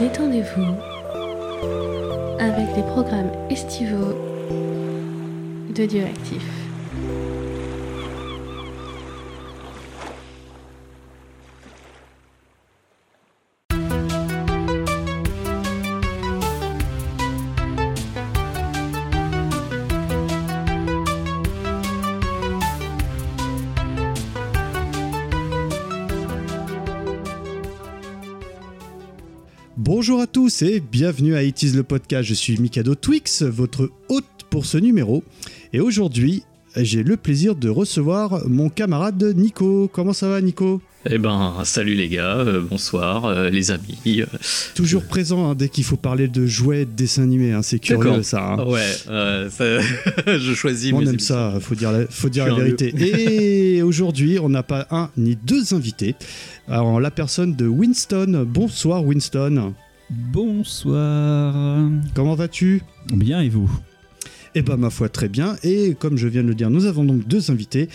Détendez-vous avec les programmes estivaux de Dieu Actif. Tous et bienvenue à It is le podcast. Je suis Mikado Twix, votre hôte pour ce numéro. Et aujourd'hui, j'ai le plaisir de recevoir mon camarade Nico. Comment ça va, Nico? Eh ben, salut les gars, euh, bonsoir euh, les amis. euh, Toujours présent hein, dès qu'il faut parler de jouets, de dessins animés. hein, C'est curieux ça. hein. Ouais, euh, ça- je choisis On mes aime émissions. ça, faut dire la, faut dire la vérité. Et aujourd'hui, on n'a pas un ni deux invités. Alors, la personne de Winston. Bonsoir, Winston. Bonsoir. Comment vas-tu? Bien et vous? Eh ben ma foi très bien et comme je viens de le dire nous avons donc deux invités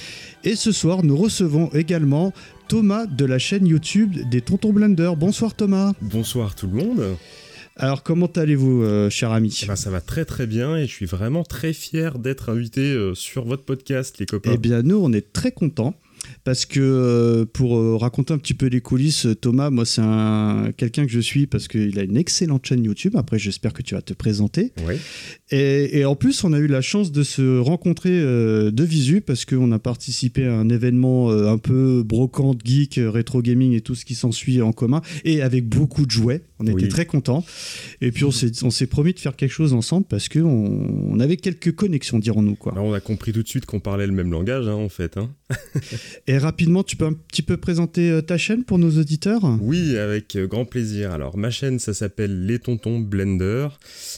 et ce soir nous recevons également Thomas de la chaîne YouTube des Tontons Blender. Bonsoir Thomas. Bonsoir tout le monde. Alors comment allez-vous euh, cher ami? Eh ben, ça va très très bien et je suis vraiment très fier d'être invité euh, sur votre podcast les copains. Eh bien nous on est très contents parce que euh, pour euh, raconter un petit peu les coulisses, Thomas, moi c'est un quelqu'un que je suis parce qu'il a une excellente chaîne YouTube. Après j'espère que tu vas te présenter. Ouais. Et, et en plus, on a eu la chance de se rencontrer euh, de visu parce qu'on a participé à un événement euh, un peu brocante, geek, euh, rétro gaming et tout ce qui s'ensuit en commun, et avec beaucoup de jouets. On était Oui. très contents. Et puis on s'est, on s'est promis de faire quelque chose ensemble parce qu'on on avait quelques connexions, dirons-nous. Quoi. Bah, on a compris tout de suite qu'on parlait le même langage hein, en fait. hein. Et rapidement, tu peux un petit peu présenter euh, ta chaîne pour nos auditeurs? Oui, avec euh, grand plaisir. Alors ma chaîne ça s'appelle Les Tontons Blender.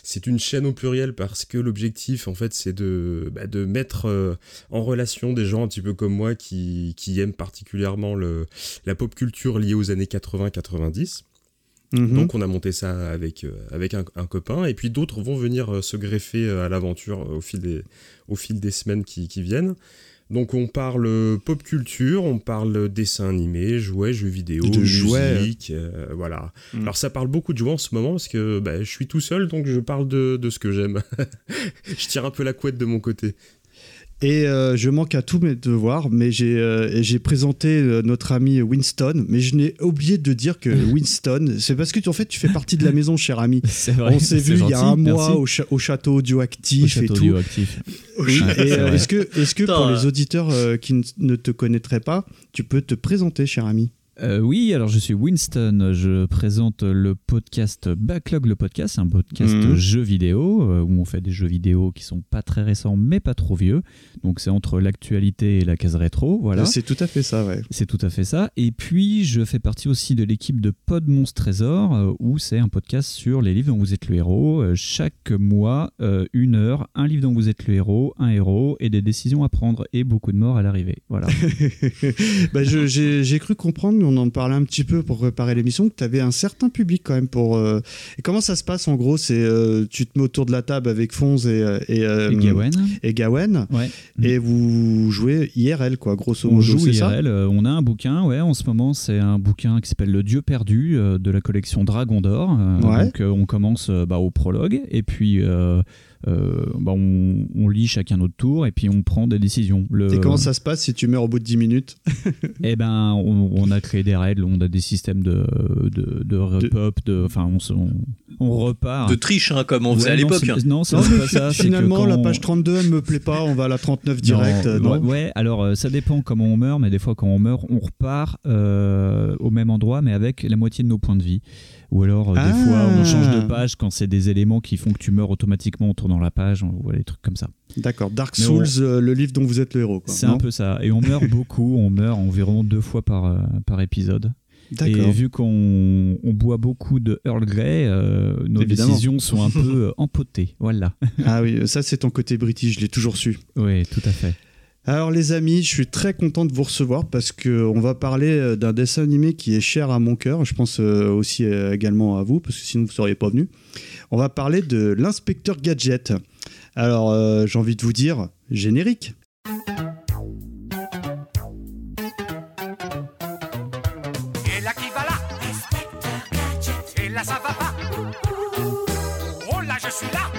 C'est une chaîne au pluriel parce que l'objectif en fait c'est de, bah, de mettre euh, en relation des gens un petit peu comme moi qui, qui aiment particulièrement le, la pop culture liée aux années 80-90. Mhm. Donc on a monté ça avec, euh, avec un, un copain et puis d'autres vont venir euh, se greffer euh, à l'aventure au, fil des, au fil des semaines qui, qui viennent. Donc on parle euh, pop culture, on parle dessin animé, jouets, jeux vidéo, De musique, euh, voilà. Mm. Alors ça parle beaucoup de jouets en ce moment parce que bah, je suis tout seul donc je parle de, de ce que j'aime. je tire un peu la couette de mon côté. Et euh, je manque à tous mes devoirs, mais j'ai euh, j'ai présenté euh, notre ami Winston, mais je n'ai oublié de dire que Winston, c'est parce que tu- en fait tu fais partie de la maison, cher ami. C'est vrai. On s'est c'est vu il y a un mois au, cha- au château audioactif Au et tout. audioactif. Oui, euh, est-ce que, est que pour les auditeurs euh, qui n- ne te connaîtraient pas, tu peux te présenter, cher ami? Euh, oui, alors je suis Winston. Je présente le podcast Backlog le podcast, c'est un podcast Mhm. jeux vidéo euh, où on fait des jeux vidéo qui sont pas très récents mais pas trop vieux. Donc c'est entre l'actualité et la case rétro. Voilà. C'est tout à fait ça, ouais. C'est tout à fait ça. Et puis, je fais partie aussi de l'équipe de Pod Monstre Trésor, euh, où c'est un podcast sur les livres dont vous êtes le héros. Chaque mois, une heure, un livre dont vous êtes le héros, un héros, et des décisions à prendre, et beaucoup de morts à l'arrivée. Voilà. Bah, j'ai cru comprendre, on en parlait un petit peu pour préparer l'émission, que tu avais un certain public quand même pour. euh, Et comment ça se passe en gros C'est euh, tu te mets autour de la table avec Fonz et, euh, et, et Gawen, Ouais. et vous jouez IRL quoi, grosso On modo. joue c'est ça? IRL. euh, on a un bouquin, ouais, en ce moment, c'est un bouquin qui s'appelle Le Dieu perdu de la collection Dragon d'Or. Ouais. Donc, on commence bah, au prologue, et puis. Euh, bah, on, on lit chacun notre tour et puis on prend des décisions. Le, Et comment ça se passe si tu meurs au bout de 10 minutes Eh ben, on, on a créé des règles, on a des systèmes de, de, de repop, de, enfin, on, on, on repart. De triche, hein, comme on faisait à l'époque. hein. Non, c'est pas ça. Finalement, la page 32, elle me plaît pas, on va à la 39 direct. Non, euh, non ouais, ouais, alors euh, ça dépend comment on meurt, mais des fois quand on meurt, on repart euh, au même endroit, mais avec la moitié de nos points de vie. Ou alors, euh, Ah. des fois, on change de page quand c'est des éléments qui font que tu meurs automatiquement en tournant la page, ou des trucs comme ça. D'accord, Dark Souls, on- euh, le livre dont vous êtes le héros. C'est un peu ça. Et on meurt beaucoup, on meurt environ deux fois par, euh, par épisode. Et vu qu'on on boit beaucoup de Earl Grey, euh, nos Évidemment. décisions sont un peu empotées. Voilà. Ah oui, ça c'est ton côté british, je l'ai toujours su. Oui, tout à fait. Alors les amis, je suis très content de vous recevoir parce que on va parler euh, d'un dessin animé qui est cher à mon cœur. Je pense euh, aussi euh, également à vous parce que sinon vous seriez pas venu. On va parler de l'inspecteur Gadget. Alors j'ai envie de vous dire générique. Et là qui va là? Et là ça va pas? Oh là, je suis là.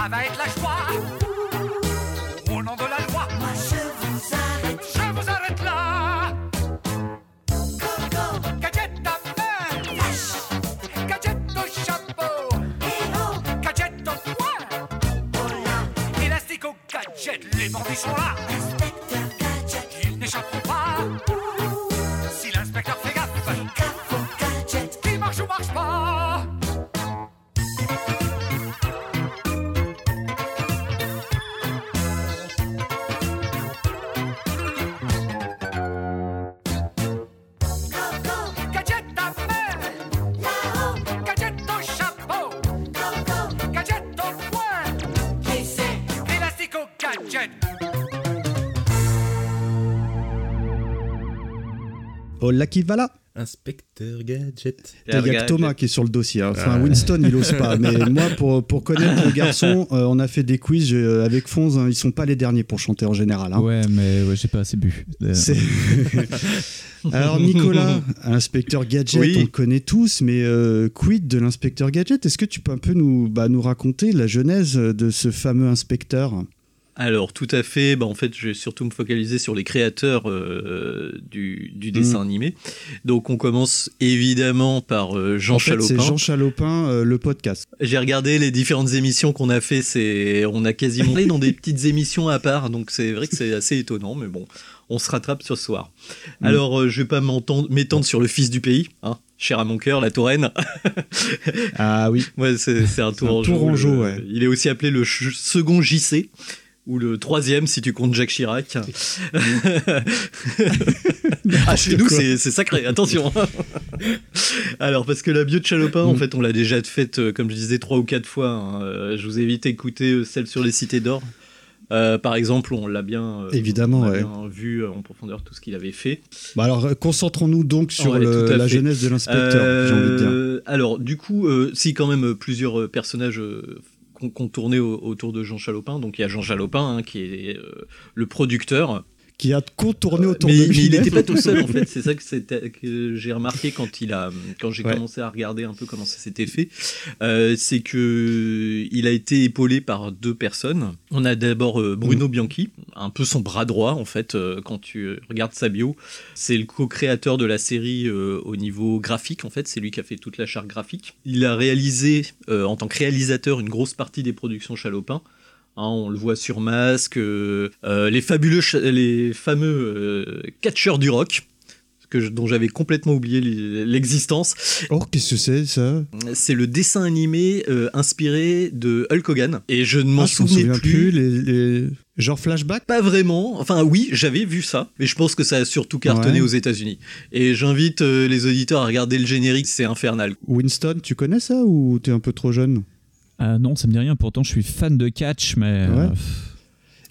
Ça va être la joie. Au nom de la loi, moi je vous arrête. je vous arrête là. Go, Gadget à main, flash, gadget au chapeau, héros, gadget au poing, oh là, élastique au gadget. Les bandits sont là, Oh là qui va là Inspecteur Gadget. Il y a que Thomas qui est sur le dossier. hein. Enfin, Winston, il ose pas. Mais moi, pour, pour connaître le garçon, euh, on a fait des quiz je- avec Fonz. hein. Ils sont pas les derniers pour chanter en général. hein. Ouais, mais ouais, j'ai pas assez bu. Euh, Alors Nicolas, inspecteur Gadget, Oui. on le connaît tous, mais euh, quid de l'inspecteur Gadget? Est-ce que tu peux un peu nous, bah, nous raconter la genèse de ce fameux inspecteur? Alors, tout à fait. Bah, en fait, je vais surtout me focaliser sur les créateurs euh, du, du dessin Mm. animé. Donc, on commence évidemment par euh, Jean En fait, c'est Chalopin. Jean Chalopin, euh, le podcast. J'ai regardé les différentes émissions qu'on a fait. C'est, on a quasiment été dans des petites émissions à part. Donc, c'est vrai que c'est assez étonnant, mais bon, on se rattrape ce soir. Mm. Alors, euh, je vais pas m'étendre sur le fils du pays, hein, cher à mon cœur, la Touraine. Ah oui. Ouais, c'est un Tourangeau. Tourangeau, le- ouais. Il est aussi appelé le second JC. Ou le troisième si tu comptes Jacques Chirac. ah, chez nous, c'est sacré, attention. Alors, parce que la bio de Chalopin, en Mm. fait, on l'a déjà faite, euh, comme je disais, trois ou quatre fois. hein. Euh, Je vous invite à écouter euh, celle sur les cités d'or. Euh, par exemple, on l'a bien, euh, Évidemment, on a ouais. bien vu euh, en profondeur tout ce qu'il avait fait. Bah alors, concentrons-nous donc sur Ouais, le- la fait. genèse de l'inspecteur, j'ai envie de dire. Alors, du coup, si quand même plusieurs personnages qu'on tournait au- autour de Jean Chalopin. Donc il y a Jean Chalopin hein, qui est euh, le producteur. Qui a contourné autour mais, de mais il lui. n'était pas tout seul en fait. C'est ça que, j'ai remarqué quand il a, quand j'ai Ouais. commencé à regarder un peu comment ça s'était fait. Euh, c'est que il a été épaulé par deux personnes. On a d'abord euh, Bruno Bianchi, un peu son bras droit en fait. euh, quand tu euh, regardes sa bio, c'est le co-créateur de la série euh, au niveau graphique en fait. C'est lui qui a fait toute la charte graphique. Il a réalisé euh, en tant que réalisateur une grosse partie des productions Chalopin. Hein, on le voit sur Masque, euh, euh, les fabuleux, les fameux euh, catcheurs du rock, que je- dont j'avais complètement oublié l'e- l'existence. Oh, qu'est-ce que c'est ça? C'est le dessin animé euh, inspiré de Hulk Hogan. Et je ne m'en Ah, souvenais souviens plus. les, les- Genre flashback? Pas vraiment. Enfin, oui, j'avais vu ça, mais je pense que ça a surtout cartonné Ouais. aux États-Unis. Et j'invite euh, les auditeurs à regarder le générique, c'est infernal. Winston, tu connais ça ou t'es un peu trop jeune? Ah non, ça me dit rien. Pourtant, je suis fan de catch, mais. Ouais. euh,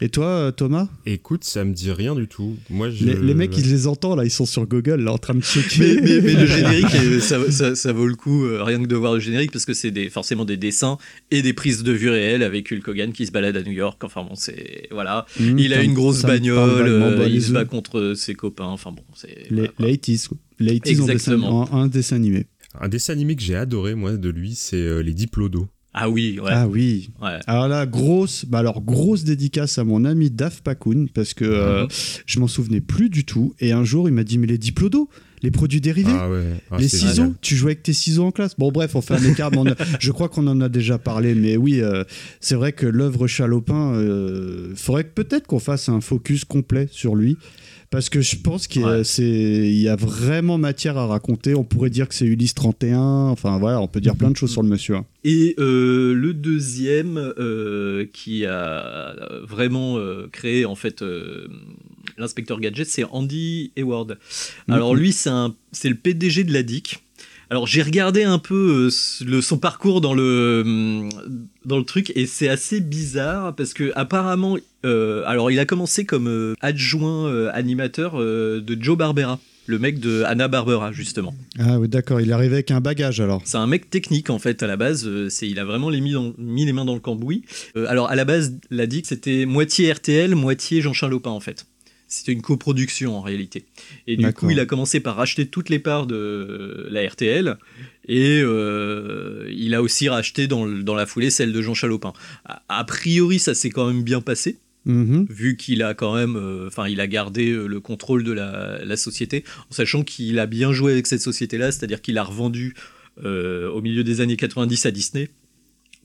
Et toi, euh, Thomas? Écoute, ça me dit rien du tout. Moi, je... les, les mecs, ils les entendent là, ils sont sur Google là en train de checker. mais, mais- mais le générique, euh, ça, ça- ça vaut le coup, euh, rien que de voir le générique, parce que c'est des, forcément des dessins et des prises de vue réelles avec Hulk Hogan qui se balade à New York. Enfin bon, c'est. Voilà. Mmh, il a une grosse bagnole, euh, il se bat contre ses copains. Enfin bon, c'est. Les, voilà. les 80s, quoi. Les 80s en dessin, Exactement. en, un dessin animé. Un dessin animé que j'ai adoré, moi, de lui, c'est euh, Les Diplodos. Ah oui, ouais. Ah oui. ouais. Alors là, grosse, bah alors grosse dédicace à mon ami Daf Pakoun parce que euh, Mhm. je m'en souvenais plus du tout. Et un jour, il m'a dit mais les diplodos, les produits dérivés. Ah ouais. Ah, les ciseaux, génial. tu jouais avec tes ciseaux en classe. Bon, bref, on fait un écart. mais on a- je crois qu'on en a déjà parlé, mais oui, euh, c'est vrai que l'œuvre Chalopin, euh, faudrait peut-être qu'on fasse un focus complet sur lui. Parce que je pense qu'il y, a- Ouais. c'est- il y a vraiment matière à raconter. On pourrait dire que c'est Ulysse 31. Enfin voilà, on peut dire plein de choses sur le monsieur. hein. Et euh, le deuxième euh, qui a vraiment euh, créé en fait l'inspecteur gadget, c'est Andy Hayward. Alors Mhm. lui, c'est le PDG de la DIC. Alors j'ai regardé un peu euh, le, son parcours dans le hum, dans le truc et c'est assez bizarre parce que apparemment, euh, alors il a commencé comme euh, adjoint animateur de Joe Barbera, le mec de Anna Barbera justement. Ah oui, d'accord. Il est arrivé avec un bagage alors. C'est un mec technique en fait à la base. c'est il a vraiment les mis, dans- mis les mains dans le cambouis. Euh, alors à la base, l'a dit que c'était moitié RTL, moitié Jean-Charles Lopin en fait. C'était une coproduction en réalité. Et du coup, il a commencé par racheter toutes les parts de la RTL. Et euh, il a aussi racheté dans, dans la foulée celle de Jean Chalopin. A, a priori, ça s'est quand même bien passé Mhm. vu qu'il a quand même, euh, enfin, il a gardé euh, le contrôle de la, la société, en sachant qu'il a bien joué avec cette société-là, c'est-à-dire qu'il a revendu euh, au milieu des années 90 à Disney,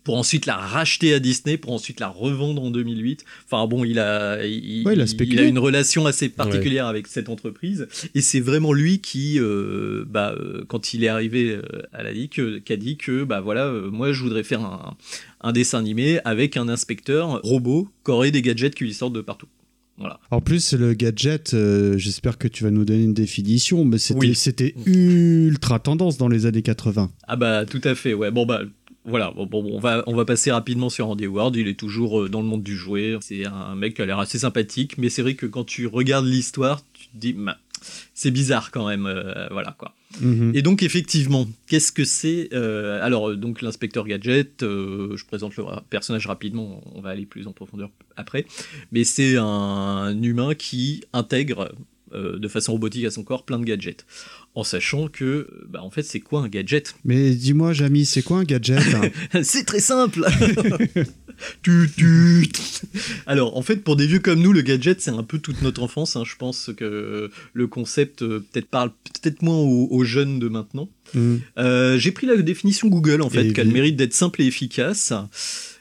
pour ensuite la racheter à Disney, pour ensuite la revendre en 2008. Enfin bon, il a, il, Ouais, il a il spéculé. a une relation assez particulière avec cette entreprise, et c'est vraiment lui qui, euh, bah, euh, quand il est arrivé euh, à la Ligue, qui a dit que, bah voilà, moi je voudrais faire un, un dessin animé avec un inspecteur robot qui aurait des gadgets qui lui sortent de partout. Voilà. En plus, le gadget, euh, j'espère que tu vas nous donner une définition, mais c'était Oui. c'était ultra tendance dans les années 80. Ah bah tout à fait, ouais. Bon bah voilà, bon, bon, on, va, on va passer rapidement sur Andy Ward, il est toujours euh, dans le monde du jouet, c'est un mec qui a l'air assez sympathique, mais c'est vrai que quand tu regardes l'histoire, tu te dis, bah, c'est bizarre quand même, euh, voilà quoi. Mhm. Et donc effectivement, qu'est-ce que c'est euh, Alors donc l'inspecteur Gadget, euh, je présente le personnage rapidement, on va aller plus en profondeur après, mais c'est un humain qui intègre de façon robotique à son corps plein de gadgets, en sachant que, bah, en fait, c'est quoi un gadget? Mais dis-moi, Jamy, c'est quoi un gadget? Hein C'est très simple. Alors, en fait, pour des vieux comme nous, le gadget, c'est un peu toute notre enfance. hein. Je pense que le concept euh, peut-être parle peut-être moins aux, aux jeunes de maintenant. Mhm. Euh, J'ai pris la définition Google, en fait, qui a le mérite d'être simple et efficace.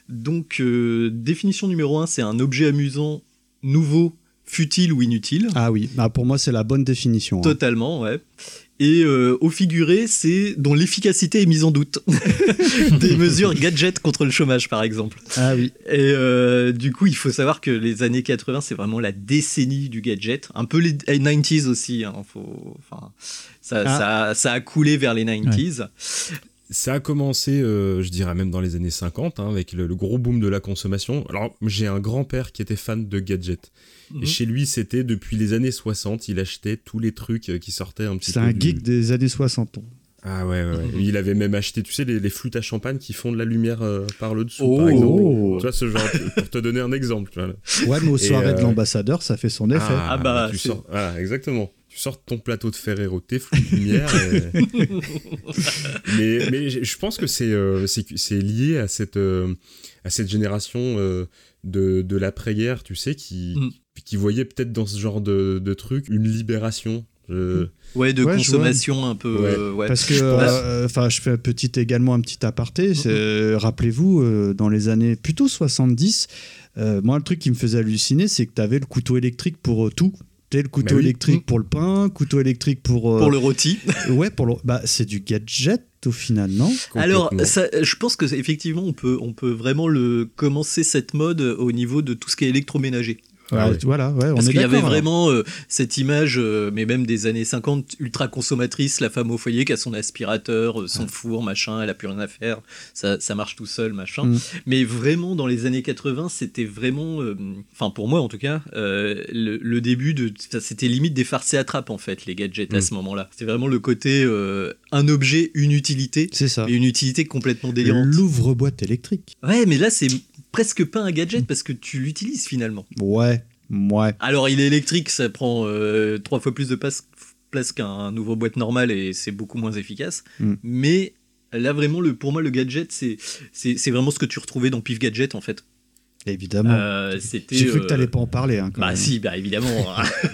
Donc, euh, définition numéro 1, c'est un objet amusant, nouveau, futile ou inutile. Ah oui, ah, pour moi, c'est la bonne définition. hein. Totalement, ouais. Et euh, au figuré, c'est dont l'efficacité est mise en doute. Des mesures gadgets contre le chômage, par exemple. Ah oui. Et euh, du coup, il faut savoir que les années 80, c'est vraiment la décennie du gadget. Un peu les 90s aussi. hein, faut, enfin, ça, Ah. ça, ça a coulé vers les 90s. Ça a commencé, euh, je dirais même dans les années 50, hein, avec le, le gros boom de la consommation. Alors, j'ai un grand-père qui était fan de gadgets. Mhm. Et chez lui, c'était depuis les années 60, il achetait tous les trucs euh, qui sortaient un petit C'est peu. un du- geek des années 60. ans. Ah ouais, ouais, ouais. Mhm. Il avait même acheté, tu sais, les, les flûtes à champagne qui font de la lumière euh, par le dessous, Oh. par exemple. Oh. Tu vois, ce genre, pour te donner un exemple. tu vois. Ouais, mais aux soirées de euh, l'ambassadeur, ça fait son effet. Ah bah, tu c'est- sors, voilà, exactement. Tu sors ton plateau de Ferrero, tes flûtes de lumière. et- mais, mais je pense que c'est euh, lié à cette, euh, à cette génération euh, de, de l'après-guerre, tu sais, qui, Mm. qui voyait peut-être dans ce genre de, de truc une libération. Je- Ouais, de Ouais, consommation un peu. Ouais. euh, ouais. Parce que, euh, enfin, je fais un petit, également un petit aparté. euh, Rappelez-vous, euh, dans les années plutôt 70, euh, moi, le truc qui me faisait halluciner, c'est que tu avais le couteau électrique pour euh, tout. Le couteau Bah oui. électrique Mm. pour le pain, couteau électrique pour. euh, Pour le rôti. Ouais, pour le. Bah, c'est du gadget au final, non? Alors, ça, je pense que c'est- effectivement, on peut, on peut vraiment le commencer cette mode au niveau de tout ce qui est électroménager. Ah Ouais, ouais. Voilà, ouais, on Parce qu'il y avait alors. vraiment euh, cette image, euh, mais même des années 50, ultra consommatrice, la femme au foyer qui a son aspirateur, euh, son four, machin, elle a plus rien à faire, ça, ça marche tout seul, machin. Mm. Mais vraiment, dans les années 80, c'était vraiment, euh, enfin pour moi en tout cas, euh, le, le début de, c'était limite des farces et attrapes en fait, les gadgets à Mm. ce moment-là. C'était vraiment le côté euh, un objet, une utilité, C'est ça. mais une utilité complètement délirante. L'ouvre-boîte électrique. Ouais, mais là c'est presque pas un gadget parce que tu l'utilises finalement. Ouais, ouais. Alors, il est électrique, ça prend euh, trois fois plus de place, place qu'un nouveau boîte normal et c'est beaucoup moins efficace. Mm. Mais là, vraiment, le, pour moi, le gadget, c'est c'est c'est vraiment ce que tu retrouvais dans Pif Gadget, en fait. Évidemment. Euh. J'ai cru que euh, t'allais pas en parler. Hein, quand Bah même. si, bah évidemment.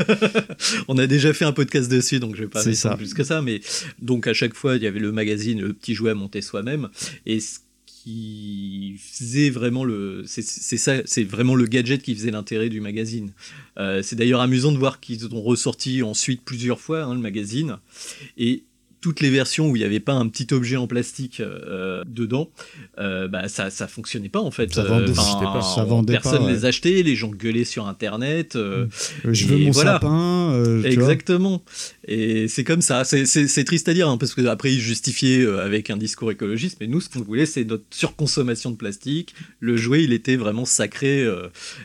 On a déjà fait un podcast dessus, donc je vais pas C'est ça. plus que ça. Mais donc à chaque fois, il y avait le magazine Le Petit Jouet à monter soi-même. Et ce qui faisait vraiment le... C'est ça, c'est vraiment le gadget qui faisait l'intérêt du magazine. Euh, c'est d'ailleurs amusant de voir qu'ils ont ressorti ensuite plusieurs fois hein, le magazine. Et toutes les versions où il n'y avait pas un petit objet en plastique euh, dedans, euh, bah, ça ça fonctionnait pas en fait. Ça vendait- pas- ça vendait pas, personne ouais. les achetait, les gens gueulaient sur internet. euh, Euh, Je veux mon voilà. sapin. Exactement. Et c'est comme ça. C'est- triste à dire, hein, parce que après ils justifiaient avec un discours écologiste, mais nous, ce qu'on voulait, c'est notre surconsommation de plastique. Le jouet, il était vraiment sacré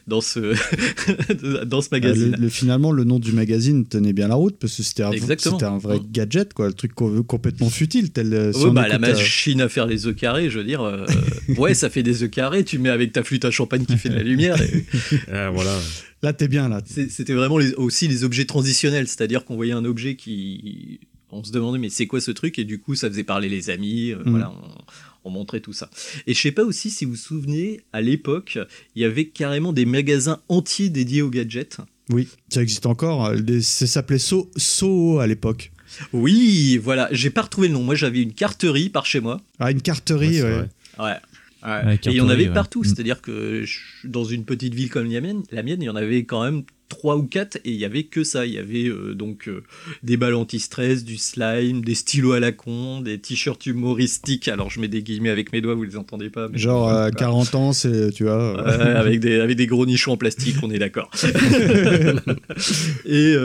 dans ce dans ce Euh, magazine. le- le- finalement, le nom du magazine tenait bien la route parce que c'était un, vrai Mm. gadget, quoi. Le truc qu'on co- complètement futile. Tel, euh, si Ouais, bah, la écoute, euh, machine à faire les œufs carrés, je veux dire, euh, ouais, ça fait des œufs carrés, tu mets avec ta flûte à champagne qui fait de la lumière. et- Ah, voilà. Là, t'es bien là. C'était vraiment les- aussi les objets transitionnels, c'est-à-dire qu'on voyait un objet qui. On se demandait, mais c'est quoi ce truc? Et du coup, ça faisait parler les amis, euh, Mm. voilà, on, on montrait tout ça. Et je sais pas aussi si vous vous souvenez, à l'époque, il y avait carrément des magasins entiers dédiés aux gadgets. Oui, ça existe encore. Ça s'appelait So Soho à l'époque. Oui, voilà, j'ai pas retrouvé le nom. Moi, j'avais une carterie par chez moi. Ah, une carterie, ouais. Ouais. Ouais. Ouais, et il y en avait ouais. partout, Mm. c'est-à-dire que je- dans une petite ville comme la mienne, la mienne, il y en avait quand même trois ou quatre et il y avait que ça. Il y avait euh, donc euh, des balles anti-stress, du slime, des stylos à la con, des t-shirts humoristiques. Alors je mets des guillemets avec mes doigts, vous les entendez pas. mais- Genre, euh, 40 ans, c'est, tu vois. euh, avec, des, avec des gros nichons en plastique, on est d'accord. et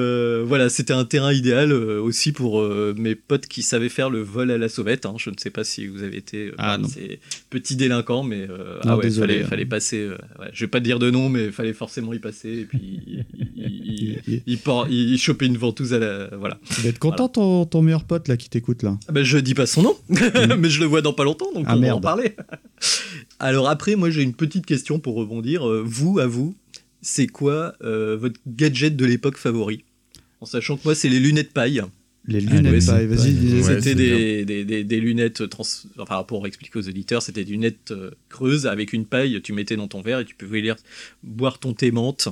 voilà, c'était un terrain idéal aussi pour mes potes qui savaient faire le vol à la sauvette. hein. Je ne sais pas si vous avez été Ah, ces petits délinquants, mais euh, Non, ah ouais, désolé, fallait, hein. fallait passer. ouais, je vais pas te dire de nom, mais fallait forcément y passer. Et puis, il, il, il, il por- il chopait une ventouse à la. Voilà. Tu vas être content, ton, ton meilleur pote là qui t'écoute là. Ah ben, je dis pas son nom, mais je le vois dans pas longtemps, donc Ah, on va en merde. parler. Alors après, moi j'ai une petite question pour rebondir. Euh, Vous, à vous, c'est quoi euh, votre gadget de l'époque favori? En sachant que moi c'est les lunettes paille. Les Ah, lunettes, paille, vas-y. c'était des, des, des- des lunettes trans... Enfin, pour expliquer aux auditeurs, c'était des lunettes euh, creuses avec une paille, tu mettais dans ton verre et tu pouvais lire, boire ton thé menthe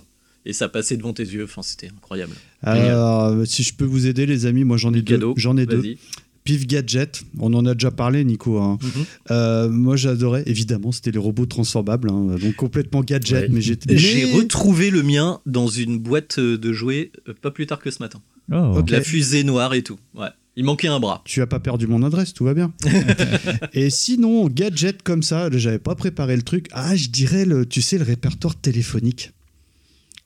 et ça passait devant tes yeux. Enfin, c'était incroyable. Alors, si je peux vous aider, les amis, moi j'en ai deux. J'en ai deux. Pif Gadget, on en a déjà parlé, Nico. hein. Mhm. Euh, moi j'adorais, évidemment, c'était les robots transformables, hein, donc complètement gadget, Ouais. mais j'étais. J'ai mais- retrouvé le mien dans une boîte euh, de jouets euh, pas plus tard que ce matin. Oh. La fusée noire et tout. Ouais. Il manquait un bras. Tu as pas perdu mon adresse, tout va bien. et sinon, gadget comme ça, j'avais pas préparé le truc. Ah, je dirais, le, tu sais, le répertoire téléphonique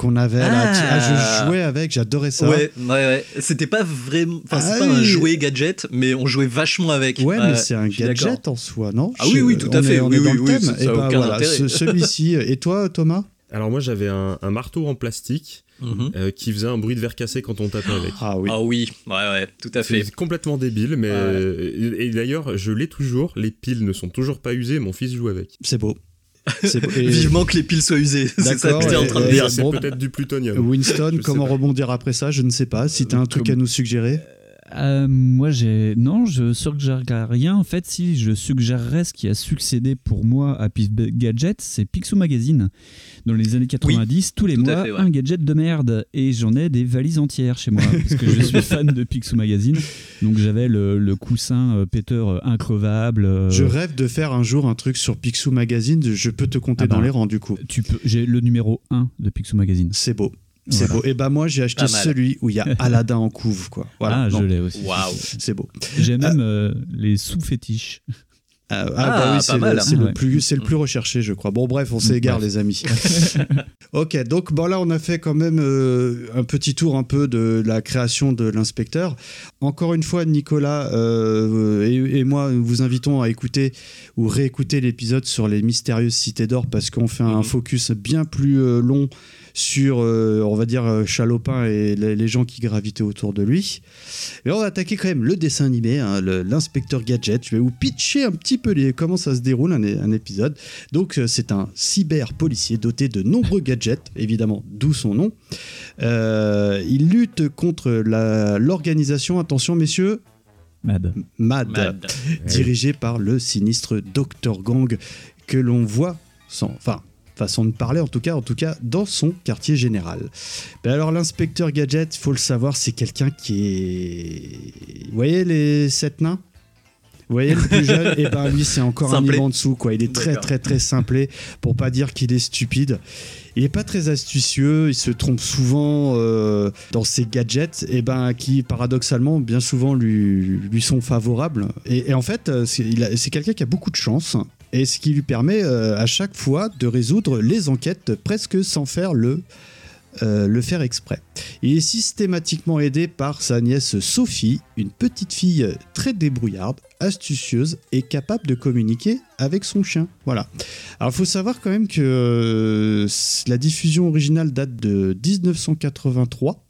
qu'on avait là. Ah. Ah, je jouais avec, j'adorais ça. Ouais, ouais, ouais. C'était pas vraiment. Enfin, c'est Ah pas un oui. jouet gadget, mais on jouait vachement avec. Ouais, mais c'est un je gadget en soi, non? Ah oui, oui, tout à fait. Est, on Oui, est dans oui, le thème. Et voilà, ce- celui-ci. Et toi, Thomas? Alors moi j'avais un, un marteau en plastique Mhm. euh, qui faisait un bruit de verre cassé quand on tapait avec. Ah oui. Ah oui, ouais, ouais, tout à fait. C'est complètement débile, mais Ouais. et, et d'ailleurs je l'ai toujours. Les piles ne sont toujours pas usées. Mon fils joue avec. C'est beau. C'est beau. Et Vivement que les piles soient usées. c'est ça D'accord, que t'es en train de dire. C'est bon. peut-être du plutonium. Winston, comment pas. rebondir après ça? Je ne sais pas. Si tu as un truc Comme- à nous suggérer. Euh, moi, j'ai non, je suggérerais rien. En fait, si je suggérerais ce qui a succédé pour moi à Pif Gadget, c'est Picsou Magazine. Dans les années 90, tous les mois, fait, ouais. un gadget de merde. Et j'en ai des valises entières chez moi, parce que je suis fan de Picsou Magazine. Donc j'avais le, le coussin euh, péteur euh, increvable. euh, Je rêve de faire un jour un truc sur Picsou Magazine. Je peux te compter Ah dans les rangs du coup. tu peux, j'ai le numéro 1 de Picsou Magazine. C'est beau. C'est Voilà. beau. Et bah moi j'ai acheté celui où il y a Aladdin en couve quoi. Voilà. ah, je l'ai aussi. Waouh. C'est beau. J'ai même euh, les sous-fétiches. Ah, ah, Ah, bah oui, pas c'est le, c'est le Ouais. plus, c'est le plus recherché, je crois. Bon, bref, on s'égare, les amis. ok, donc bon, là, on a fait quand même euh, un petit tour un peu de la création de l'inspecteur. Encore une fois, Nicolas euh, et, et moi, nous vous invitons à écouter ou réécouter l'épisode sur les mystérieuses cités d'or parce qu'on fait un Mhm. focus bien plus euh, long sur, euh, on va dire, euh, Chalopin et les, les gens qui gravitaient autour de lui. Et on va attaquer quand même le dessin animé, hein, l'inspecteur Gadget. Je vais vous pitcher un petit peu les, comment ça se déroule un, un épisode. Donc euh, c'est un cyber policier doté de nombreux gadgets, évidemment, d'où son nom. Euh, il lutte contre l'organisation, attention messieurs, Mad. MAD, Mad. dirigée par le sinistre Dr Gang que l'on voit sans, enfin, façon de parler en tout cas, en tout cas dans son quartier général. Ben alors l'inspecteur Gadget, il faut le savoir, c'est quelqu'un qui est, vous voyez les sept nains? Vous voyez le plus jeune, et ben lui c'est encore un niveau en dessous quoi. Il est très très très simplé pour pas dire qu'il est stupide. Il est pas très astucieux, il se trompe souvent euh, dans ses gadgets, et ben qui paradoxalement bien souvent lui, lui sont favorables. Et, et en fait, euh, c'est quelqu'un qui a beaucoup de chance, et ce qui lui permet euh, à chaque fois de résoudre les enquêtes presque sans faire le euh, le faire exprès. Il est systématiquement aidé par sa nièce Sophie, une petite fille très débrouillarde, astucieuse et capable de communiquer avec son chien. Voilà. Alors il faut savoir quand même que euh, la diffusion originale date de 1983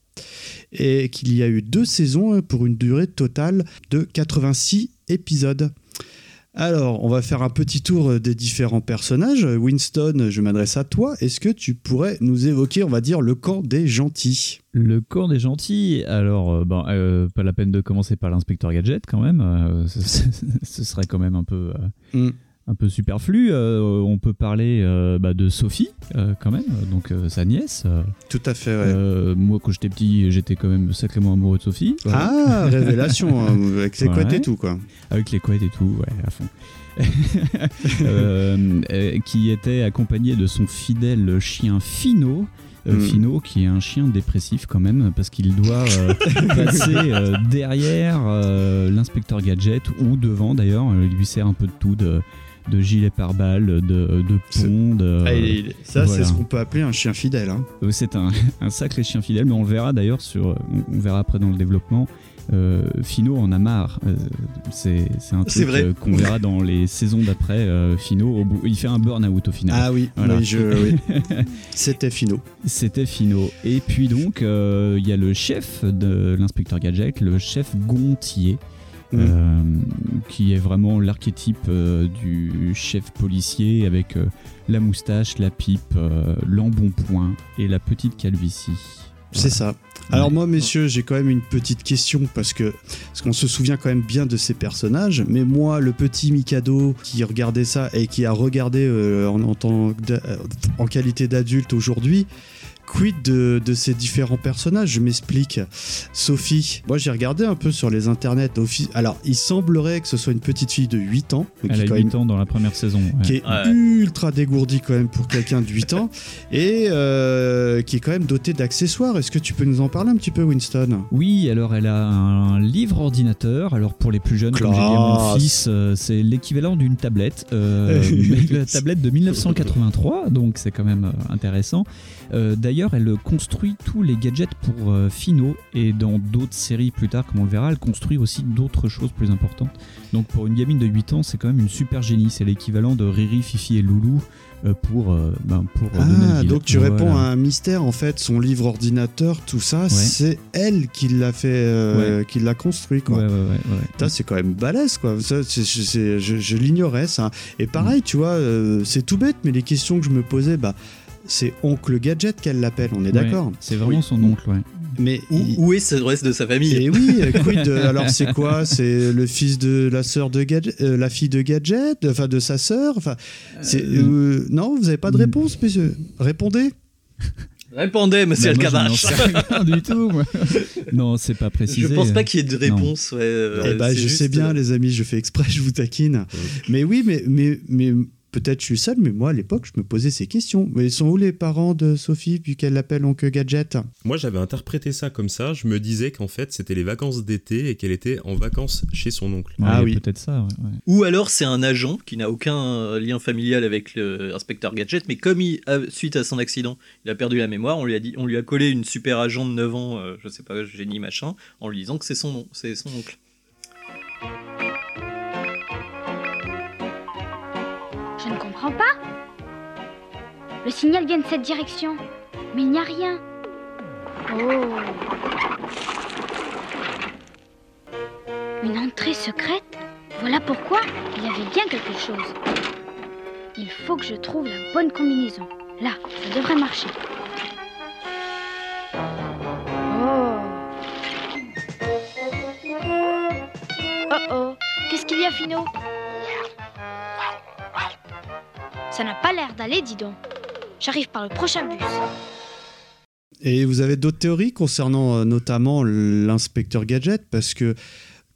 et qu'il y a eu deux saisons pour une durée totale de 86 épisodes. Alors, on va faire un petit tour euh, des différents personnages. Winston, je m'adresse à toi. Est-ce que tu pourrais nous évoquer, on va dire, le camp des gentils? Le corps des gentils, alors, euh, ben, euh, pas la peine de commencer par l'inspecteur Gadget quand même, euh, ce, ce serait quand même un peu, euh, Mm. Un peu superflu. Euh, on peut parler euh, bah, de Sophie euh, quand même, donc sa nièce. Tout à fait, ouais. moi, quand j'étais petit, j'étais quand même sacrément amoureux de Sophie. Ah, révélation, hein, avec ses couettes Ouais. et tout, quoi. Avec les couettes et tout, ouais, à fond. Qui était accompagné de son fidèle chien Fino. Euh, Mm. Fino, qui est un chien dépressif quand même, parce qu'il doit euh, passer euh, derrière l'inspecteur Gadget ou devant d'ailleurs. Il lui sert un peu de tout, de, de gilet pare-balles, de, de C'est- pont. de- Ah, ça, voilà. c'est ce qu'on peut appeler un chien fidèle. hein. euh, C'est un, un sacré chien fidèle, mais on le verra d'ailleurs sur. On, verra après dans le développement. Euh, Fino en a marre. Euh, c'est un truc euh, qu'on verra dans les saisons d'après. Fino, au bout- il fait un burn-out au final. Ah oui, Voilà. oui, c'était Fino. C'était Fino. Et puis donc, il y a le chef de l'inspecteur Gadget, le chef Gontier. Mm. euh, qui est vraiment l'archétype euh, du chef policier avec euh, la moustache, la pipe, l'embonpoint et la petite calvitie. C'est ça. Alors moi, messieurs, j'ai quand même une petite question parce que parce qu'on se souvient quand même bien de ces personnages, mais moi, le petit Mikado qui regardait ça et qui a regardé euh, en, en tant d'a- en qualité d'adulte aujourd'hui, quid de, de ces différents personnages? Je m'explique. Sophie, moi j'ai regardé un peu sur les internets. Alors, il semblerait que ce soit une petite fille de 8 ans, Elle a quand 8 même ans dans la première saison. ouais. qui est Ouais. ultra dégourdi quand même pour quelqu'un de 8 ans et euh, qui est quand même doté d'accessoires. Est-ce que tu peux nous en parler un petit peu, Winston? Oui, alors elle a un livre ordinateur. Alors pour les plus jeunes, comme j'ai dit à mon fils, euh, c'est l'équivalent d'une tablette. Euh, la tablette de 1983, donc c'est quand même euh, intéressant. Euh, D'ailleurs, elle construit tous les gadgets pour euh, Fino et dans d'autres séries plus tard, comme on le verra, elle construit aussi d'autres choses plus importantes. Donc pour une gamine de 8 ans, c'est quand même une super génie. C'est l'équivalent de Riri, Fifi et Loulou euh, pour, euh, ben, pour Ah, donc tu Voilà. réponds à un mystère en fait. Son livre ordinateur, tout ça, c'est elle qui l'a fait, euh, qui l'a construit quoi. Ouais, c'est quand même balèze quoi. Ça, je je l'ignorais ça. Et pareil, tu vois, euh, c'est tout bête, mais les questions que je me posais, bah, c'est oncle gadget qu'elle l'appelle. On est Ouais, d'accord. C'est vraiment Oui. son oncle, ouais. Mais Où, il- où est le reste de sa famille Et oui, euh, quid de- alors c'est quoi C'est le fils de la sœur de Gadget, euh, la fille de Gadget, enfin de sa sœur, enfin euh, non, vous avez pas de réponse, messieurs. Répondez. Répondez, monsieur Bah, moi, rien du tout. moi. non, c'est pas précisé. Je pense pas qu'il y ait de réponse. Ouais, euh, eh ben, c'est je juste, sais bien, euh, les amis, je fais exprès, je vous taquine. Mais oui, mais mais mais peut-être je suis seul, mais moi à l'époque, je me posais ces questions. Mais ils sont où les parents de Sophie puis qu'elle l'appelle oncle Gadget? Moi, j'avais interprété ça comme ça. Je me disais qu'en fait, c'était les vacances d'été et qu'elle était en vacances chez son oncle. Ouais, Ah oui. Peut-être ça, ouais, ouais. Ou alors c'est un agent qui n'a aucun lien familial avec l'inspecteur Gadget, mais comme il, a- suite à son accident, il a perdu la mémoire, on lui a, dit, on lui a collé une super agent de 9 ans, euh, je sais pas, génie machin, en lui disant que c'est son nom, c'est son oncle. Je ne comprends pas. Le signal vient de cette direction, mais il n'y a rien. Oh. Une entrée secrète? Voilà pourquoi il y avait bien quelque chose. Il faut que je trouve la bonne combinaison. Là, ça devrait marcher. Oh. Oh oh. Qu'est-ce qu'il y a, Fino Ça n'a pas l'air d'aller, dis donc. J'arrive par le prochain bus. Et vous avez d'autres théories concernant euh, notamment l'inspecteur Gadget? Parce que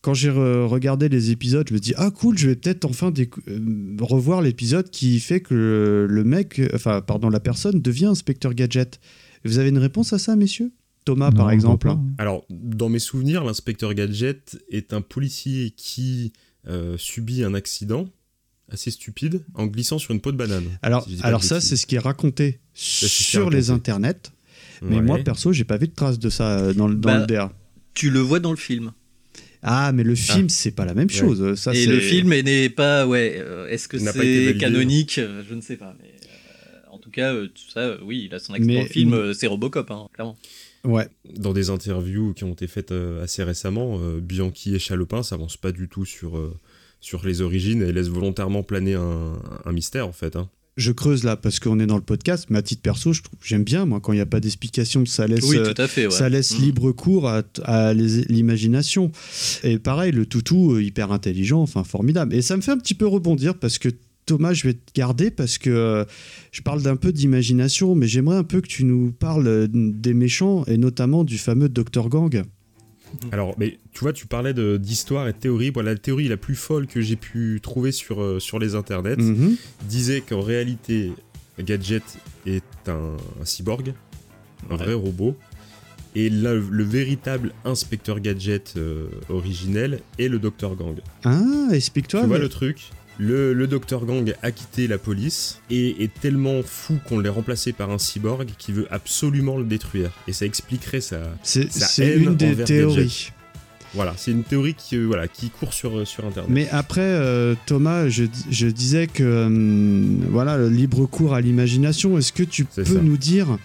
quand j'ai re- regardé les épisodes, je me dis ah cool, je vais peut-être enfin euh, revoir l'épisode qui fait que le, le mec, enfin pardon, la personne devient inspecteur Gadget. Vous avez une réponse à ça, messieurs? Thomas, Non, par exemple? Alors, dans mes souvenirs, l'inspecteur Gadget est un policier qui euh, subit un accident assez stupide en glissant sur une peau de banane. Alors, si alors ça, c'est ce qui est raconté est sur les raconté. internets. Mais Ouais. moi, perso, j'ai pas vu de traces de ça euh, dans, le- dans Bah, le DA. Tu le vois dans le film. Ah, mais le film, c'est pas la même chose. Ça, Et c'est- le film est- n'est pas, ouais, euh, est-ce que N'a pas été c'est canonique Euh, Je ne sais pas. Mais, euh, en tout cas, euh, tout ça, euh, oui, il a son accent Mais- dans le film, c'est Robocop, hein, clairement. Ouais. Dans des interviews qui ont été faites euh, assez récemment, euh, Bianchi et Chalopin s'avancent pas du tout sur, euh, sur les origines et laissent volontairement planer un, un mystère en fait. hein. Je creuse là parce qu'on est dans le podcast, mais à titre perso, je trouve- j'aime bien, moi, quand il n'y a pas d'explication, ça laisse, Oui, euh, tout à fait. ouais. ça laisse Mm. libre cours à, l'imagination. Et pareil, le toutou, euh, hyper intelligent, enfin formidable. Et ça me fait un petit peu rebondir parce que Thomas, je vais te garder parce que euh, je parle d'un peu d'imagination, mais j'aimerais un peu que tu nous parles des méchants et notamment du fameux Dr Gang. Alors, mais tu vois, tu parlais d'histoire et de théorie. Voilà, la théorie la plus folle que j'ai pu trouver sur, euh, sur les internets Mhm. disait qu'en réalité, Gadget est un, un cyborg, un Ouais. vrai robot. Et le véritable inspecteur Gadget euh, originel est le Dr Gang. Ah, explique-toi. Tu vois mais- le truc? Le, le Dr Gang a quitté la police et est tellement fou qu'on l'ait remplacé par un cyborg qui veut absolument le détruire. Et ça expliquerait sa... C'est sa c'est haine une des théories. Voilà, c'est une théorie qui, euh, voilà, qui court sur, sur Internet. Mais après, euh, Thomas, je, je disais que euh, voilà, le libre cours à l'imagination. Est-ce que tu peux ça. nous dire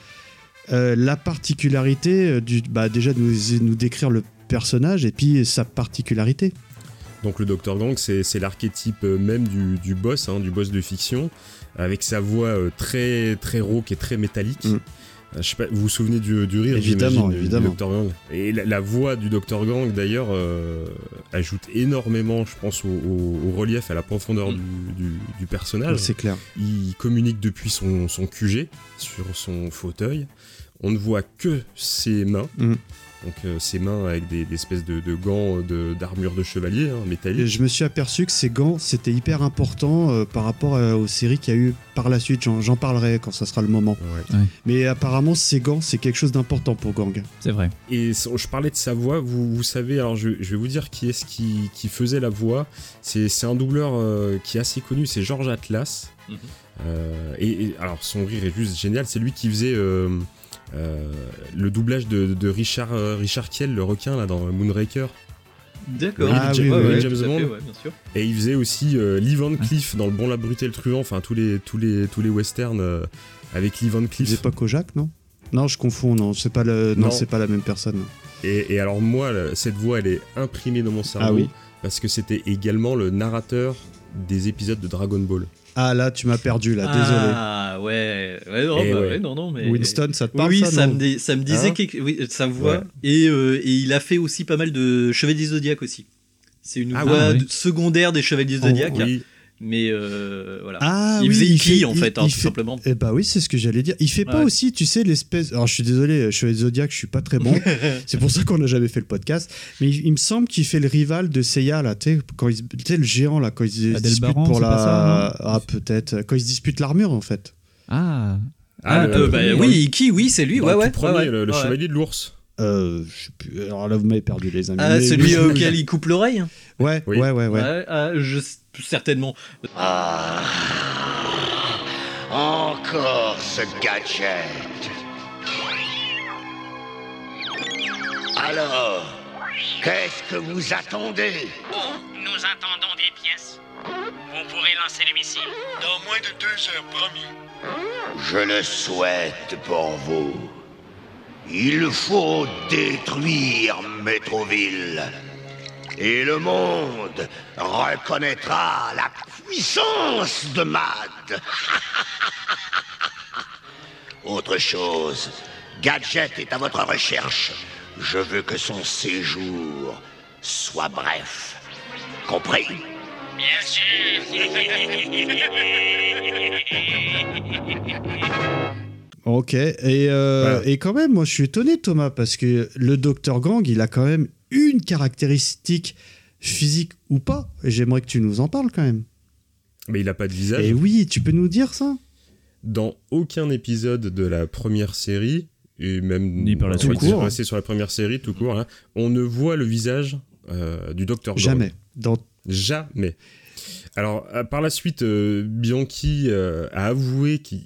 euh, la particularité euh, du, bah, déjà de nous, nous décrire le personnage et puis sa particularité? Donc le Dr Gang, c'est l'archétype euh, même du, du boss, hein, du boss de fiction, avec sa voix euh, très très rauque et très métallique. Mm. Euh, Je sais pas, vous vous souvenez du, du rire, Évidemment, évidemment. du Dr Gang. Et la, la voix du Dr Gang, d'ailleurs, euh, ajoute énormément, je pense, au, au- au relief, à la profondeur Mm. du, du- du personnage. C'est clair. Il communique depuis son, son QG, sur son fauteuil. On ne voit que ses mains. Mm. Donc euh, ses mains avec des, des espèces de, de gants de- d'armure de, chevalier, hein, Et métalliques. je me suis aperçu que ces gants, c'était hyper important euh, par rapport euh, aux séries qu'il y a eu par la suite. J'en parlerai quand ça sera le moment. Ouais. Mais apparemment, ces gants, c'est quelque chose d'important pour Gang. C'est vrai. Et je parlais de sa voix, vous, vous savez, alors je, je vais vous dire qui est-ce qui, qui faisait la voix. C'est un doubleur euh, qui est assez connu, c'est Georges Atlas. Mhm. Euh, et, et alors son rire est juste génial, c'est lui qui faisait euh, euh, le doublage de, de Richard, euh, Richard Kiel, le requin, là, dans Moonraker. D'accord. Oui, Ah oui, oui, James Bond. fait, ouais, bien sûr. Et il faisait aussi euh, Lee Van Cleef dans Le Bon, la Brute et le Truand, enfin tous les, tous les, tous les westerns euh, avec Lee Van Cleef. faisaient pas Kojak, non? Non, je confonds, non, c'est pas, le... non, Non. c'est pas la même personne. Et, et alors moi, cette voix, elle est imprimée dans mon cerveau. Ah oui. Parce que c'était également le narrateur des épisodes de Dragon Ball. Ah là, tu m'as perdu, là, désolé. Ah ouais, ouais, non, Et bah ouais. ouais, non, non, mais. Winston, ça te parle oui, ça, ça, non me, ça me disait Hein quelque... oui, sa voix. Ouais. Et, euh, et il a fait aussi pas mal de Chevaliers Zodiac aussi. C'est une Ah voix secondaire des Chevaliers Zodiac. Oui. Mais euh, voilà. Ah il oui, faisait fait- en il- fait, hein, il tout fait- simplement. Eh bah oui, c'est ce que j'allais dire. Il fait pas aussi, tu sais, l'espèce. Alors je suis désolé, je suis Zodiac, je suis pas très bon. c'est pour ça qu'on n'a jamais fait le podcast. Mais il, il me semble qu'il fait le rival de Seiya là, tu sais, le géant là, quand il se dispute Baran, pour la. ça, ah peut-être. Quand il se dispute l'armure en fait. Ah, Ah, Euh, le- bah, oui, Iki, oui, c'est lui. Ouais, le ouais. premier, ouais, ouais. le, le Ouais. chevalier de l'ours. Euh, je sais plus. Alors là, vous m'avez perdu les amis. Ah, celui euh, auquel il coupe l'oreille Ouais, Oui. ouais, ouais, ouais. Ouais, ah, je... Certainement. Ah, encore ce gadget. Alors, qu'est-ce que vous attendez? Nous attendons des pièces. Vous pourrez lancer le missile. Dans moins de deux heures, promis. Je le souhaite pour vous. Il faut détruire Métroville. Et le monde reconnaîtra la puissance de Mad. Autre chose, Gadget est à votre recherche. Je veux que son séjour soit bref. Compris? Bien sûr. Ok, et, euh, Voilà. et quand même, moi je suis étonné Thomas, parce que le Dr Gang, il a quand même une caractéristique physique ou pas, et j'aimerais que tu nous en parles quand même. Mais il a pas de visage. Et oui, tu peux nous dire ça? Dans aucun épisode de la première série, et même Ni par la Tout court. rester sur la première série, tout court, hein, on ne voit le visage euh, du Dr. Gang. Jamais. Dans... Jamais. Alors, euh, par la suite, euh, Bianchi euh, a avoué qu'il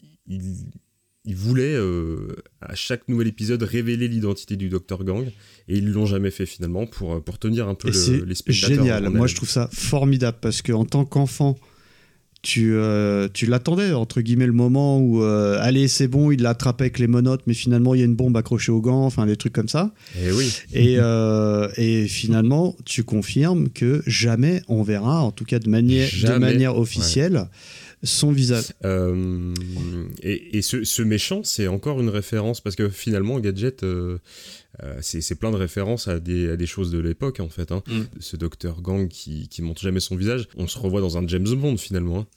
il- il voulait, euh, à chaque nouvel épisode, révéler l'identité du Dr. Gang, et ils l'ont jamais fait finalement pour, pour tenir un peu le- c'est les spectateurs. génial. Moi, je trouve ça formidable parce que en tant qu'enfant, tu, euh, tu l'attendais, entre guillemets, le moment où, euh, allez, c'est bon, il l'a attrapé avec les monotes, mais finalement, il y a une bombe accrochée au gant, enfin, des trucs comme ça. Et oui. Et, euh, et finalement, tu confirmes que jamais on verra, en tout cas de manière, de manière officielle, son visage. Euh, et et ce, ce méchant, c'est encore une référence parce que finalement, Gadget, euh, euh, c'est c'est plein de références à des, à des choses de l'époque en fait. hein. Mm. Ce docteur Gang qui, qui montre jamais son visage, on se revoit dans un James Bond finalement. hein.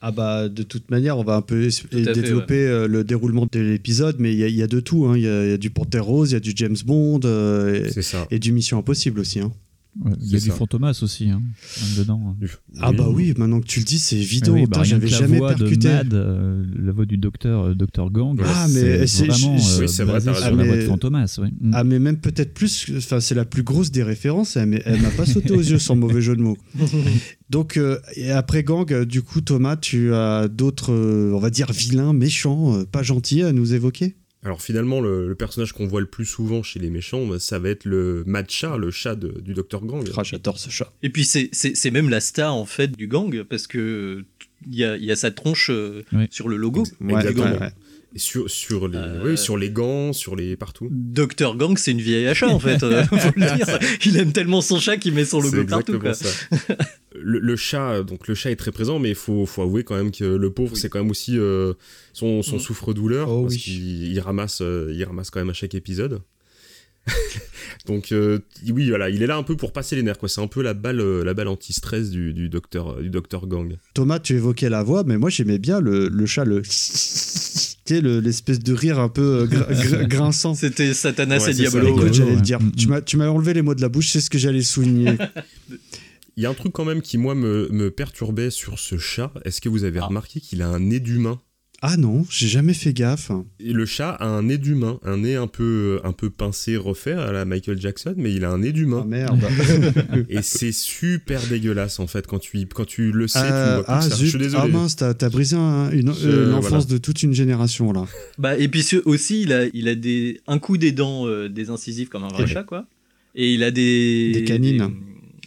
Ah bah de toute manière, on va un peu fait, développer euh, le déroulement de l'épisode, mais il y, a- il y a de tout. hein. Il y, a il y a du Panthère Rose, il y a du James Bond euh, et, C'est ça. et du Mission Impossible aussi. hein. Ouais, Il y a du ça. Fantomas aussi, hein, dedans. Ah bah oui, maintenant que tu le dis, c'est Eh évident. oui, bah, J'avais jamais voix percuté. de Mad, euh, la voix du docteur, euh, docteur Gang. Ah, mais c'est- vraiment euh, oui, c'est vrai, sur la voix de Mais- Fantomas. ouais. Mm. Ah mais même peut-être plus, enfin c'est la plus grosse des références, elle, m'a- elle m'a pas sauté aux yeux sans mauvais jeu de mots. Donc euh, et après Gang, euh, du coup Thomas, tu as d'autres, euh, on va dire vilains, méchants, euh, pas gentils à nous évoquer? Alors finalement, le, le personnage qu'on voit le plus souvent chez les méchants, bah, ça va être le Mad Chat, le chat de- du docteur Gang. Ah, J'adore ce chat. Et puis c'est- même la star en fait du gang parce que il y a, il y a sa tronche euh, Oui. sur le logo. Ouais, Exactement. ouais, ouais. Et sur, sur, les, Euh, oui, sur les gants, sur les partout. Docteur Gang, c'est une vieille achat en fait. euh, faut le dire. Il aime tellement son chat qu'il met son logo partout. exactement Quoi. ça. le, le chat, donc le chat est très présent, mais il faut, faut avouer quand même que le pauvre, Oui. c'est quand même aussi euh, son, son Mm. souffre-douleur, Oh parce oui. qu'il il ramasse, euh, il ramasse quand même à chaque épisode. donc euh, oui, voilà, il est là un peu pour passer les nerfs, quoi. C'est un peu la balle, euh, la balle anti-stress du, du docteur, du docteur Gang. Thomas, tu évoquais la voix, mais moi j'aimais bien le, le chat, le, tu sais, le- l'espèce de rire un peu euh, gr- gr- grinçant. C'était Satanas Ouais, et. Diabolo. Écoute, ouais. j'allais le dire. Tu m'as, tu m'as enlevé les mots de la bouche, c'est ce que j'allais souligner. Il y a un truc quand même qui, moi, me, me perturbait sur ce chat. Est-ce que vous avez Ah. remarqué qu'il a un nez d'humain? Ah non, j'ai jamais fait gaffe. Et le chat a un nez d'humain, un nez un peu, un peu pincé, refait à la Michael Jackson, mais il a un nez Ah d'humain. merde. Et c'est super dégueulasse en fait quand tu, quand tu le sais, tu Euh, ah. Je suis désolé. ah mince, t'as, t'as brisé un- euh, l'enfance voilà. de toute une génération là. Bah, et puis ce- aussi, il a, il a des, un coup des dents, euh, des incisives comme un vrai Ouais. chat, quoi. Et il a des. Des canines. des-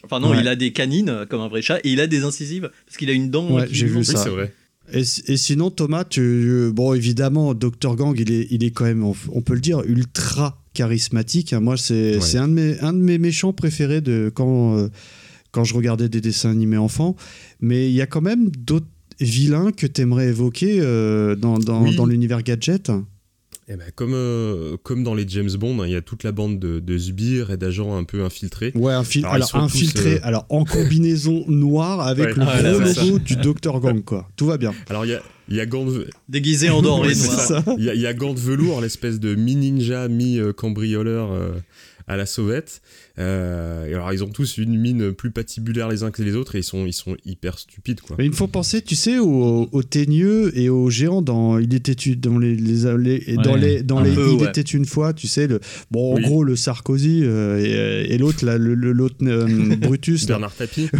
Enfin, non, Ouais. il a des canines comme un vrai chat et il a des incisives parce qu'il a une dent. Ouais, j'ai vu ça. c'est vrai. Et, et sinon, Thomas, tu, bon, évidemment, Dr. Gang, il est, il est quand même, on, peut le dire, ultra charismatique. Moi, c'est, Ouais. un, de mes, un de mes méchants préférés de quand, euh, quand je regardais des dessins animés enfants. Mais il y a quand même d'autres vilains que tu aimerais évoquer euh, dans, dans, Oui. dans l'univers gadget? Eh ben, comme, euh, comme dans les James Bond, hein, il y a toute la bande de, de sbires et d'agents un peu infiltrés. Ouais, Alors, ils alors, sont infiltré, tous, euh, alors en combinaison noire avec Ouais. le Ah, gros logo du Dr. Gang, quoi. Tout va bien. Alors il y a, il y a gants de, Déguisé en doré il y a, il y a gants de velours, l'espèce de mi-ninja, mi-cambrioleur euh, à la sauvette. Euh, et alors ils ont tous une mine plus patibulaire les uns que les autres et ils sont, ils sont hyper stupides quoi. Mais il me faut penser, tu sais, aux, aux teigneux et aux géants dans Il était une, dans les, les, les- dans Ouais, les, dans un les peu, Il ouais. était une fois, tu sais, le, bon, en Oui. gros, le Sarkozy euh, et, et l'autre, là, le, l'autre euh, Brutus. Bernard Tapie.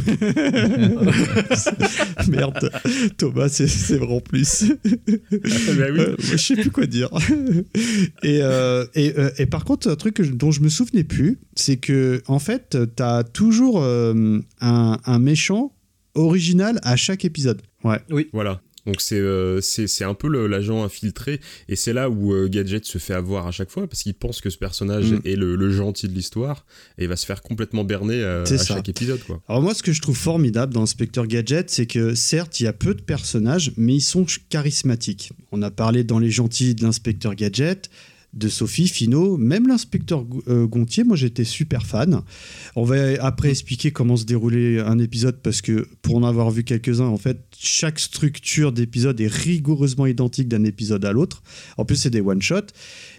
Merde, Thomas, c'est, c'est vraiment plus. bah oui. Euh, je sais plus quoi dire. et, euh, et, euh, et par contre, un truc que je- dont je me souvenais plus, c'est que en fait, t'as toujours euh, un, un méchant original à chaque épisode. Ouais. Voilà. Donc c'est euh, c'est c'est un peu le- l'agent infiltré et c'est là où euh, Gadget se fait avoir à chaque fois parce qu'il pense que ce personnage Mm. est le, le gentil de l'histoire et il va se faire complètement berner euh, à ça. chaque épisode quoi. Alors moi, ce que je trouve formidable dans Inspecteur Gadget, c'est que certes, il y a peu de personnages, mais ils sont charismatiques. On a parlé dans Les Gentils de l'inspecteur Gadget, de Sophie, Fino, même l'inspecteur euh, Gontier, moi j'étais super fan. On va après expliquer comment se déroulait un épisode, parce que pour en avoir vu quelques-uns, en fait, chaque structure d'épisode est rigoureusement identique d'un épisode à l'autre. En plus, c'est des one-shots.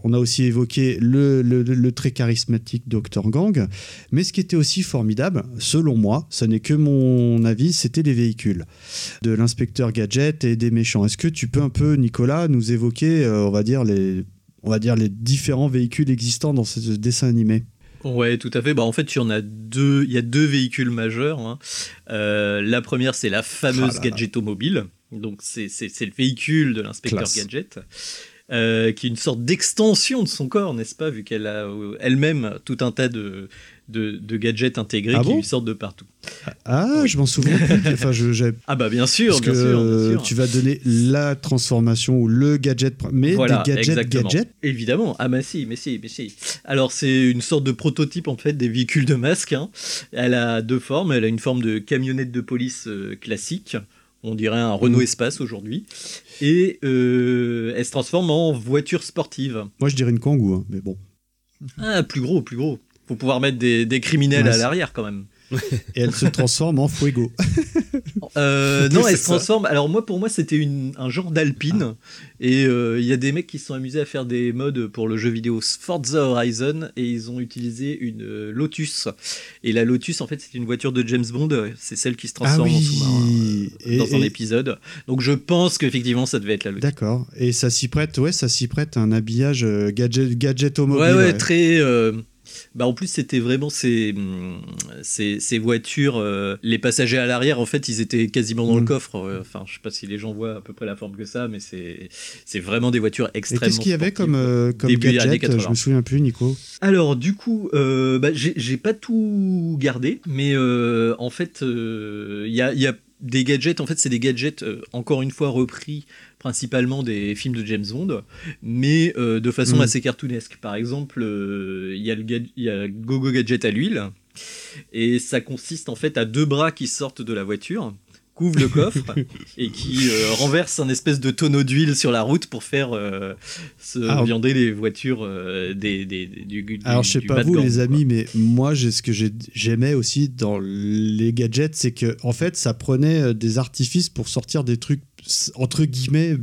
On a aussi évoqué le, le- le très charismatique Dr. Gang. Mais ce qui était aussi formidable, selon moi, ce n'est que mon avis, c'était les véhicules de l'inspecteur Gadget et des méchants. Est-ce que tu peux un peu, Nicolas, nous évoquer, euh, on va dire, les, on va dire, les différents véhicules existants dans ce dessin animé Ouais, tout à fait. Bah, en fait, il y en a deux. Il y a deux véhicules majeurs. hein. Euh, la première, c'est la fameuse Ah. Gadgetomobile. Donc, c'est le véhicule de l'inspecteur. Gadget. euh, qui est une sorte d'extension de son corps, n'est-ce pas, vu qu'elle a euh, elle-même tout un tas de, de, de gadgets intégrés Ah qui bon lui sortent de partout. Ah, je m'en souviens plus. Enfin, je, j'avais- Ah bah bien sûr, parce bien que sûr, bien sûr. tu vas donner la transformation ou le gadget, mais Voilà, des gadgets, exactement. gadgets. Évidemment. Ah bah si, mais si, mais si. Alors c'est une sorte de prototype en fait des véhicules de masque. hein. Elle a deux formes. Elle a une forme de camionnette de police euh, classique. On dirait un Renault Mhm. Espace aujourd'hui. Et euh, elle se transforme en voiture sportive. Moi, je dirais une Kangoo, hein, mais bon. Ah, plus gros, plus gros. Faut pouvoir mettre des, des criminels Ouais, à l'arrière quand même. Et elle se transforme en Fuego. Euh, non, elle se ça. transforme. Alors moi, pour moi, c'était un genre d'alpine. Et euh, il y a des mecs qui se sont amusés à faire des modes pour le jeu vidéo Forza Horizon et ils ont utilisé une euh, Lotus. Et la Lotus, en fait, c'est une voiture de James Bond. C'est celle qui se transforme Ah oui. en sous-marin euh, Et- dans un et- épisode. Donc je pense qu'effectivement, ça devait être la Lotus. D'accord. Et ça s'y prête, ouais, ça s'y prête à un habillage euh, gadget, gadget au mobile. Ouais, ouais, ouais. très. Bah en plus c'était vraiment ces, ces, ces voitures, euh, les passagers à l'arrière en fait ils étaient quasiment dans le Mm. coffre. euh, Enfin je sais pas si les gens voient à peu près la forme que ça, mais c'est c'est vraiment des voitures Et extrêmement. qu'est-ce qu'il y avait comme, euh, comme gadget 80. Je me souviens plus, Nico. Alors du coup, euh, bah, j'ai pas tout gardé, mais euh, en fait, il y, a, y a des gadgets. En fait, c'est des gadgets euh, encore une fois repris principalement des films de James Bond, mais euh, de façon Mm. assez cartoonesque. Par exemple, euh, il y a le y a Gogo Gadget à l'huile, et ça consiste en fait à deux bras qui sortent de la voiture couvrent le coffre et qui euh, renversent un espèce de tonneau d'huile sur la route pour faire se Alors- viander les voitures des, des- des- du, du- Alors, je sais pas vous, les quoi. amis, mais moi, ce que j'ai- j'aimais aussi dans les gadgets, c'est que, en fait, ça prenait des artifices pour sortir des trucs, entre guillemets,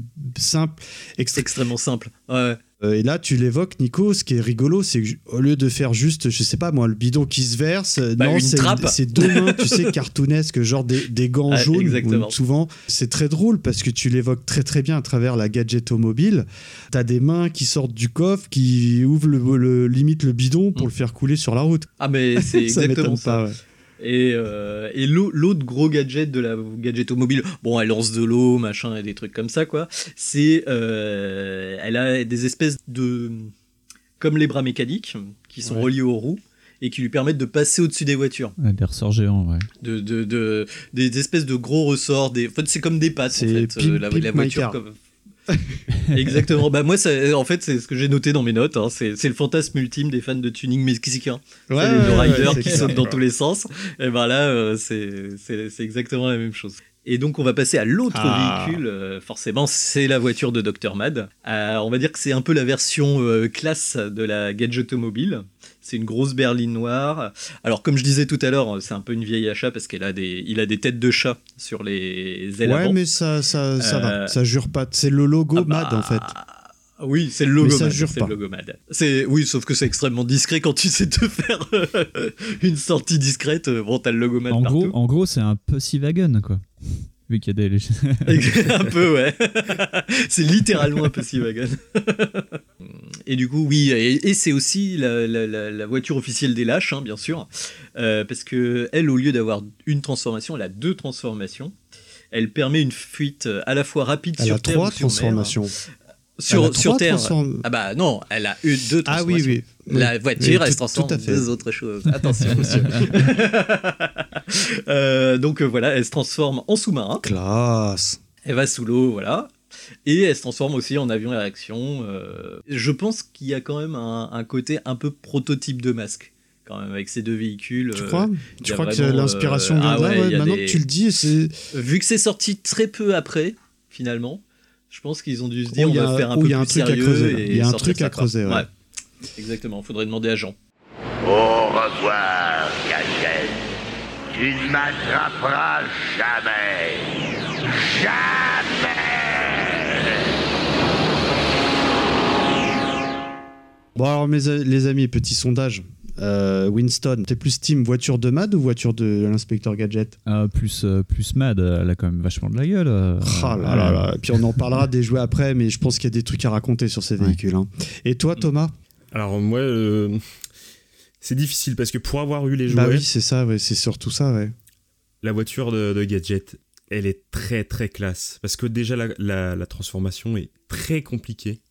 extra- extrêmement simple. Ouais. Euh, Et là, tu l'évoques, Nico. Ce qui est rigolo, c'est que ju- au lieu de faire juste, je sais pas moi, le bidon qui se verse, euh, Bah, non, c'est deux mains, tu sais, cartoonesques, genre des, des gants Ah, jaunes. où souvent, c'est très drôle parce que tu l'évoques très très bien à travers la gadget automobile. T'as des mains qui sortent du coffre, qui ouvrent le, le- limite le bidon pour Mm. le faire couler sur la route. Ah mais c'est exactement ça. pas. ouais. Et, euh, et l'au- l'autre gros gadget de la gadget automobile, bon, elle lance de l'eau, machin, et des trucs comme ça, quoi. C'est, euh, elle a des espèces de, comme les bras mécaniques, qui sont Ouais. reliés aux roues et qui lui permettent de passer au-dessus des voitures. Ouais, des ressorts géants, ouais. De, de, de- des espèces de gros ressorts. Des... En fait, c'est comme des pattes, en fait. pimp- la, pimp la my voiture comme... Exactement. Bah moi, ça- en fait, c'est ce que j'ai noté dans mes notes. hein. C'est c'est le fantasme ultime des fans de tuning mexicain. Ouais, C'est le ouais, rider qui saute dans tous les sens. Et ben là, euh, c'est c'est- c'est exactement la même chose. Et donc on va passer à l'autre Ah. véhicule, euh, forcément c'est la voiture de Dr Mad. Euh, on va dire que c'est un peu la version euh, classe de la gadget automobile. C'est une grosse berline noire. Alors comme je disais tout à l'heure, c'est un peu une vieille achat parce qu'il a des, il a des têtes de chat sur les ailes Ouais, avant. mais ça, ça, ça Euh, va. Ça jure pas. C'est le logo Ah bah, MAD en fait. Oui, c'est le logo Mais ça Mad. jure C'est pas. le logo Mad. C'est oui, sauf que c'est extrêmement discret quand tu sais te faire une sortie discrète. Bon, t'as le logo Mad En partout. gros, en gros, c'est un Pussy Wagon, quoi. Vu qu'il y a des. un peu, ouais. c'est littéralement un Pussy Wagon. et du coup, oui, et, et c'est aussi la, la- la- la voiture officielle des lâches, hein, bien sûr. Euh, parce que elle, au lieu d'avoir une transformation, elle a deux transformations. Elle permet une fuite à la fois rapide Elle sur a Terre trois ou sur mer. transformations. Sur, Elle a sur Terre. transform- Ah bah non, elle a eu deux Ah transformations. oui, oui. La voiture, Oui, elle se transforme en deux autres choses. Attention, monsieur. Euh, donc euh, voilà, elle se transforme en sous-marin. Classe. Elle va sous l'eau, voilà. Et elle se transforme aussi en avion à réaction. euh. Je pense qu'il y a quand même un, un côté un peu prototype de masque, quand même, avec ces deux véhicules. Tu euh, crois? Tu crois que l'inspiration euh, vient ah de là ouais, ouais, Maintenant des- que tu le dis, c'est. Vu que c'est sorti très peu après, finalement, je pense qu'ils ont dû se dire Oh, on il y a- va faire un oh, peu il y a un plus truc à sérieux. creuser, là. et Il y a un truc à creuser, ouais. Exactement, faudrait demander à Jean. Au revoir, Gadget. Tu ne m'attraperas jamais. Jamais Bon, alors, mes, les amis, petit sondage. Euh, Winston, t'es plus team voiture de MAD ou voiture de l'inspecteur Gadget? Ah, plus, euh, plus Mad, elle a quand même vachement de la gueule. euh. Ah là là là. Et puis on en parlera des jouets après, mais je pense qu'il y a des trucs à raconter sur ces Ouais. véhicules. hein. Et toi, Thomas? Alors moi, euh, c'est difficile parce que pour avoir eu les jouets, Bah oui, c'est ça, ouais, c'est surtout ça, ouais. la voiture de, de Gadget, elle est très très classe. Parce que déjà la, la- la transformation est très compliquée.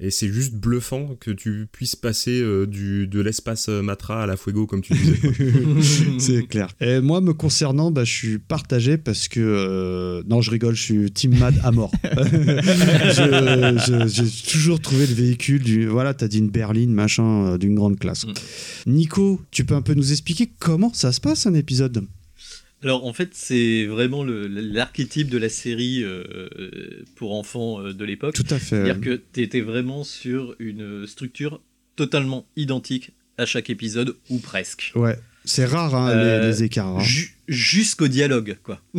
Et c'est juste bluffant que tu puisses passer euh, du, de l'espace euh, Matra à la Fuego, comme tu disais. c'est clair. Et moi, me concernant, bah, je suis partagé parce que. euh, non, je rigole, je suis Team Mad à mort. J'ai toujours trouvé le véhicule du. Voilà, t'as dit une berline, machin, euh, d'une grande classe. Mm. Nico, tu peux un peu nous expliquer comment ça se passe un épisode? Alors en fait, c'est vraiment l'archétype de la série euh, pour enfants euh, de l'époque. Tout à fait. C'est-à-dire que tu étais vraiment sur une structure totalement identique à chaque épisode, ou presque. Ouais, c'est rare hein, Euh, les, les écarts. hein. Ju- Jusqu'au dialogue, quoi.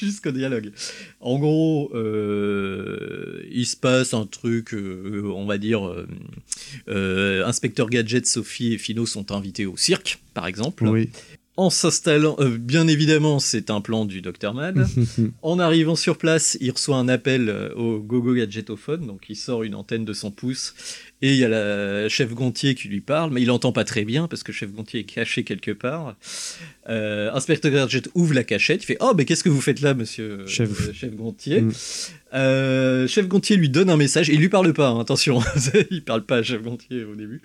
Jusqu'au dialogue. En gros, euh, il se passe un truc, euh, on va dire, euh, euh, Inspecteur Gadget, Sophie et Fino sont invités au cirque, par exemple. Oui. En s'installant, euh, bien évidemment, c'est un plan du Dr. Mad. En arrivant sur place, il reçoit un appel euh, au GoGo Gadgetophone, donc il sort une antenne de 100 pouces, et il y a la chef Gontier qui lui parle, mais il entend pas très bien parce que chef Gontier est caché quelque part. Euh, Inspecteur Gadget ouvre la cachette, il fait Oh, mais qu'est-ce que vous faites là, monsieur euh, Chef. chef Gontier Mm. Euh, Chef Gontier lui donne un message, et il lui parle pas, hein, attention, il parle pas à Chef Gontier au début.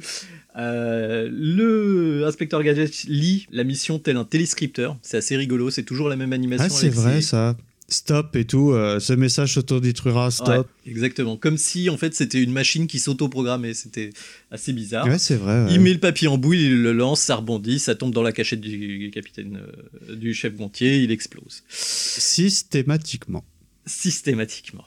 Euh, le inspecteur Gadget lit la mission tel un téléscripteur, c'est assez rigolo, c'est toujours la même animation. Ah, c'est vrai ça. Stop et tout. euh, ce message s'autodétruira. Stop. Ouais, exactement. Comme si en fait c'était une machine qui s'autoprogrammait. C'était assez bizarre. Ouais, c'est vrai. ouais. Il met le papier en boule, il le lance, ça rebondit, ça tombe dans la cachette du capitaine, euh, du chef Gontier, il explose Systématiquement. systématiquement.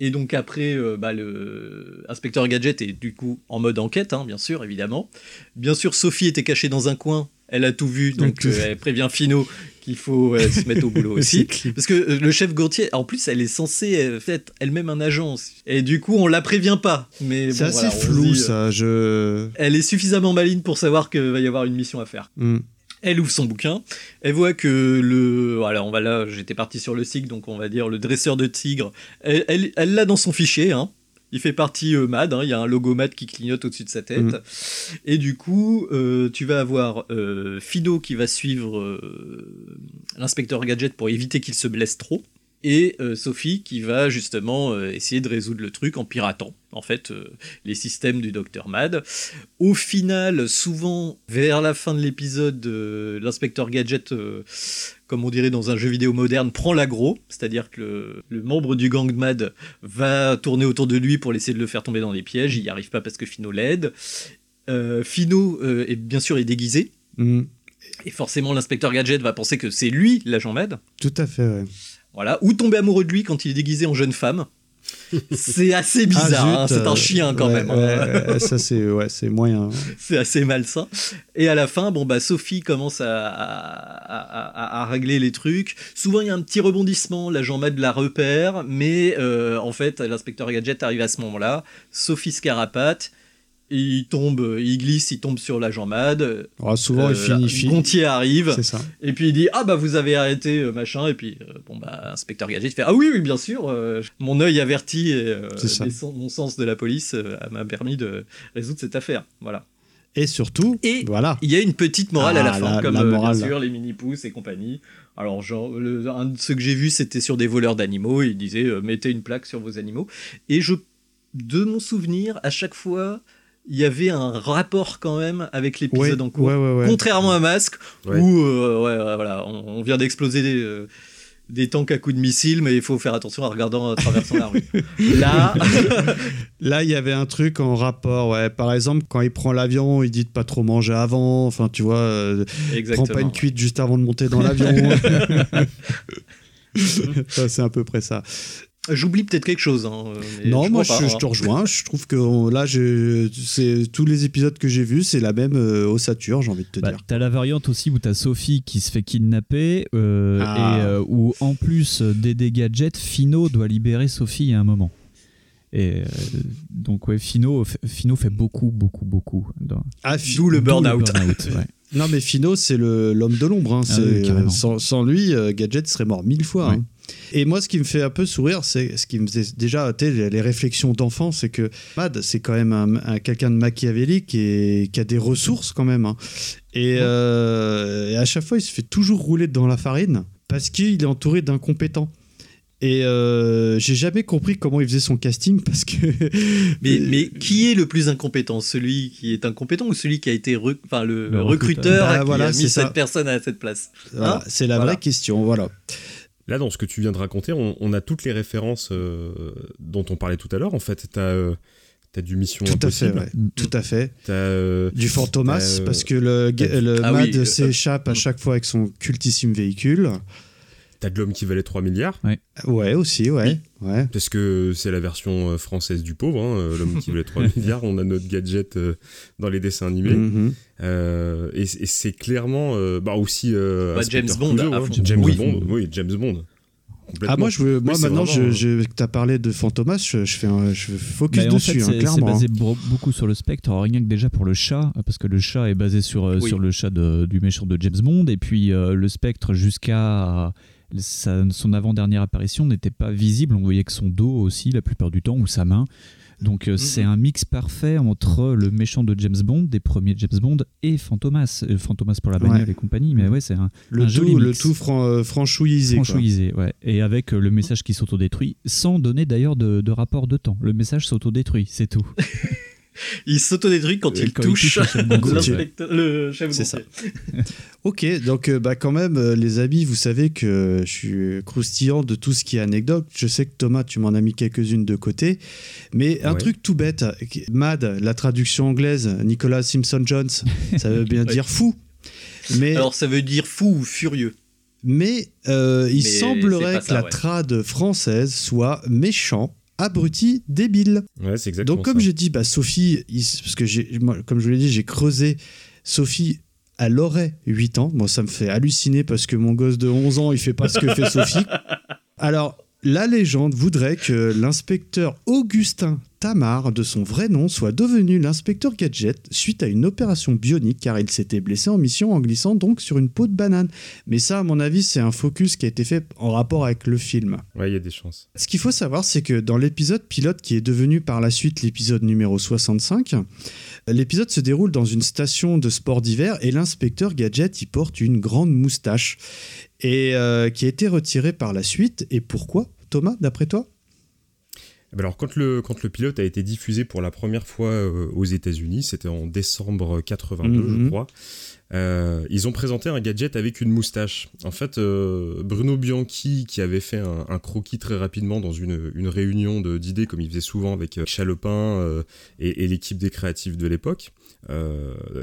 Et donc après, euh, bah, le inspecteur Gadget est du coup en mode enquête, hein, bien sûr, évidemment. Bien sûr, Sophie était cachée dans un coin, elle a tout vu, donc Donc, euh, elle prévient Fino qu'il faut euh, se mettre au boulot aussi. Parce que euh, le chef Gontier, en plus, elle est censée être elle-même un agent. Et du coup, on la prévient pas. Mais C'est bon, assez voilà, flou dit, euh, ça. Je. Elle est suffisamment maligne pour savoir qu'il va y avoir une mission à faire. Hmm. Elle ouvre son bouquin, elle voit que le. Voilà, on va là, j'étais parti sur le SIG, donc on va dire le dresseur de tigre. Elle elle- elle l'a dans son fichier, hein. Il fait partie euh, MAD, hein, il y a un logo MAD qui clignote au-dessus de sa tête. Mhm. Et du coup, euh, tu vas avoir euh, Fido qui va suivre l'inspecteur Gadget pour éviter qu'il se blesse trop. Et Sophie qui va justement essayer de résoudre le truc en piratant, en fait, les systèmes du Dr. Mad. Au final, souvent, vers la fin de l'épisode, l'inspecteur Gadget, comme on dirait dans un jeu vidéo moderne, prend l'aggro, c'est-à-dire que le, le membre du gang Mad va tourner autour de lui pour essayer de le faire tomber dans des pièges. Il n'y arrive pas parce que Fino l'aide. Euh, Fino euh, est bien sûr est déguisé. Hmm. Et forcément, l'inspecteur Gadget va penser que c'est lui l'agent Mad. Tout à fait. ouais. Voilà, ou tomber amoureux de lui quand il est déguisé en jeune femme. C'est assez bizarre, Ah, hein, c'est un euh, chien quand ouais, même. hein. ouais, ça c'est ouais, c'est moyen. c'est assez malsain. Et à la fin, bon bah Sophie commence à, à, à- à régler les trucs. Souvent il y a un petit rebondissement, l'agent Mad la repère, mais euh, en fait l'inspecteur Gadget arrive à ce moment-là. Sophie Scarapate, il tombe, il glisse, il tombe sur l'agent Mad. Alors, souvent il Euh, finit, finit. Gontier arrive. C'est ça. Et puis il dit ah bah vous avez arrêté euh, machin et puis euh, bon bah inspecteur Gadget fait ah oui oui bien sûr euh, mon œil averti et mon sens de la police m'a permis de résoudre cette affaire voilà Et surtout, Et- voilà. il y a une petite morale à la Ah, fin la- comme la morale. bien sûr les mini pouces et compagnie alors genre le- un de ceux que j'ai vu c'était sur des voleurs d'animaux il disait euh, mettez une plaque sur vos animaux et je de mon souvenir à chaque fois il y avait un rapport quand même avec l'épisode Ouais, en cours ouais, ouais, ouais. Contrairement à Masque, Ouais. où euh, voilà, on, on vient d'exploser des, euh, des tanks à coups de missiles, mais il faut faire attention en regardant en traversant la rue. Là, Là, il y avait un truc en rapport. Ouais. Par exemple, quand il prend l'avion, il dit de pas trop manger avant. Enfin, tu vois, euh, prends exactement. pas une cuite juste avant de monter dans l'avion. Ça, c'est à peu près ça. J'oublie peut-être quelque chose. hein, non, je moi, je, hein. te rejoins. Je trouve que on- là, c'est tous les épisodes que j'ai vus, c'est la même euh, ossature, j'ai envie de te Bah, dire. t'as la variante aussi où t'as Sophie qui se fait kidnapper euh, Ah. et euh, où en plus des gadgets, Fino doit libérer Sophie à un moment. Et euh, donc ouais, Fino, Fino fait beaucoup, beaucoup, beaucoup. dans- Ah, le burn-out. ouais. Non, mais Fino, c'est l'homme de l'ombre. hein. Ah oui, sans, sans lui, euh, Gadget serait mort mille fois. Hein. Et moi, ce qui me fait un peu sourire, c'est ce qui me faisait déjà les, réflexions d'enfant, c'est que Mad, c'est quand même un, un- quelqu'un de machiavélique et qui a des ressources quand même. hein. Et, euh, et à chaque fois, il se fait toujours rouler dans la farine parce qu'il est entouré d'incompétents. Et euh, j'ai jamais compris comment il faisait son casting parce que. Mais, mais qui est le plus incompétent? Celui qui est incompétent ou celui qui a été rec- enfin, le, Le recruteur, recruteur. Ah, qui voilà, a c'est mis ça. cette personne à cette place Voilà, Hein? c'est la Voilà. vraie question, voilà. Là, dans ce que tu viens de raconter, on, on a toutes les références euh, dont on parlait tout à l'heure. En fait, t'as euh, t'as du Mission Tout à fait, Impossible. ouais. Mm. Tout à fait. Euh, Du Fantomas, Euh, parce que le, le Ah Mad oui, euh, s'échappe à chaque fois avec son cultissime véhicule. T'as de l'homme qui valait 3 milliards. Ouais, aussi, ouais. ouais. Parce que c'est la version euh, française du pauvre, hein, euh, l'homme qui valait 3 milliards. On a notre gadget euh, dans les dessins animés. Mhm. Euh, et et c'est clairement euh, bah aussi euh, Bah, James Bond, Clouseau, hein. fond. James Oui. Bond, oui, James Bond. Complètement. Ah, moi, je veux, moi Oui, maintenant, vraiment, je, je, que tu as parlé de Fantomas, je, je fais un, je focus Bah, en dessus, fait, hein, c'est- c'est clairement. basé bro- beaucoup sur le spectre, Alors, rien que déjà pour le chat, parce que le chat est basé sur, Oui. sur le chat de- du méchant de James Bond, et puis euh, le spectre jusqu'à sa- son avant-dernière apparition n'était pas visible, on voyait que son dos aussi la plupart du temps, ou sa main. Donc euh, c'est un mix parfait entre le méchant de James Bond, des premiers James Bond, et Fantomas. Euh, Fantomas pour la bagnole Ouais. et compagnie, mais ouais, c'est un, le, un tout, joli le mix. tout fran- euh, franchouillisé. quoi. franchouillisé, ouais. Et avec le message qui s'autodétruit, sans donner d'ailleurs de, de rapport de temps. Le message s'autodétruit, c'est tout. Il s'autodétruit quand Et il quand il touche touche le chef C'est Gontier. Ok, donc euh, bah, quand même, euh, les amis, vous savez que je suis croustillant de tout ce qui est anecdote. Je sais que Thomas, tu m'en as mis quelques-unes de côté. Mais un Ouais. truc tout bête, euh, Mad, la traduction anglaise, Nicolas Simpson Jones, ça veut bien Ouais. dire fou. Mais, Alors ça veut dire fou ou furieux. mais euh, il Mais semblerait que ça, la ouais. trad française soit méchant, abruti, débile. Ouais, c'est exactement Donc, comme j'ai dit, bah, Sophie, il- parce que j'ai, moi, comme je vous l'ai dit, j'ai creusé. Sophie, elle aurait 8 ans. Moi, ça me fait halluciner parce que mon gosse de 11 ans, il fait pas ce que fait Sophie. Alors, la légende voudrait que l'inspecteur Augustin Tamar, de son vrai nom, soit devenu l'inspecteur Gadget suite à une opération bionique car il s'était blessé en mission en glissant donc sur une peau de banane. Mais ça, à mon avis, c'est un focus qui a été fait en rapport avec le film. Ouais, il y a des chances. Ce qu'il faut savoir, c'est que dans l'épisode pilote qui est devenu par la suite l'épisode numéro 65, l'épisode se déroule dans une station de sport d'hiver et l'inspecteur Gadget y porte une grande moustache et euh, qui a été retirée par la suite. Et pourquoi, Thomas, d'après toi? Alors, quand le, quand le pilote a été diffusé pour la première fois euh, aux États-Unis, c'était en décembre 82, Mhm. je crois. euh, ils ont présenté un gadget avec une moustache. En fait, euh, Bruno Bianchi, qui avait fait un, un croquis très rapidement dans une, une réunion d'idées, comme il faisait souvent avec Chalopin et, et l'équipe des créatifs de l'époque,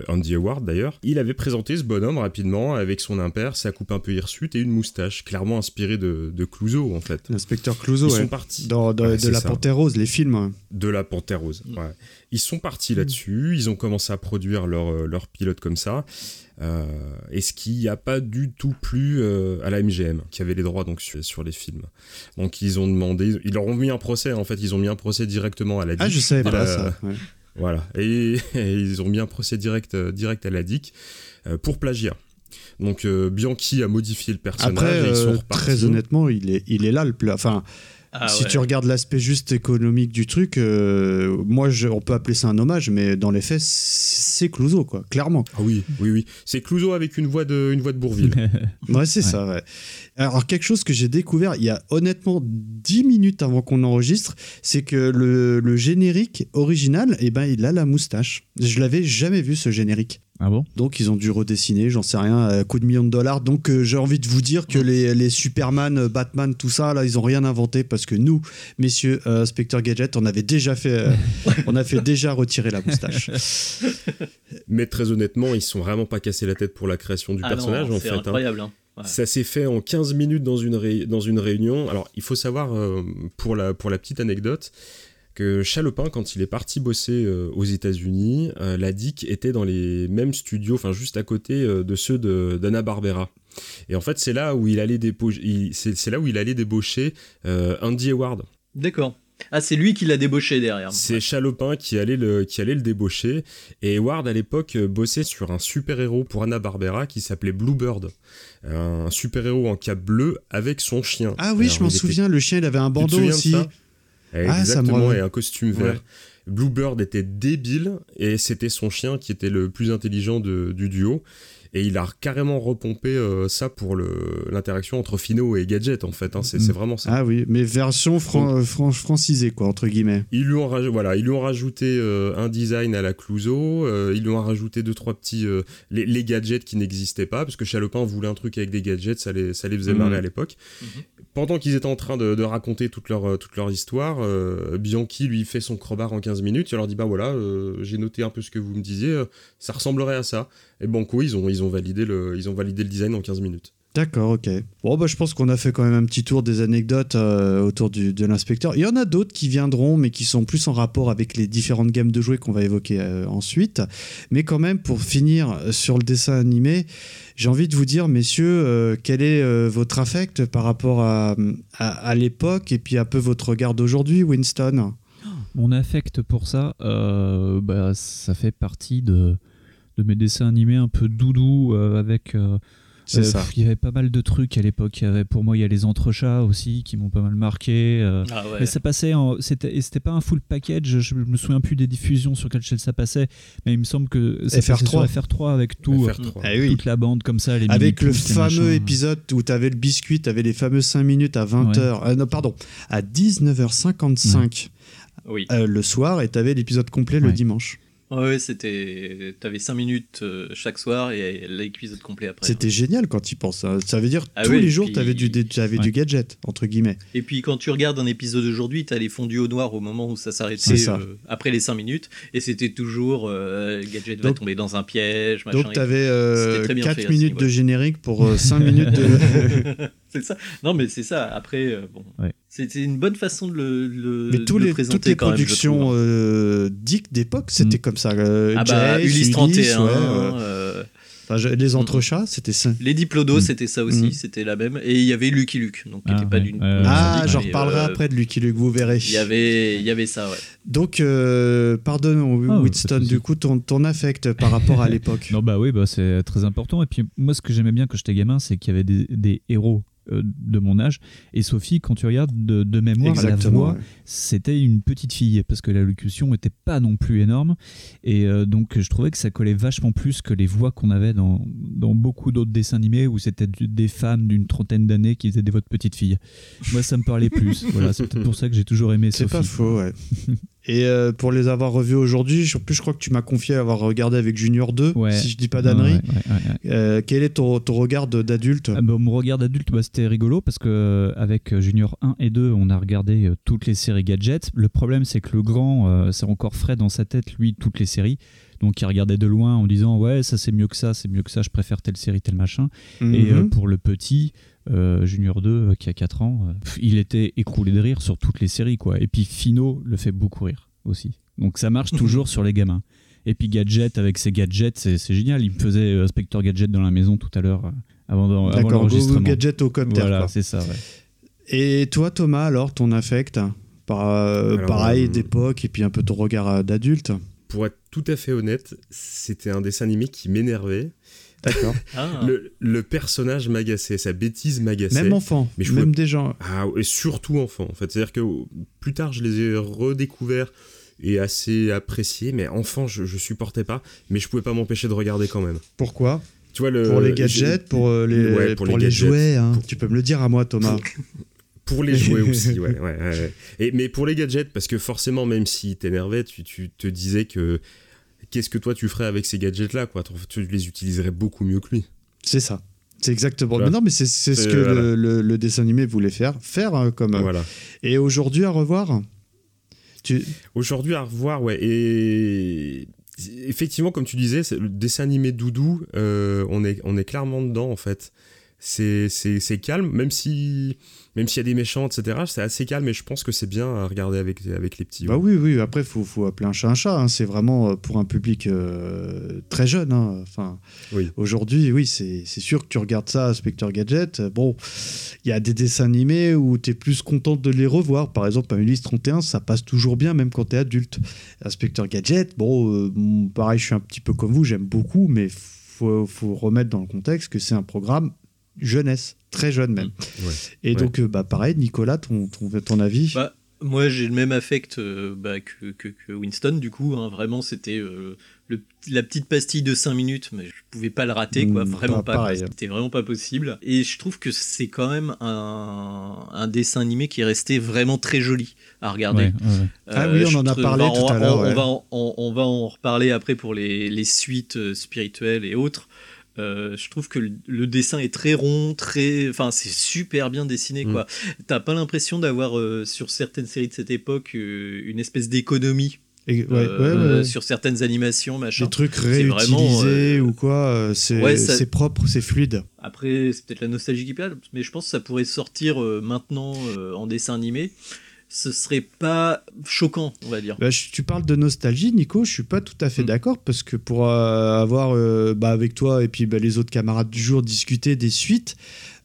Andy Howard d'ailleurs, il avait présenté ce bonhomme rapidement avec son impair, sa coupe un peu hirsute et une moustache, clairement inspirée de, de Clouseau en fait. L'inspecteur Clouseau, Ils ouais. sont partis. dans, dans- Ouais, de La ça. Panthère Rose, les films. de la Panthère Rose. Mm. ouais. Ils sont partis là-dessus, ils ont commencé à produire leur, euh, leur pilote comme ça. Euh, et ce qui n'a pas du tout plu euh, à la MGM, qui avait les droits donc sur, sur les films. Donc ils ont demandé, ils leur ont mis un procès, en fait, ils ont mis un procès directement à la. Ah, je savais pas la- ça. ouais. Voilà, et, et ils ont mis un procès direct, euh, direct à la DIC euh, pour plagiat. Donc euh, Bianchi a modifié le personnage Après, et ils sont très honnêtement, il est, il est là le plat. Enfin, Ah si ouais. tu regardes l'aspect juste économique du truc, euh, moi, je- on peut appeler ça un hommage, mais dans les faits, c'est Clouseau, quoi, clairement. Ah oui, oui, oui. C'est Clouseau avec une voix de, une voix de Bourville. Ouais, c'est Ouais. ça, ouais. Alors, quelque chose que j'ai découvert il y a honnêtement 10 minutes avant qu'on enregistre, c'est que le, le générique original, eh ben, il a la moustache. Je l'avais jamais vu, ce générique. Ah bon? Donc, ils ont dû redessiner, j'en sais rien, à coup de millions de dollars. Donc, euh, j'ai envie de vous dire que les, les Superman, euh, Batman, tout ça, là, ils ont rien inventé parce que nous, messieurs, euh, Inspecteur Gadget, on avait déjà fait, euh, on a fait déjà retirer la moustache. Mais très honnêtement, ils se sont vraiment pas cassé la tête pour la création du Ah personnage non, en c'est fait. hein. incroyable. hein. Ouais. Ça s'est fait en 15 minutes dans une, ré- dans une réunion. Alors, il faut savoir, euh, pour, la, pour la petite anecdote, que Chalopin, quand il est parti bosser euh, aux États-Unis, euh, la DIC était dans les mêmes studios, enfin juste à côté euh, de ceux de- d'Anna-Barbera. Et en fait, c'est là où il allait, c'est là où il allait débaucher euh, Andy Howard. D'accord. Ah, c'est lui qui l'a débauché derrière. C'est Chalopin qui allait le, qui allait le débaucher. Et Ward, à l'époque, bossait sur un super-héros pour Anna-Barbera qui s'appelait Bluebird. Un super-héros en cap bleu avec son chien. Ah oui, Alors, je m'en était- souviens, le chien, il avait un bandeau aussi. Ça Ah, Exactement, et un costume Ouais. vert. Bluebird était débile et c'était son chien qui était le plus intelligent de- du duo. Et il a carrément repompé euh, ça pour le- l'interaction entre Fino et Gadget, en fait. hein. C'est Mm. vraiment ça. Ah oui, mais version fran- fran- francisée, quoi, entre guillemets. Ils lui ont, raj- voilà, ils lui ont rajouté euh, un design à la Clouseau, euh, ils lui ont rajouté deux, trois petits. euh, les, les gadgets qui n'existaient pas, parce que Chalopin voulait un truc avec des gadgets, ça les, ça les faisait Mhm. marrer à l'époque. Mhm. Pendant qu'ils étaient en train de, de raconter toute leur, euh, toute leur histoire, euh, Bianchi lui fait son crowbar en 15 minutes, il leur dit Bah voilà, euh, j'ai noté un peu ce que vous me disiez, euh, ça ressemblerait à ça. Et Banco, ils ont, ils, ont validé le, ils ont validé le design en 15 minutes. D'accord, ok. Bon, bah, je pense qu'on a fait quand même un petit tour des anecdotes euh, autour du- de l'inspecteur. Il y en a d'autres qui viendront, mais qui sont plus en rapport avec les différentes gammes de jouets qu'on va évoquer euh, ensuite. Mais quand même, pour finir euh, sur le dessin animé, j'ai envie de vous dire, messieurs, euh, quel est euh, votre affect par rapport à, à, à l'époque et puis un peu votre regard d'aujourd'hui, Winston? Mon affect pour ça, euh, bah, ça fait partie de, de mes dessins animés un peu doudou euh, avec. euh, C'est euh, ça. pff, Il y avait pas mal de trucs à l'époque. Il y avait, pour moi, il y a les entrechats aussi qui m'ont pas mal marqué. euh, Ah ouais. Mais ça passait en. C'était et c'était pas un full package. Je me souviens plus des diffusions sur quelle chaîne ça passait. Mais il me semble que ça FR3. passait sur FR3 avec tout. euh, FR3. Eh oui. Toute la bande comme ça. Les Avec le fameux épisode où tu avais le biscuit, tu avais les fameux 5 minutes à 20h. non, pardon, à 19h55 Oui. euh, le soir et tu avais l'épisode complet le Ouais. dimanche. Ouais, c'était. T'avais 5 minutes euh, chaque soir et l'épisode complet après. C'était génial quand tu penses. hein. Ça veut dire Ah tous les jours, puis- du, t'avais Ouais. du gadget, entre guillemets. Et puis quand tu regardes un épisode aujourd'hui, t'as les fondus au noir au moment où ça C'est s'arrêtait ça. euh, après les 5 minutes, et c'était toujours euh, Gadget va Donc- tomber dans un piège, machin. Donc et tu avais C'était très bien fait 4 à ce minutes de générique pour 5 minutes de. c'est ça. Non mais c'est ça. Après, euh, bon, Ouais. c'était une bonne façon de le, le- Mais de le présenter toutes les quand productions trouve. euh, dick d'époque, c'était Mm. comme ça. Euh, ah bah, Jace, Ulysse 31, ouais, euh, euh, enfin, je- les entrechats, c'était ça. les Diplodos, Mm. c'était ça aussi, Mm. c'était la même. Et il y avait Lucky Luke, donc qui Ah, pas ouais, d'une. Ah, j'en reparlerai euh, après de Lucky Luke, vous verrez. Il y avait, il y avait ça, ouais. Donc, euh, pardonne, Ah, de Winston, du coup, ton, ton affect par rapport à l'époque. Non, bah oui, bah, c'est très important. Et puis, moi, ce que j'aimais bien quand j'étais gamin, c'est qu'il y avait des, des héros de mon âge. Et Sophie, quand tu regardes de, de mémoire, la voix, ouais. c'était une petite fille parce que l'allocution n'était pas non plus énorme et euh, donc je trouvais que ça collait vachement plus que les voix qu'on avait dans, dans beaucoup d'autres dessins animés où c'était des femmes d'une trentaine d'années qui faisaient des voix de petites filles. Moi ça me parlait plus. Voilà, c'est peut-être pour ça que j'ai toujours aimé C'est Sophie. pas faux, ouais. Et euh, pour les avoir revus aujourd'hui, en plus, je crois que tu m'as confié avoir regardé avec Junior 2, Ouais. si je dis pas d'annerie. ouais, ouais. Euh, quel est ton, ton regard d'adulte? Ah bah, mon regard d'adulte, bah, c'était rigolo parce que euh, avec Junior 1 et 2, on a regardé toutes les séries gadgets. Le problème, c'est que le grand, c'est encore frais dans sa tête, lui, toutes les séries. Donc, il regardait de loin en disant Ouais, ça c'est mieux que ça, c'est mieux que ça, je préfère telle série, tel machin. Et euh, Mhm. pour le petit, euh, Junior 2, euh, qui a 4 ans, euh, pff, il était écroulé de rire sur toutes les séries. quoi. Et puis Fino le fait beaucoup rire aussi. Donc ça marche toujours sur les gamins. Et puis Gadget, avec ses gadgets, c'est génial. Il me faisait Inspecteur Gadget dans la maison tout à l'heure, avant, avant l'enregistrement. gadget au copter. Voilà, c'est ça, ouais. Et toi, Thomas, alors, ton affect par, euh, Alors, Pareil, euh, d'époque, et puis un peu ton regard d'adulte? Pour être tout à fait honnête, c'était un dessin animé qui m'énervait. D'accord. Ah. Le, le personnage m'agaçait, sa bêtise m'agaçait. Même enfant, Mais je même des gens. Ah, et surtout enfant, en fait. C'est-à-dire que plus tard, je les ai redécouverts et assez appréciés, mais enfant, je, je supportais pas, mais je pouvais pas m'empêcher de regarder quand même. Pourquoi? Tu vois, le, Pour les gadgets, pour euh, les, Ouais, pour pour les, les gadgets. jouets. hein. Pour- Tu peux me le dire à moi, Thomas. Pour les jouets aussi, ouais, ouais, ouais, ouais. Et, mais pour les gadgets, parce que forcément, même s'ils t'énervaient, tu, tu te disais que qu'est-ce que toi tu ferais avec ces gadgets-là, quoi? Tu les utiliserais beaucoup mieux que lui. C'est ça. C'est exactement. Voilà. Mais non, mais c'est ce que voilà. le, le- le dessin animé voulait faire. Faire hein, comme. euh, Voilà. Et aujourd'hui, à revoir tu... Aujourd'hui, à revoir, ouais. Et effectivement, comme tu disais, le dessin animé Doudou, euh, on, est, on est clairement dedans, en fait. C'est calme, même si même s'il y a des méchants, etc. C'est assez calme, et je pense que c'est bien à regarder avec, avec les petits. Bah ouais. oui, oui. Après, faut, faut appeler un chat un chat. hein. C'est vraiment euh, pour un public euh, très jeune. hein. Enfin, Oui. aujourd'hui, oui, c'est c'est sûr que tu regardes ça, Spectre Gadget. euh, Bon, il y a des dessins animés où tu es plus content de les revoir. Par exemple, un Ulysse 31, ça passe toujours bien, même quand tu es adulte. Inspecteur Gadget, bon, euh, bon, pareil, je suis un petit peu comme vous, j'aime beaucoup, mais faut, faut remettre dans le contexte que c'est un programme jeunesse, très jeune même. Ouais. Et Ouais. donc, euh, bah, pareil, Nicolas, ton, ton, ton avis? Bah, Moi, j'ai le même affect euh, bah, que, que- que Winston, du coup. hein. Vraiment, c'était euh, le- la petite pastille de 5 minutes, mais je pouvais pas le rater, quoi. Mm, Vraiment pas pas. pareil. C'était vraiment pas possible. Et je trouve que c'est quand même un, un dessin animé qui est resté vraiment très joli à regarder. Ouais, ouais, ouais. Ah oui, on en a parlé on tout va- à l'heure, On, ouais. on va, en- on, on va en reparler après pour les, les suites euh, spirituelles et autres. Euh, je trouve que le, le dessin est très rond, très, enfin c'est super bien dessiné Mm. quoi. T'as pas l'impression d'avoir euh, sur certaines séries de cette époque euh, une espèce d'économie Et- ouais, ouais, sur certaines animations machin. Des trucs vraiment, réutilisés ou quoi, c'est ça- propre, c'est fluide. Après, c'est peut-être la nostalgie qui parle, mais je pense que ça pourrait sortir maintenant en dessin animé. Ce serait pas choquant, on va dire. Bah, je- tu parles de nostalgie, Nico. Je suis pas tout à fait Mm. d'accord parce que pour euh, avoir euh, bah, avec toi et puis bah, les autres camarades du jour discuté des suites,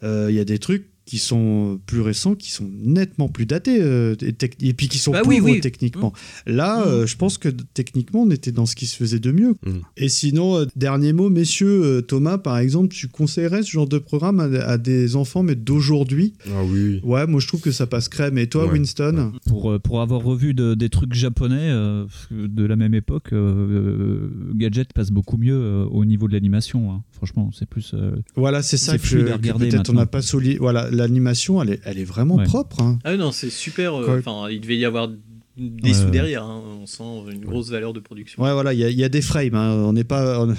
euh, il y a des trucs qui sont plus récents, qui sont nettement plus datés euh, et, puis qui sont Bah pauvres oui, oui. techniquement. Là, Mm. euh, je pense que techniquement, on était dans ce qui se faisait de mieux. Mm. Et sinon, euh, dernier mot, messieurs, euh, Thomas, par exemple, tu conseillerais ce genre de programme à, à des enfants, mais d'aujourd'hui? Ah oui. Ouais, moi je trouve que ça passe crème. Et toi, Ouais. Winston? Pour, euh, pour avoir revu de- des trucs japonais euh, de la même époque, euh, Gadget passe beaucoup mieux euh, au niveau de l'animation. hein. Franchement, c'est plus. euh, Voilà, c'est ça que, que regarder peut-être on n'a pas soli. Voilà, l'animation, elle est, elle est vraiment Ouais. propre. hein. Ah non, c'est super. euh, Enfin, il devait y avoir des sous derrière. hein. On sent une grosse valeur de production. Ouais, voilà, il y, a- il y a des frames. hein. On n'est pas. on-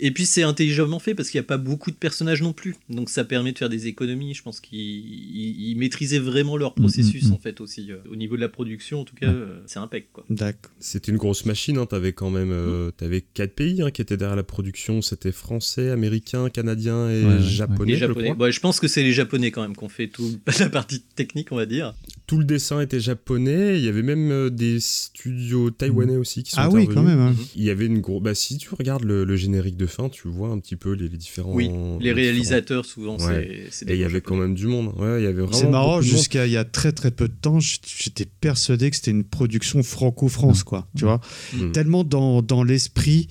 Et puis c'est intelligemment fait parce qu'il n'y a pas beaucoup de personnages non plus. Donc ça permet de faire des économies. Je pense qu'ils ils- ils maîtrisaient vraiment leur processus mm, mm. en fait aussi. euh, Au niveau de la production, en tout cas, euh, c'est impec quoi. D'accord. C'était une grosse machine, hein. t'avais quand même euh, t'avais quatre pays hein, qui étaient derrière la production, c'était français, américain, canadien et Ouais, ouais, japonais. Je japonais. je pense que c'est les japonais quand même qui ont fait toute la partie technique, on va dire. Tout le dessin était japonais, il y avait même euh, des studios taïwanais aussi qui sont Ah oui, quand même. hein. Il y avait une grosse. Bah, si tu regardes le, le générique de fin, tu vois un petit peu les, les différents. Oui, les réalisateurs souvent, Ouais. c'est- des Et il y avait quand même du monde. Ouais, il y avait vraiment. C'est marrant, jusqu'à il y a très très peu de temps, j'étais persuadé que c'était une production franco-France, quoi. Tu vois Mm. Tellement dans, dans l'esprit.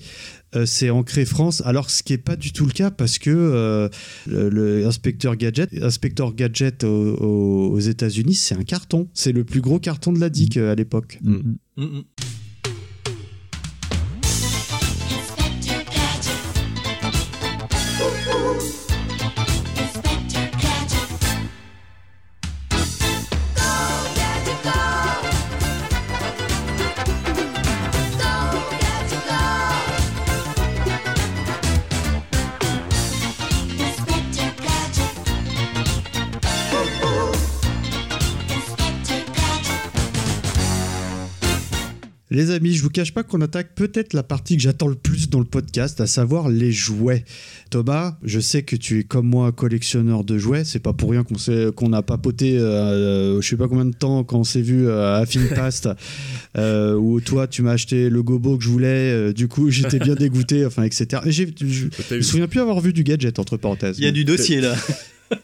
euh, c'est ancré France, alors ce qui n'est pas du tout le cas parce que euh, le, le inspecteur Gadget, inspecteur Gadget aux, États-Unis, c'est un carton. C'est le plus gros carton de la DIC euh, à l'époque. Mm. Les amis, je vous cache pas qu'on attaque peut-être la partie que j'attends le plus dans le podcast, à savoir les jouets. Thomas, je sais que tu es comme moi un collectionneur de jouets. C'est pas pour rien qu'on s'est- qu'on a papoté, euh, je sais pas combien de temps quand on s'est vu euh, à Finpast, euh, où toi tu m'as acheté le gobo que je voulais. euh, du coup, j'étais bien dégoûté, enfin etc. Et j'ai- je, me souviens plus avoir vu du gadget entre parenthèses. Il y a du dossier là.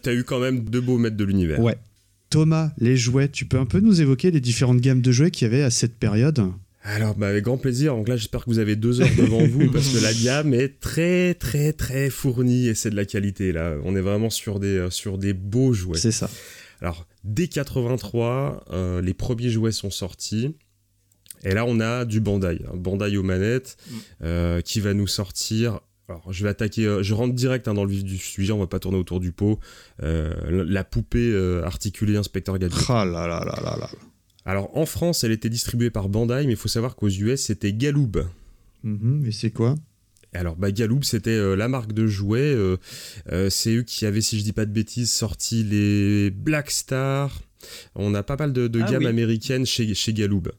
t'as eu quand même deux beaux maîtres de l'univers. Ouais. Thomas, les jouets, tu peux un peu nous évoquer les différentes gammes de jouets qu'il y avait à cette période? Alors, bah, avec grand plaisir. Donc là, j'espère que vous avez deux heures devant vous parce que la gamme est très, très, très fournie et c'est de la qualité. Là, on est vraiment sur des, euh, sur des beaux jouets. C'est ça. Alors, dès 83, euh, les premiers jouets sont sortis. Et là, on a du Bandai. hein, Bandai aux manettes Mm. euh, qui va nous sortir. Alors, je vais attaquer. euh, je rentre direct hein, dans le vif du sujet. On va pas tourner autour du pot. Euh, la poupée euh, articulée Inspecteur Gadget. Ah là là là là là. Alors, en France, elle était distribuée par Bandai, mais il faut savoir qu'aux US, c'était Galoob. Mhm, et c'est quoi? Alors, bah, Galoob, c'était euh, la marque de jouets. euh, euh, c'est eux qui avaient, si je dis pas de bêtises, sorti les Black Star. On a pas mal de, de Ah gammes oui. américaines chez, chez Galoob.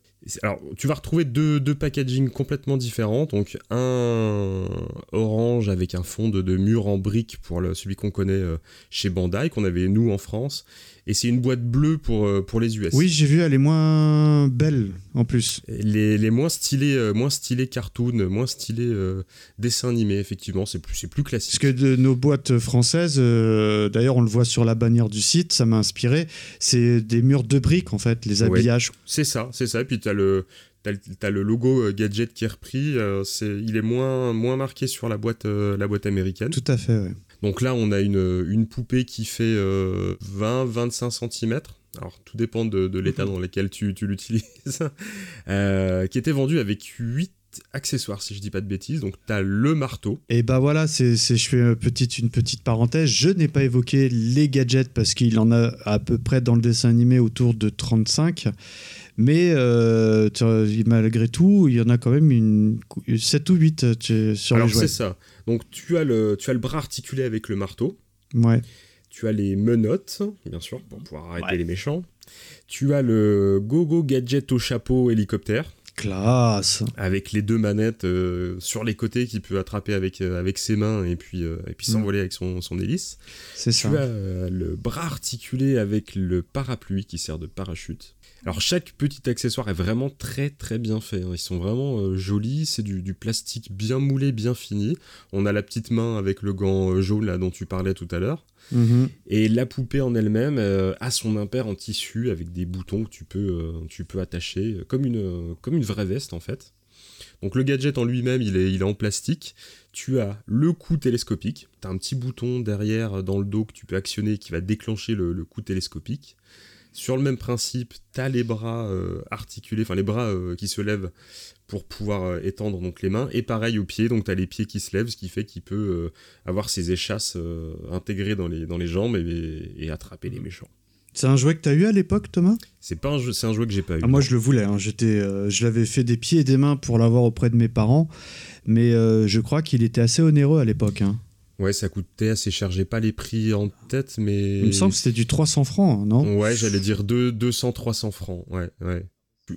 Alors, tu vas retrouver deux, deux packaging complètement différents. Donc, un orange avec un fond de, de mur en briques pour le- celui qu'on connaît chez Bandai, qu'on avait nous en France. Et c'est une boîte bleue pour, euh, pour les US. Oui, j'ai vu, elle est moins belle en plus. Les, les moins stylés, euh, moins stylés cartoon, moins stylés euh, dessins animés, effectivement, c'est plus, plus Parce classique. que de nos boîtes françaises, euh, d'ailleurs on le voit sur la bannière du site, ça m'a inspiré, c'est des murs de briques en fait, les Ouais. habillages. C'est ça, c'est ça. Et puis le, t'as le- t'as le logo euh, gadget qui est repris. euh, c'est, il est moins, moins marqué sur la boîte, euh, la boîte américaine. Tout à fait, ouais. Donc là, on a une, une poupée qui fait euh, 20-25 cm. Alors, tout dépend de, de l'état dans lequel tu, tu l'utilises. Euh, qui était vendue avec 8 accessoires, si je dis pas de bêtises. Donc, tu as le marteau. Et bah voilà, c'est, c'est- je fais une petite, une petite parenthèse. Je n'ai pas évoqué les gadgets parce qu'il en a à peu près dans le dessin animé autour de 35. Mais euh, malgré tout, il y en a quand même une, 7 ou 8 tu- sur Alors, les jouets. c'est ça. Donc, tu as, le, tu as le bras articulé avec le marteau. Ouais. Tu as les menottes, bien sûr, pour pouvoir arrêter Ouais. les méchants. Tu as le Gogo Gadget au chapeau hélicoptère. Classe. avec les deux manettes euh, sur les côtés qu'il peut attraper avec, euh, avec ses mains et puis, euh, et puis s'envoler avec son, son hélice. C'est Tu ça. as euh, le bras articulé avec le parapluie qui sert de parachute. Alors chaque petit accessoire est vraiment très très bien fait. hein. Ils sont vraiment euh, jolis. C'est du, du plastique bien moulé, bien fini. On a la petite main avec le gant euh, jaune là dont tu parlais tout à l'heure. Mhm. Et la poupée en elle-même euh, a son impair en tissu avec des boutons que tu peux, tu peux attacher comme une, comme une vraie veste en fait. Donc le gadget en lui-même, il est, il est en plastique. Tu as le coup télescopique. Tu as un petit bouton derrière dans le dos que tu peux actionner qui va déclencher le, le coup télescopique. Sur le même principe, tu as les bras euh, articulés, enfin les bras euh, qui se lèvent pour pouvoir euh, étendre donc les mains. Et pareil aux pieds, donc tu as les pieds qui se lèvent, ce qui fait qu'il peut avoir ses échasses intégrées dans les, dans les jambes et, et attraper les méchants. C'est un jouet que tu as eu à l'époque, Thomas? C'est pas un jeu, c'est un jouet que j'ai pas eu. Ah, Moi, je le voulais. hein. J'étais, je l'avais fait des pieds et des mains pour l'avoir auprès de mes parents. Mais je crois qu'il était assez onéreux à l'époque. hein. Ouais, ça coûtait assez cher. J'ai pas les prix en tête, mais. Il me semble que c'était du 300 francs, non? Ouais, j'allais dire deux- 200-300 francs. Ouais, ouais.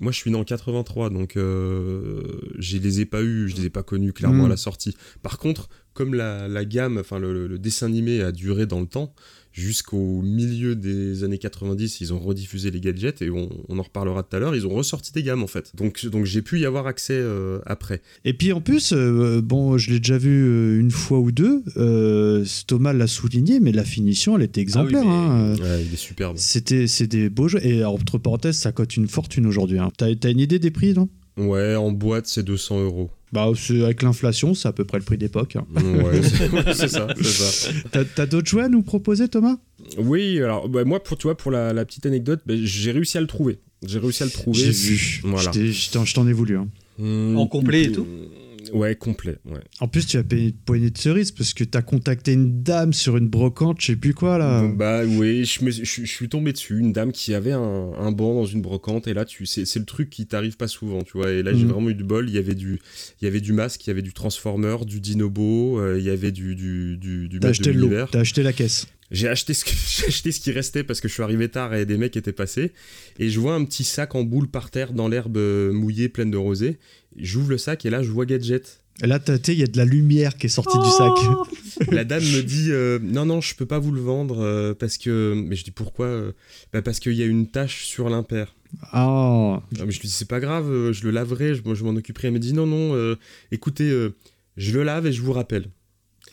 Moi, je suis né en 83, donc euh, je les ai pas eus, je les ai pas connus clairement Mm. à la sortie. Par contre, comme la, la gamme, enfin le dessin animé a duré dans le temps, jusqu'au milieu des années 90, ils ont rediffusé les gadgets et on, on en reparlera tout à l'heure. Ils ont ressorti des gammes en fait. Donc, donc j'ai pu y avoir accès euh, après. Et puis en plus, euh, bon, je l'ai déjà vu euh, une fois ou deux. euh, Thomas l'a souligné, mais la finition, elle était exemplaire. mais- hein. Ouais, il est superbe. C'était, c'est des beaux jeux. Et entre parenthèses, ça coûte une fortune aujourd'hui. Hein. T'as, t'as une idée des prix, non? Ouais, en boîte, c'est 200 euros. Bah, avec l'inflation, c'est à peu près le prix d'époque. hein. Ouais, c'est ouais, c'est ça. T'as, d'autres jouets à nous proposer, Thomas? Oui, alors bah, moi, pour, tu vois, pour la, la petite anecdote, bah, j'ai réussi à le trouver. J'ai réussi à le trouver. J'ai vu. Voilà. Je, t'en, je t'en ai voulu. hein. Mmh, En complet et tout? Ouais, complet, ouais. En plus, tu as payé une poignée de cerises parce que t'as contacté une dame sur une brocante, je sais plus quoi là. Bah oui, je, me- je- je suis tombé dessus, une dame qui avait un, un banc dans une brocante, et là, tu c'est c'est le truc qui t'arrive pas souvent, tu vois. Et là, j'ai Mhm. vraiment eu du bol. Il y avait du, il y avait du masque, il y avait du Transformer, du Dinobo, euh, il y avait du, du, du, du T'as de acheté le lot, l'univers. t'as acheté la caisse. J'ai acheté, ce que- j'ai acheté ce qui restait parce que je suis arrivé tard et des mecs étaient passés. Et je vois un petit sac en boule par terre dans l'herbe mouillée pleine de rosée. J'ouvre le sac et là, je vois Gadget. Et là, t'as- t'sais, il y a de la lumière qui est sortie du sac. La dame me dit euh, Non, non, je peux pas vous le vendre euh, parce que. Mais je dis Pourquoi euh bah, Parce qu'il y a une tache sur l'impair. Ah, Ah, mais je lui dis C'est pas grave, euh, je le laverai, je, m'en occuperai. Elle me dit Non, non, euh, écoutez, euh, je le lave et je vous rappelle.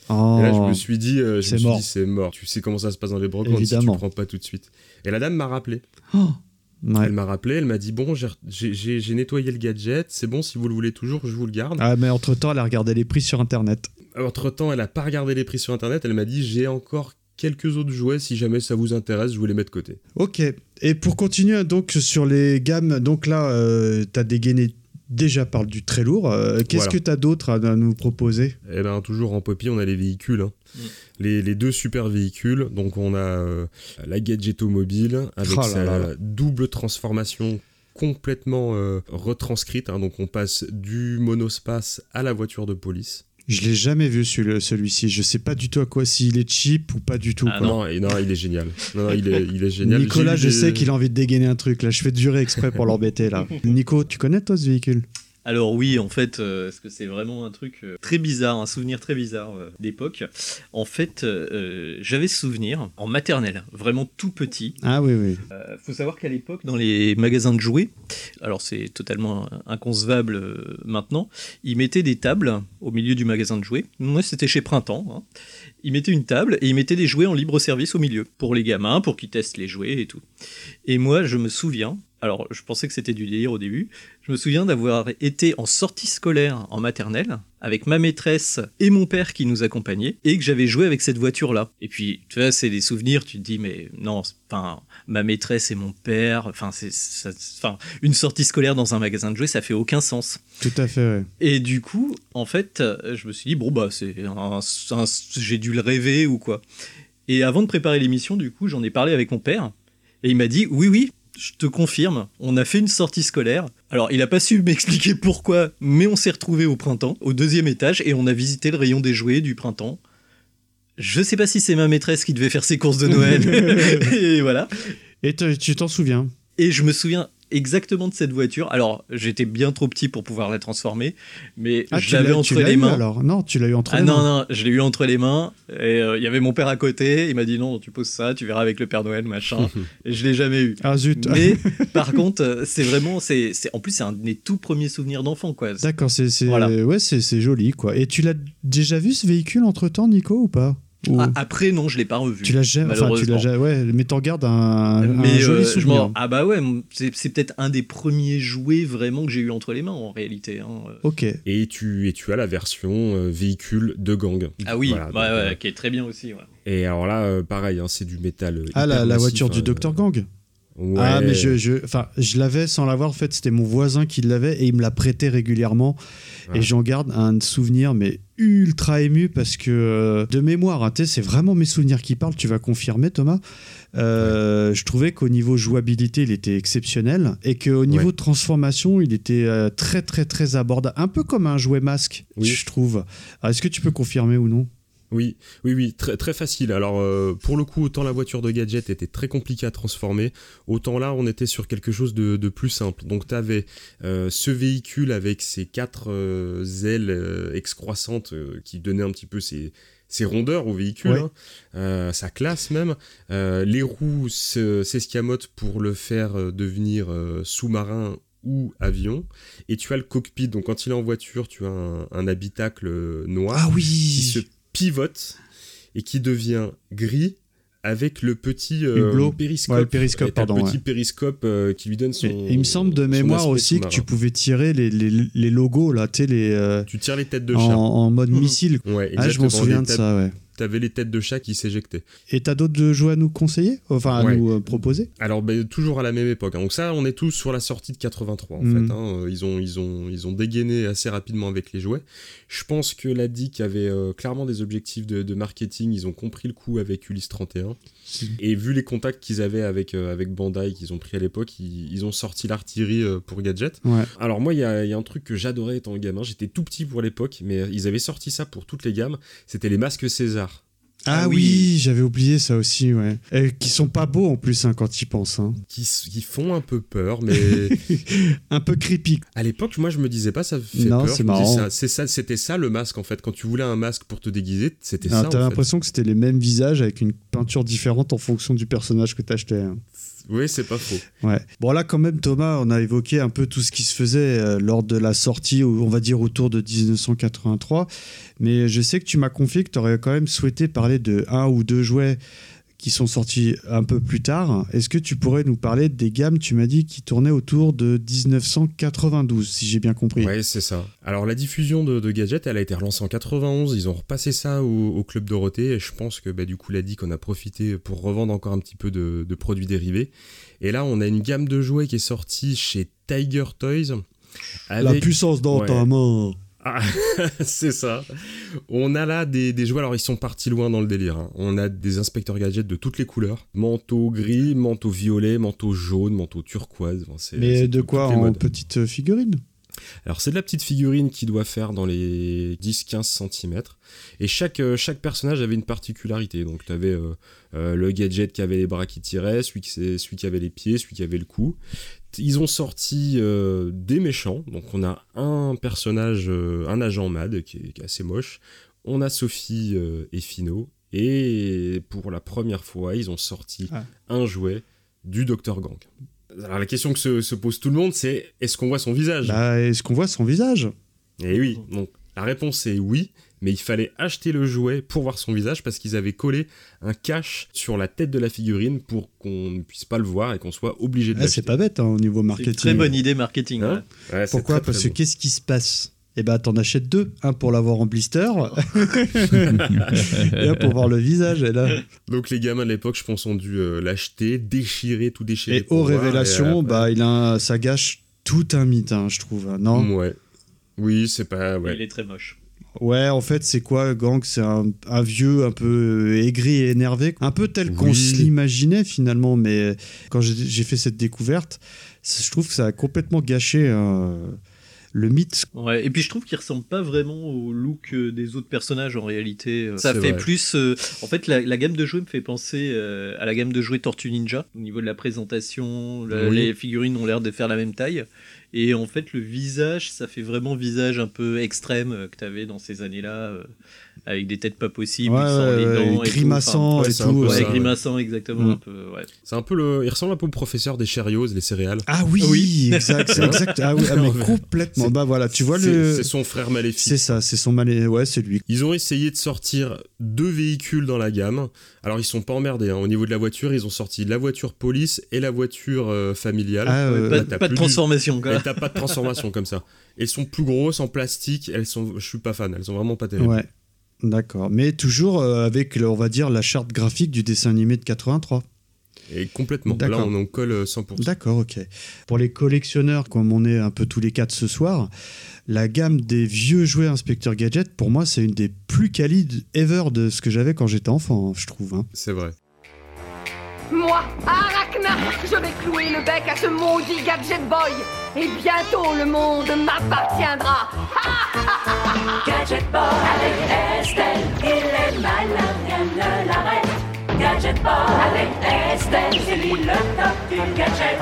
oh. Et là, je me suis dit, euh, je C'est me suis mort. dit, c'est mort. Tu sais comment ça se passe dans les brocantes si Évidemment. tu prends pas tout de suite. Et la dame m'a rappelé. Oh. Ouais. Elle m'a rappelé, elle m'a dit Bon, j'ai- nettoyé le gadget, c'est bon, si vous le voulez toujours, je vous le garde. Ah, mais entre temps, elle a regardé les prix sur internet. Entre temps, elle a pas regardé les prix sur internet, elle m'a dit J'ai encore quelques autres jouets, si jamais ça vous intéresse, je vous les mets de côté. Ok. Et pour continuer donc sur les gammes, donc là, euh, t'as dégainé déjà par du très lourd. Euh, Qu'est-ce Voilà. que t'as d'autre à, à nous proposer? Eh ben, toujours en poppy, on a les véhicules. hein. Mm. Les, les deux super véhicules. Donc, on a euh, la Gadgeto Mobile avec Oh là sa là. double transformation complètement euh, retranscrite. hein. Donc, on passe du monospace à la voiture de police. Je l'ai jamais vu celui- celui-ci. Je sais pas du tout à quoi s'il est cheap ou pas du tout. Ah quoi. non, il est génial. Non, non, il, est, il est génial. Nicolas, je sais qu'il a envie de dégainer un truc là. Je fais durer exprès pour l'embêter là. Nico, tu connais toi ce véhicule? Alors oui, en fait, euh, parce que c'est vraiment un truc euh, très bizarre, un souvenir très bizarre euh, d'époque? En fait, euh, j'avais ce souvenir en maternelle, vraiment tout petit. Ah oui, oui. Euh, faut savoir qu'à l'époque, dans les magasins de jouets, alors c'est totalement inconcevable euh, maintenant, ils mettaient des tables au milieu du magasin de jouets. Moi, c'était chez Printemps. hein. Ils mettaient une table et ils mettaient des jouets en libre service au milieu pour les gamins, pour qu'ils testent les jouets et tout. Et moi, je me souviens alors je pensais que c'était du délire au début, je me souviens d'avoir été en sortie scolaire en maternelle avec ma maîtresse et mon père qui nous accompagnaient et que j'avais joué avec cette voiture-là. Et puis, tu vois, c'est des souvenirs, tu te dis, mais non, enfin, ma maîtresse et mon père, enfin, c'est, enfin, une sortie scolaire dans un magasin de jouets, ça fait aucun sens. Tout à fait, ouais. Et du coup, en fait, je me suis dit, bon, bah, c'est j'ai dû le rêver ou quoi. Et avant de préparer l'émission, du coup, j'en ai parlé avec mon père. Et il m'a dit, oui, oui, je te confirme, on a fait une sortie scolaire. Alors, il a pas su m'expliquer pourquoi, mais on s'est retrouvé au printemps, au deuxième étage, et on a visité le rayon des jouets du printemps. Je sais pas si c'est ma maîtresse qui devait faire ses courses de Noël. et voilà. Et tu t'en souviens? Et je me souviens exactement de cette voiture. Alors, j'étais bien trop petit pour pouvoir la transformer, mais Ah, je l'avais entre les eu, mains. alors? Non, tu l'as eu entre Ah les non, mains. non, je l'ai eu entre les mains. Et euh, il y avait mon père à côté. Il m'a dit non, tu poses ça, tu verras avec le Père Noël, machin. et je l'ai jamais eu. Ah zut. Mais par contre, c'est vraiment, c'est, c'est- en plus, c'est un de mes tout premiers souvenirs d'enfant, quoi. D'accord, c'est Voilà. ouais, c'est c'est joli quoi. Et tu l'as déjà vu ce véhicule entre temps, Nico, ou pas? Ou- Ah, après, non, je l'ai pas revu. Tu l'as jamais, enfin, tu l'as malheureusement. jamais, ouais, mais t'en gardes un, un Mais joli euh, je souvenir. m'en- ah bah ouais, c'est, c'est peut-être un des premiers jouets vraiment que j'ai eu entre les mains en réalité. hein. Ok. Et tu, et tu as la version euh, véhicule de gang. Ah oui, Voilà, ouais, donc, ouais, euh, qui est très bien aussi. Ouais. Et alors là, euh, pareil, hein, c'est du métal. euh, Ah, la, hyper la massif, voiture du hein, Dr Gang. Ouais. Ah, mais je, je, je l'avais sans l'avoir. En fait, c'était mon voisin qui l'avait et il me la prêtait régulièrement. Ouais. Et j'en garde un souvenir, mais ultra ému parce que euh, de mémoire, hein, c'est vraiment mes souvenirs qui parlent. Tu vas confirmer, Thomas. Euh, Je trouvais qu'au niveau jouabilité, il était exceptionnel et qu'au niveau de transformation, il était euh, très, très, très abordable. Un peu comme un jouet masque, Oui. je trouve. Est-ce que tu peux confirmer ou non? Oui, oui, oui, très, très facile. Alors, euh, pour le coup, autant la voiture de gadget était très compliquée à transformer, autant là, on était sur quelque chose de, de plus simple. Donc, tu avais ce véhicule avec ses quatre euh, ailes euh, excroissantes euh, qui donnaient un petit peu ses, ses rondeurs au véhicule, Ouais. hein, euh, sa classe même. Euh, les roues se- s'escamotent pour le faire euh, devenir euh, sous-marin ou avion. Et tu as le cockpit, donc quand il est en voiture, tu as un, un habitacle euh, noir Ah qui oui se pivote et qui devient gris avec le petit euh, périscope. Ouais, le périscope, pardon, petit ouais. périscope euh, qui lui donne son. Et- il me semble de mémoire aussi que tu pouvais tirer les, les, les logos, là, tu les. euh, Tu tires les têtes de en, chat. en mode missile. Ouais, Ah, je m'en souviens de ça, ouais. T'avais les têtes de chat qui s'éjectaient. Et t'as d'autres jeux à nous conseiller? Enfin, à Ouais. nous euh, proposer? Alors, ben, toujours à la même époque. hein. Donc, ça, on est tous sur la sortie de 83, en Mhm. fait. hein. Euh, Ils, ont, ils, ont, ils ont dégainé assez rapidement avec les jouets. Je pense que la DIC avait euh, clairement des objectifs de, de marketing. Ils ont compris le coup avec Ulysse 31. Et vu les contacts qu'ils avaient avec, euh, avec Bandai, qu'ils ont pris à l'époque, ils, ils ont sorti l'artillerie euh, pour Gadget. Ouais. Alors, moi, il y a, il y a un truc que j'adorais étant gamin. J'étais tout petit pour l'époque, mais ils avaient sorti ça pour toutes les gammes. C'était les masques César. Ah, Ah oui, oui. j'avais oublié ça aussi, ouais. Et qui sont pas beaux en plus hein, quand ils pensent. hein. Qui, qui font un peu peur, mais Un peu creepy. À l'époque, moi, je me disais pas ça fait Non, peur. c'est marrant. ça- c'est ça, c'était ça le masque en fait. Quand tu voulais un masque pour te déguiser, c'était Ah, ça. T'as l'impression que c'était les mêmes visages avec une peinture différente en fonction du personnage que t'achetais. hein. Oui, c'est pas faux. Ouais. Bon là quand même Thomas, on a évoqué un peu tout ce qui se faisait euh, lors de la sortie, on va dire autour de 1983, mais je sais que tu m'as confié que tu aurais quand même souhaité parler de un ou deux jouets qui sont sortis un peu plus tard. Est-ce que tu pourrais nous parler des gammes, tu m'as dit, qui tournaient autour de 1992, si j'ai bien compris Ouais, c'est ça. Alors, la diffusion de, de Gadget, elle a été relancée en 91. Ils ont repassé ça au, au Club Dorothée. Et je pense que, bah, du coup, l'a dit qu'on a profité pour revendre encore un petit peu de, de produits dérivés. Et là, on a une gamme de jouets qui est sortie chez Tiger Toys. La puissance dans Ouais. ta main. Ah, c'est ça. On a là des, des jouets, alors ils sont partis loin dans le délire. hein. On a des inspecteurs gadgets de toutes les couleurs. Manteau gris, manteau violet, manteau jaune, manteau turquoise. Enfin, Mais de quoi En modes. petite figurine? Alors c'est de la petite figurine qui doit faire dans les 10-15 cm. Et chaque, euh, chaque personnage avait une particularité. Donc tu avais le gadget qui avait les bras qui tiraient, celui qui, c'est- celui qui avait les pieds, celui qui avait le cou. Ils ont sorti euh, des méchants. Donc on a un personnage, euh, un agent MAD qui est, qui est assez moche. On a Sophie euh, et Fino. Et pour la première fois, ils ont sorti Ah. un jouet du Dr Gang. Alors la question que se, se pose tout le monde, c'est est-ce qu'on voit son visage? Bah, Est-ce qu'on voit son visage? Et oui, donc la réponse est oui, mais il fallait acheter le jouet pour voir son visage parce qu'ils avaient collé un cache sur la tête de la figurine pour qu'on ne puisse pas le voir et qu'on soit obligé de Ah, l'acheter. c'est pas bête hein, au niveau une marketing. très bonne idée marketing. Hein? ouais. Ouais, c'est Pourquoi? très, très Parce que qu'est-ce qui se passe? Eh ben, t'en achètes deux. Un pour l'avoir en blister et un pour voir le visage. Et, là. Donc les gamins de l'époque, je pense, ont dû euh, l'acheter, déchirer, tout déchirer. et aux voir, révélations, et, euh, bah, il a un- ça gâche tout un mythe, hein, je trouve. hein, Non? Ouais. Oui, c'est pas. Ouais. Il est très moche. Ouais, en fait, c'est quoi, Gang? C'est un, un vieux un peu euh, aigri et énervé, un peu tel qu'on Oui. se l'imaginait finalement. Mais quand j'ai fait cette découverte, je trouve que ça a complètement gâché euh, le mythe. Ouais, et puis je trouve qu'il ressemble pas vraiment au look euh, des autres personnages en réalité. Euh, Ça fait vrai. plus. euh, en fait, la, la gamme de jouets me fait penser euh, à la gamme de jouets Tortue Ninja. Au niveau de la présentation, Oui. les figurines ont l'air de faire la même taille. Et en fait, le visage, ça fait vraiment visage un peu extrême euh, que t'avais dans ces années-là, avec des têtes pas possibles, Ouais, sans les ouais, dents, et tout. grimaçant ouais, et c'est un tout. peu Enfin, ouais, ça, grimaçant exactement Mm. Ouais. C'est un peu le. Il ressemble un peu au professeur des Cheerios, les céréales. Ah oui, Oui. exact, c'est exact. Ah oui, ah, mais complètement. C'est- Bah voilà, tu vois C'est- le. C'est son frère maléfique. C'est ça, c'est son malais. Ouais, c'est lui. Ils ont essayé de sortir deux véhicules dans la gamme. Alors ils sont pas emmerdés. hein. Au niveau de la voiture, ils ont sorti la voiture police et la voiture euh, familiale. Ah, euh, pas pas de transformation, quoi. T'as pas de transformation comme ça. Elles sont plus grosses en plastique. Elles sont. Je suis pas fan. Elles sont vraiment pas terribles. Ouais, d'accord. Mais toujours euh, avec, on va dire, la charte graphique du dessin animé de 83. Et complètement. Là, on en colle euh, 100%. D'accord, ok. Pour les collectionneurs, comme on est un peu tous les quatre ce soir, la gamme des vieux jouets Inspecteur Gadget, pour moi, c'est une des plus qualides ever de ce que j'avais quand j'étais enfant, je trouve. hein. C'est vrai. Moi, Arachna, je vais clouer le bec à ce maudit Gadget Boy. Et bientôt le monde m'appartiendra. Gadget Boy avec Estelle, il est malin, rien ne l'arrête. Gadget Boy avec Estelle, c'est lui le top du gadget.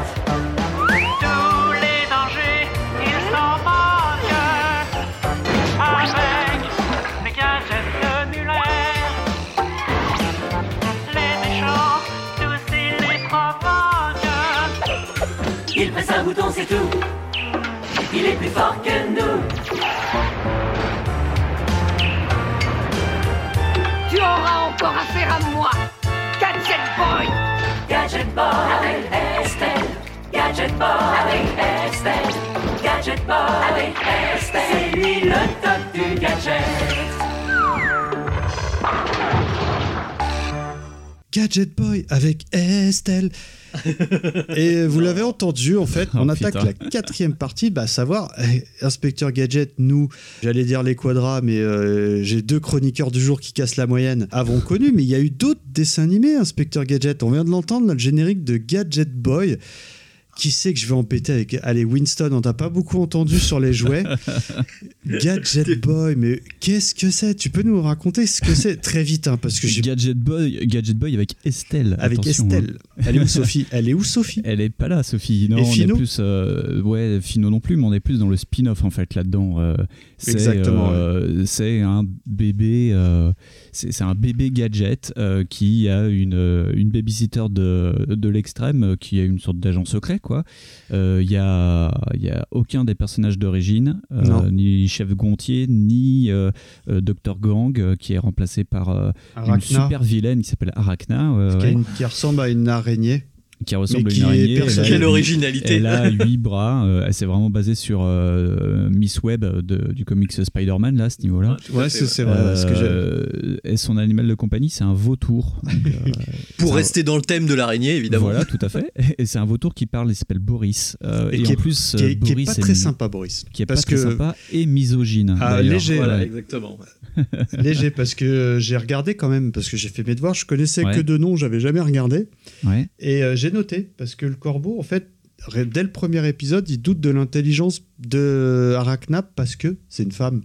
Tous les dangers, ils s'en moquent avec Il presse un bouton, c'est tout. Il est plus fort que nous. Tu auras encore affaire à moi, Gadget Boy. Gadget Boy avec Estelle. Gadget Boy avec Estelle. Gadget Boy avec Estelle. C'est lui le top du gadget. Gadget Boy avec Estelle. Et vous l'avez entendu, en fait, Oh, on attaque putain. la quatrième partie, bah, à savoir, eh, Inspecteur Gadget, nous, j'allais dire les quadras, mais euh, j'ai deux chroniqueurs du jour qui cassent la moyenne, avons connu, mais il y a eu d'autres dessins animés, Inspecteur Gadget. On vient de l'entendre, le générique de Gadget Boy. Qui sait que je vais embêter avec. Allez, Winston, on t'a pas beaucoup entendu sur les jouets. Gadget Boy, mais qu'est-ce que c'est? Tu peux nous raconter ce que c'est? Très vite, hein, parce que j'ai. Gadget Boy, Gadget Boy avec Estelle. Avec attention, hein. Estelle. Elle est où, Sophie? Elle est où, Sophie? Elle est pas là, Sophie. Non, Et on est Fino? plus, euh, ouais, Fino non plus, mais on est plus dans le spin-off en fait là-dedans. Euh, c'est, Exactement, euh, C'est un bébé, euh, c'est, un bébé gadget euh, qui a une euh, une babysitter de de l'extrême euh, qui est une sorte d'agent secret quoi. Euh, Il y a y a aucun des personnages d'origine, euh, ni chef Gontier, ni Dr Gang qui est remplacé par une super vilaine qui s'appelle Arachna. ouais, qui, a ouais, une- qui ressemble à une araignée. Qui ressemble à une araignée. personne- Elle a Quelle originalité. Elle a huit bras. euh, elle s'est vraiment basée sur euh, Miss Webb de- du comics Spider-Man, là, à ce niveau-là. Ouais, c'est vrai. ce que j'ai- Euh, et son animal de compagnie, c'est un vautour. Donc, euh, Pour un- rester dans le thème de l'araignée, évidemment. Voilà, tout à fait. Et c'est un vautour qui parle, il s'appelle Boris. Euh, Et et, qui en est- plus, qui est, qui est Boris pas est- très sympa, Boris. Qui est parce pas très que sympa et misogyne. Ah, léger, Voilà, Ouais. exactement. léger, parce que j'ai regardé quand même, parce que j'ai fait mes devoirs. Je connaissais Ouais. que de nom, j'avais jamais regardé. Ouais. Et euh, j'ai noté, parce que le corbeau, en fait, dès le premier épisode, il doute de l'intelligence de Arachna parce que c'est une femme.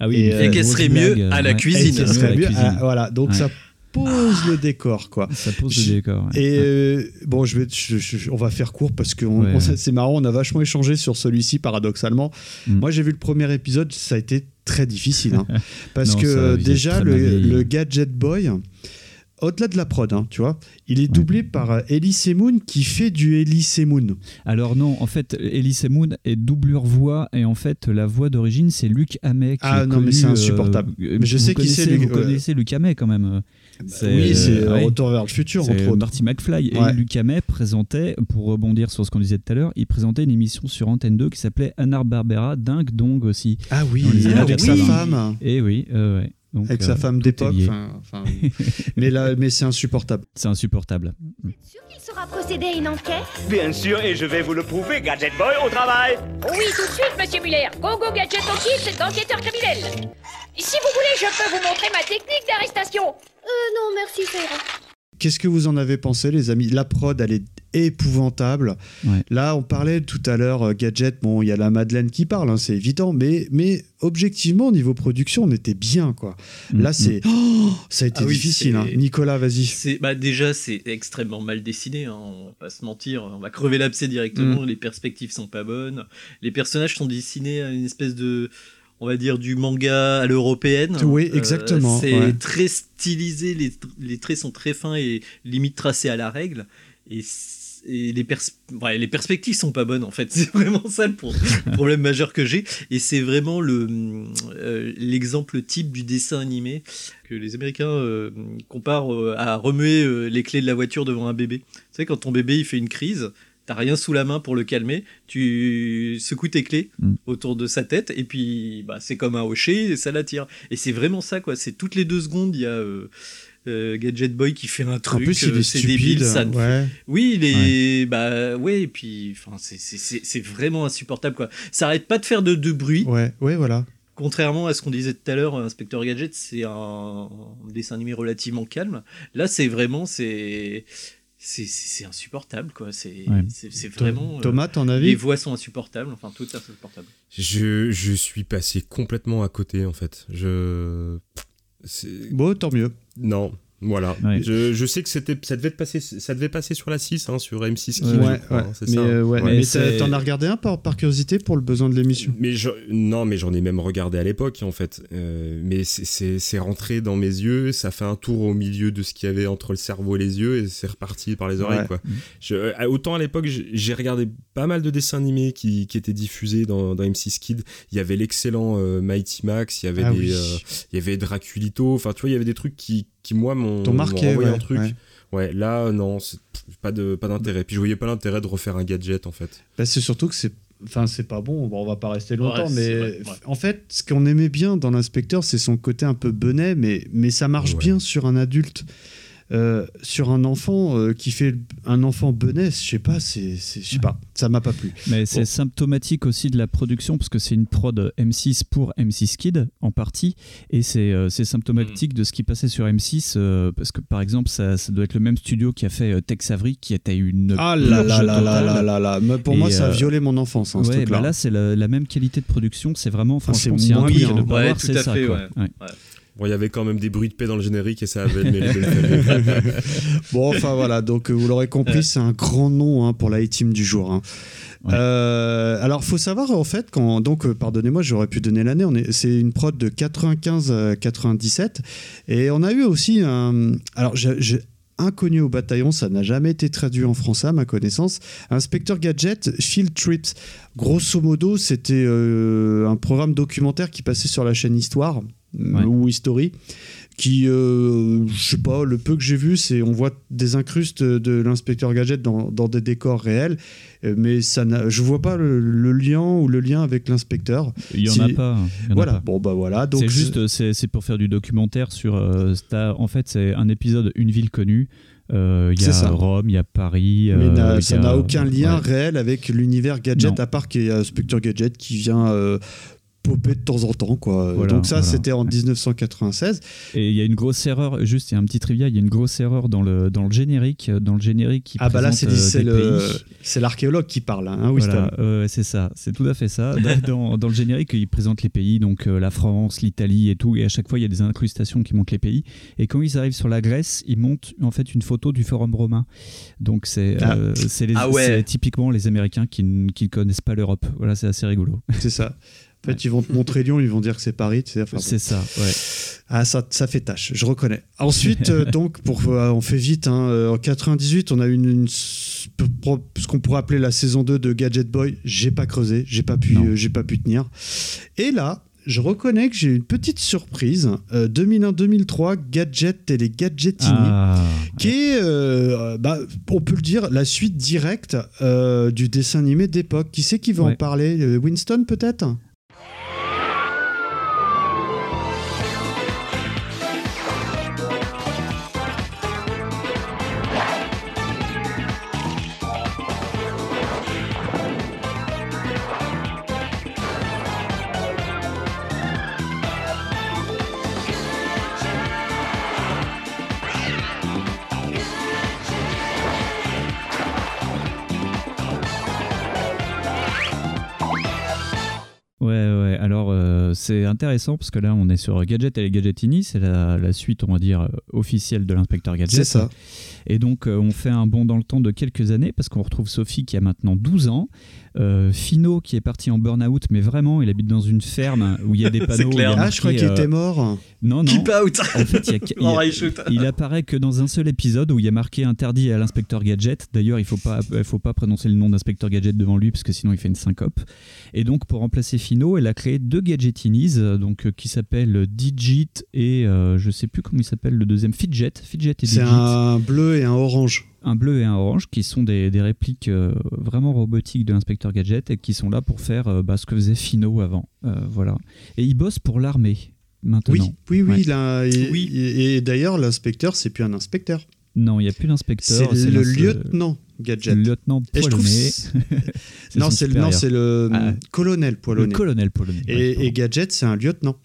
Ah oui, Et, il euh, fait Et qu'elle serait mieux à la ouais. cuisine. Serait mieux- ah, voilà, donc Ouais. ça pose le décor, quoi. Ça pose Je- le décor. ouais. Et Ouais. euh, bon, je vais, je- je- on va faire court parce que Ouais. c'est marrant, on a vachement échangé sur celui-ci paradoxalement. Mm. Moi, j'ai vu le premier épisode, ça a été très difficile, hein. parce Non, que déjà le gadget boy. Au-delà de la prod, hein, tu vois, il est doublé par euh, Elise Moon qui fait du Elise Moon. Alors non, en fait, Elise Moon est doublure voix et en fait la voix d'origine c'est Luc Hamet. qui Ah est non, mais c'est euh, insupportable. euh, Mais je sais qui c'est, Luc- Vous connaissez Luc Hamet quand même. oui, c'est euh, ouais. Retour vers le futur, entre autres. Marty McFly. Ouais. Et Luc Hamet présentait, pour rebondir sur ce qu'on disait tout à l'heure, il présentait une émission sur Antenne 2 qui s'appelait Anna Barbera, Dingue Dong aussi. Ah oui, avec sa 80. femme. Et oui, euh, ouais. Donc, Avec euh, sa femme tout d'époque. mais là, mais c'est insupportable. C'est insupportable. Il sera procédé à une enquête? Bien sûr, et je vais vous le prouver, Gadget Boy, au travail Oui, tout de suite, monsieur Muller. Go Go Gadget c'est d'enquêteur criminel. Si vous voulez, je peux vous montrer ma technique d'arrestation. Euh, non, merci, ça ira. Qu'est-ce que vous en avez pensé, les amis? La prod, elle est épouvantable. Ouais. Là, on parlait tout à l'heure, euh, Gadget, bon, il y a la Madeleine qui parle, hein, c'est évident, mais, mais objectivement, au niveau production, on était bien, quoi. Mm, Là, c'est. Oh, ça a été Ah oui, difficile, hein. Nicolas, vas-y. Bah déjà c'est extrêmement mal dessiné, hein, on va pas se mentir, on va crever l'abcès directement, Mm. les perspectives sont pas bonnes, les personnages sont dessinés à une espèce de on va dire du manga à l'européenne. Oui, Euh, exactement, c'est ouais. très stylisé, les, les traits sont très fins et limite tracés à la règle. Et, et les, pers- ouais, les perspectives sont pas bonnes en fait. C'est vraiment ça le pro- problème majeur que j'ai. Et c'est vraiment le euh, l'exemple type du dessin animé que les Américains euh, comparent euh, à remuer les clés de la voiture devant un bébé. Tu sais, quand ton bébé il fait une crise, t'as rien sous la main pour le calmer, tu secoues tes clés Mm. autour de sa tête et puis bah, c'est comme un hocher et ça l'attire. Et c'est vraiment ça quoi. C'est toutes les deux secondes il y a euh, Gadget Boy qui fait un truc, euh, est c'est stupide, débile, ça. ne fait- ouais. Oui, il est bah ouais et puis enfin c'est- c'est c'est- c'est vraiment insupportable quoi. Ça arrête pas de faire de, de bruit. Ouais, ouais, voilà. Contrairement à ce qu'on disait tout à l'heure, Inspecteur Gadget, c'est un dessin animé relativement calme. Là, c'est vraiment, c'est, c'est, c'est insupportable, quoi. C'est, Ouais. c'est, c'est To- vraiment. euh, Thomas, ton avis? Les voix sont insupportables. Enfin, tout est insupportable. Je, je suis passé complètement à côté en fait. Je. Bon, tant mieux. Non, voilà. Ouais. Je, je sais que c'était, ça devait passé, ça devait passer sur la 6, hein, sur M6 Kids, Ouais, je ouais. crois, hein, c'est Mais, ça. euh, ouais. Ouais. Mais c'est- t'as- t'en as regardé un par, par curiosité pour le besoin de l'émission? Mais je- non, mais j'en ai même regardé à l'époque en fait. Euh, mais c'est- c'est c'est rentré dans mes yeux, ça fait un tour au milieu de ce qu'il y avait entre le cerveau et les yeux et c'est reparti par les oreilles Ouais. quoi. Je- euh, autant à l'époque j'ai j'ai regardé pas mal de dessins animés qui, qui étaient diffusés dans, dans M6 Kid. Il y avait l'excellent euh, Mighty Max, il y avait Ah des, oui. euh, il y avait Draculito. Enfin tu vois il y avait des trucs qui, qui moi m'ont marqué, ouais, un truc. ouais. Ouais, là non, c'est- pas de pas d'intérêt. Puis je voyais pas l'intérêt de refaire un gadget en fait. Bah, c'est surtout que c'est. Enfin, c'est pas bon, bon, on va pas rester longtemps, Ouais, mais c'est vrai, ouais. en fait, ce qu'on aimait bien dans l'inspecteur, c'est son côté un peu benet, mais, mais ça marche Ouais. bien sur un adulte. Euh, sur un enfant euh, qui fait un enfant benet, je sais pas, c'est, je sais pas, ça m'a pas plu. Mais c'est symptomatique aussi de la production parce que c'est une prod M6 pour M6 Kid en partie et c'est euh, symptomatique de ce qui passait sur M6 euh, parce que par exemple ça, ça doit être le même studio qui a fait euh, Tex Avery qui était une Ah là là là là là là là, mais pour Et, moi, ça a violé mon enfance, hein, ce ouais, bah là c'est la, la même qualité de production, c'est vraiment Enfin, franchement c'est un truc bien, hein. pas Ouais, tout c'est à ça fait, quoi. ouais. Bon, il y avait quand même des bruits de paix dans le générique et ça avait le de. Bon, enfin voilà, donc euh, vous l'aurez compris, c'est un grand nom hein, pour la team du jour. hein. Ouais. Euh, alors, faut savoir en fait, quand donc, euh, pardonnez-moi, j'aurais pu donner l'année. C'est une prod de 95 à 97, et on a eu aussi un. Alors, j'ai, j'ai- Inconnu au bataillon, ça n'a jamais été traduit en français à ma connaissance. Inspecteur Gadget, Field Trips. Grosso modo, c'était euh, un programme documentaire qui passait sur la chaîne Histoire Ouais. ou History qui, euh, je sais pas, le peu que j'ai vu, c'est on voit des incrustes de l'inspecteur Gadget dans, dans des décors réels, euh, mais ça je vois pas le, le lien ou le lien avec l'inspecteur. Il y en a pas. en a Voilà, pas. bon bah voilà. Donc C'est juste, c'est pour faire du documentaire sur. euh, en fait, c'est un épisode, une ville connue. Euh, Il y a ça. Rome, il y a Paris. mais euh, ça a- n'a aucun lien ouais. réel avec l'univers Gadget, Non. à part qu'il y a Inspecteur Gadget qui vient euh, popper de temps en temps. Quoi. Voilà, Donc ça, voilà. c'était en 1996. Et il y a une grosse erreur, juste il y a un petit trivia, il y a une grosse erreur dans le, dans le générique, dans le générique qui Ah bah là, c'est, euh, c'est l'archéologue qui parle, hein, Winston. Voilà, euh, c'est ça, c'est tout à fait ça. Dans, dans le générique, il présente les pays, donc euh, la France, l'Italie et tout, et à chaque fois il y a des incrustations qui montrent les pays. Et quand ils arrivent sur la Grèce, ils montent en fait une photo du Forum romain. Donc c'est Ah. euh, c'est les- Ah ouais. typiquement les Américains qui ne connaissent pas l'Europe. Voilà, c'est assez rigolo. C'est ça. En fait, ils vont te montrer Lyon, ils vont dire que c'est Paris. tu sais, enfin, bon. C'est ça, ouais. Ah, ça, ça fait tâche, je reconnais. Ensuite, euh, donc, pour, euh, on fait vite. hein, euh, en 98, on a eu une, une- ce qu'on pourrait appeler la saison 2 de Gadget Boy. J'ai pas creusé, j'ai pas pu, euh, j'ai pas pu tenir. Et là, je reconnais que j'ai une petite surprise. Euh, 2001-2003, Gadget et les Gadgetini. Ah, Qui est, euh, bah, on peut le dire, la suite directe euh, du dessin animé d'époque. Qui c'est qui veut en parler? Winston, peut-être? C'est intéressant parce que là, on est sur Gadget et les Gadgetini. C'est la, la suite, on va dire, euh, officielle de l'inspecteur Gadget. C'est ça. Et donc, euh, on fait un bond dans le temps de quelques années parce qu'on retrouve Sophie qui a maintenant 12 ans. Euh, Fino qui est parti en burn-out, mais vraiment, il habite dans une ferme où il y a des panneaux. où il y a clair. Ah, je crois qu'il était euh, mort. Non, non. Keep out En fait, il, a- a- apparaît que dans un seul épisode où il y a marqué interdit à l'inspecteur Gadget. D'ailleurs, il faut pas, faut pas prononcer le nom d'inspecteur Gadget devant lui parce que sinon il fait une syncope. Et donc, pour remplacer Fino, elle a créé deux Gadgetinis, euh, donc euh, qui s'appellent Digit et euh, je sais plus comment il s'appelle le deuxième, Fidget, Fidget et C'est un bleu et un orange. Un bleu et un orange qui sont des, des répliques euh, vraiment robotiques de l'inspecteur Gadget et qui sont là pour faire euh, bah, ce que faisait Fino avant. Euh, voilà. Et ils bossent pour l'armée maintenant. Oui, oui, oui. Ouais. là, et, Oui. et- et d'ailleurs, l'inspecteur, c'est plus un inspecteur. Non, il n'y a plus d'inspecteur. C'est le lieutenant Gadget. Le lieutenant Poilonnet. non, c'est le, non, c'est le Ah. colonel Le Poilonnet. colonel et Gadget, c'est un lieutenant.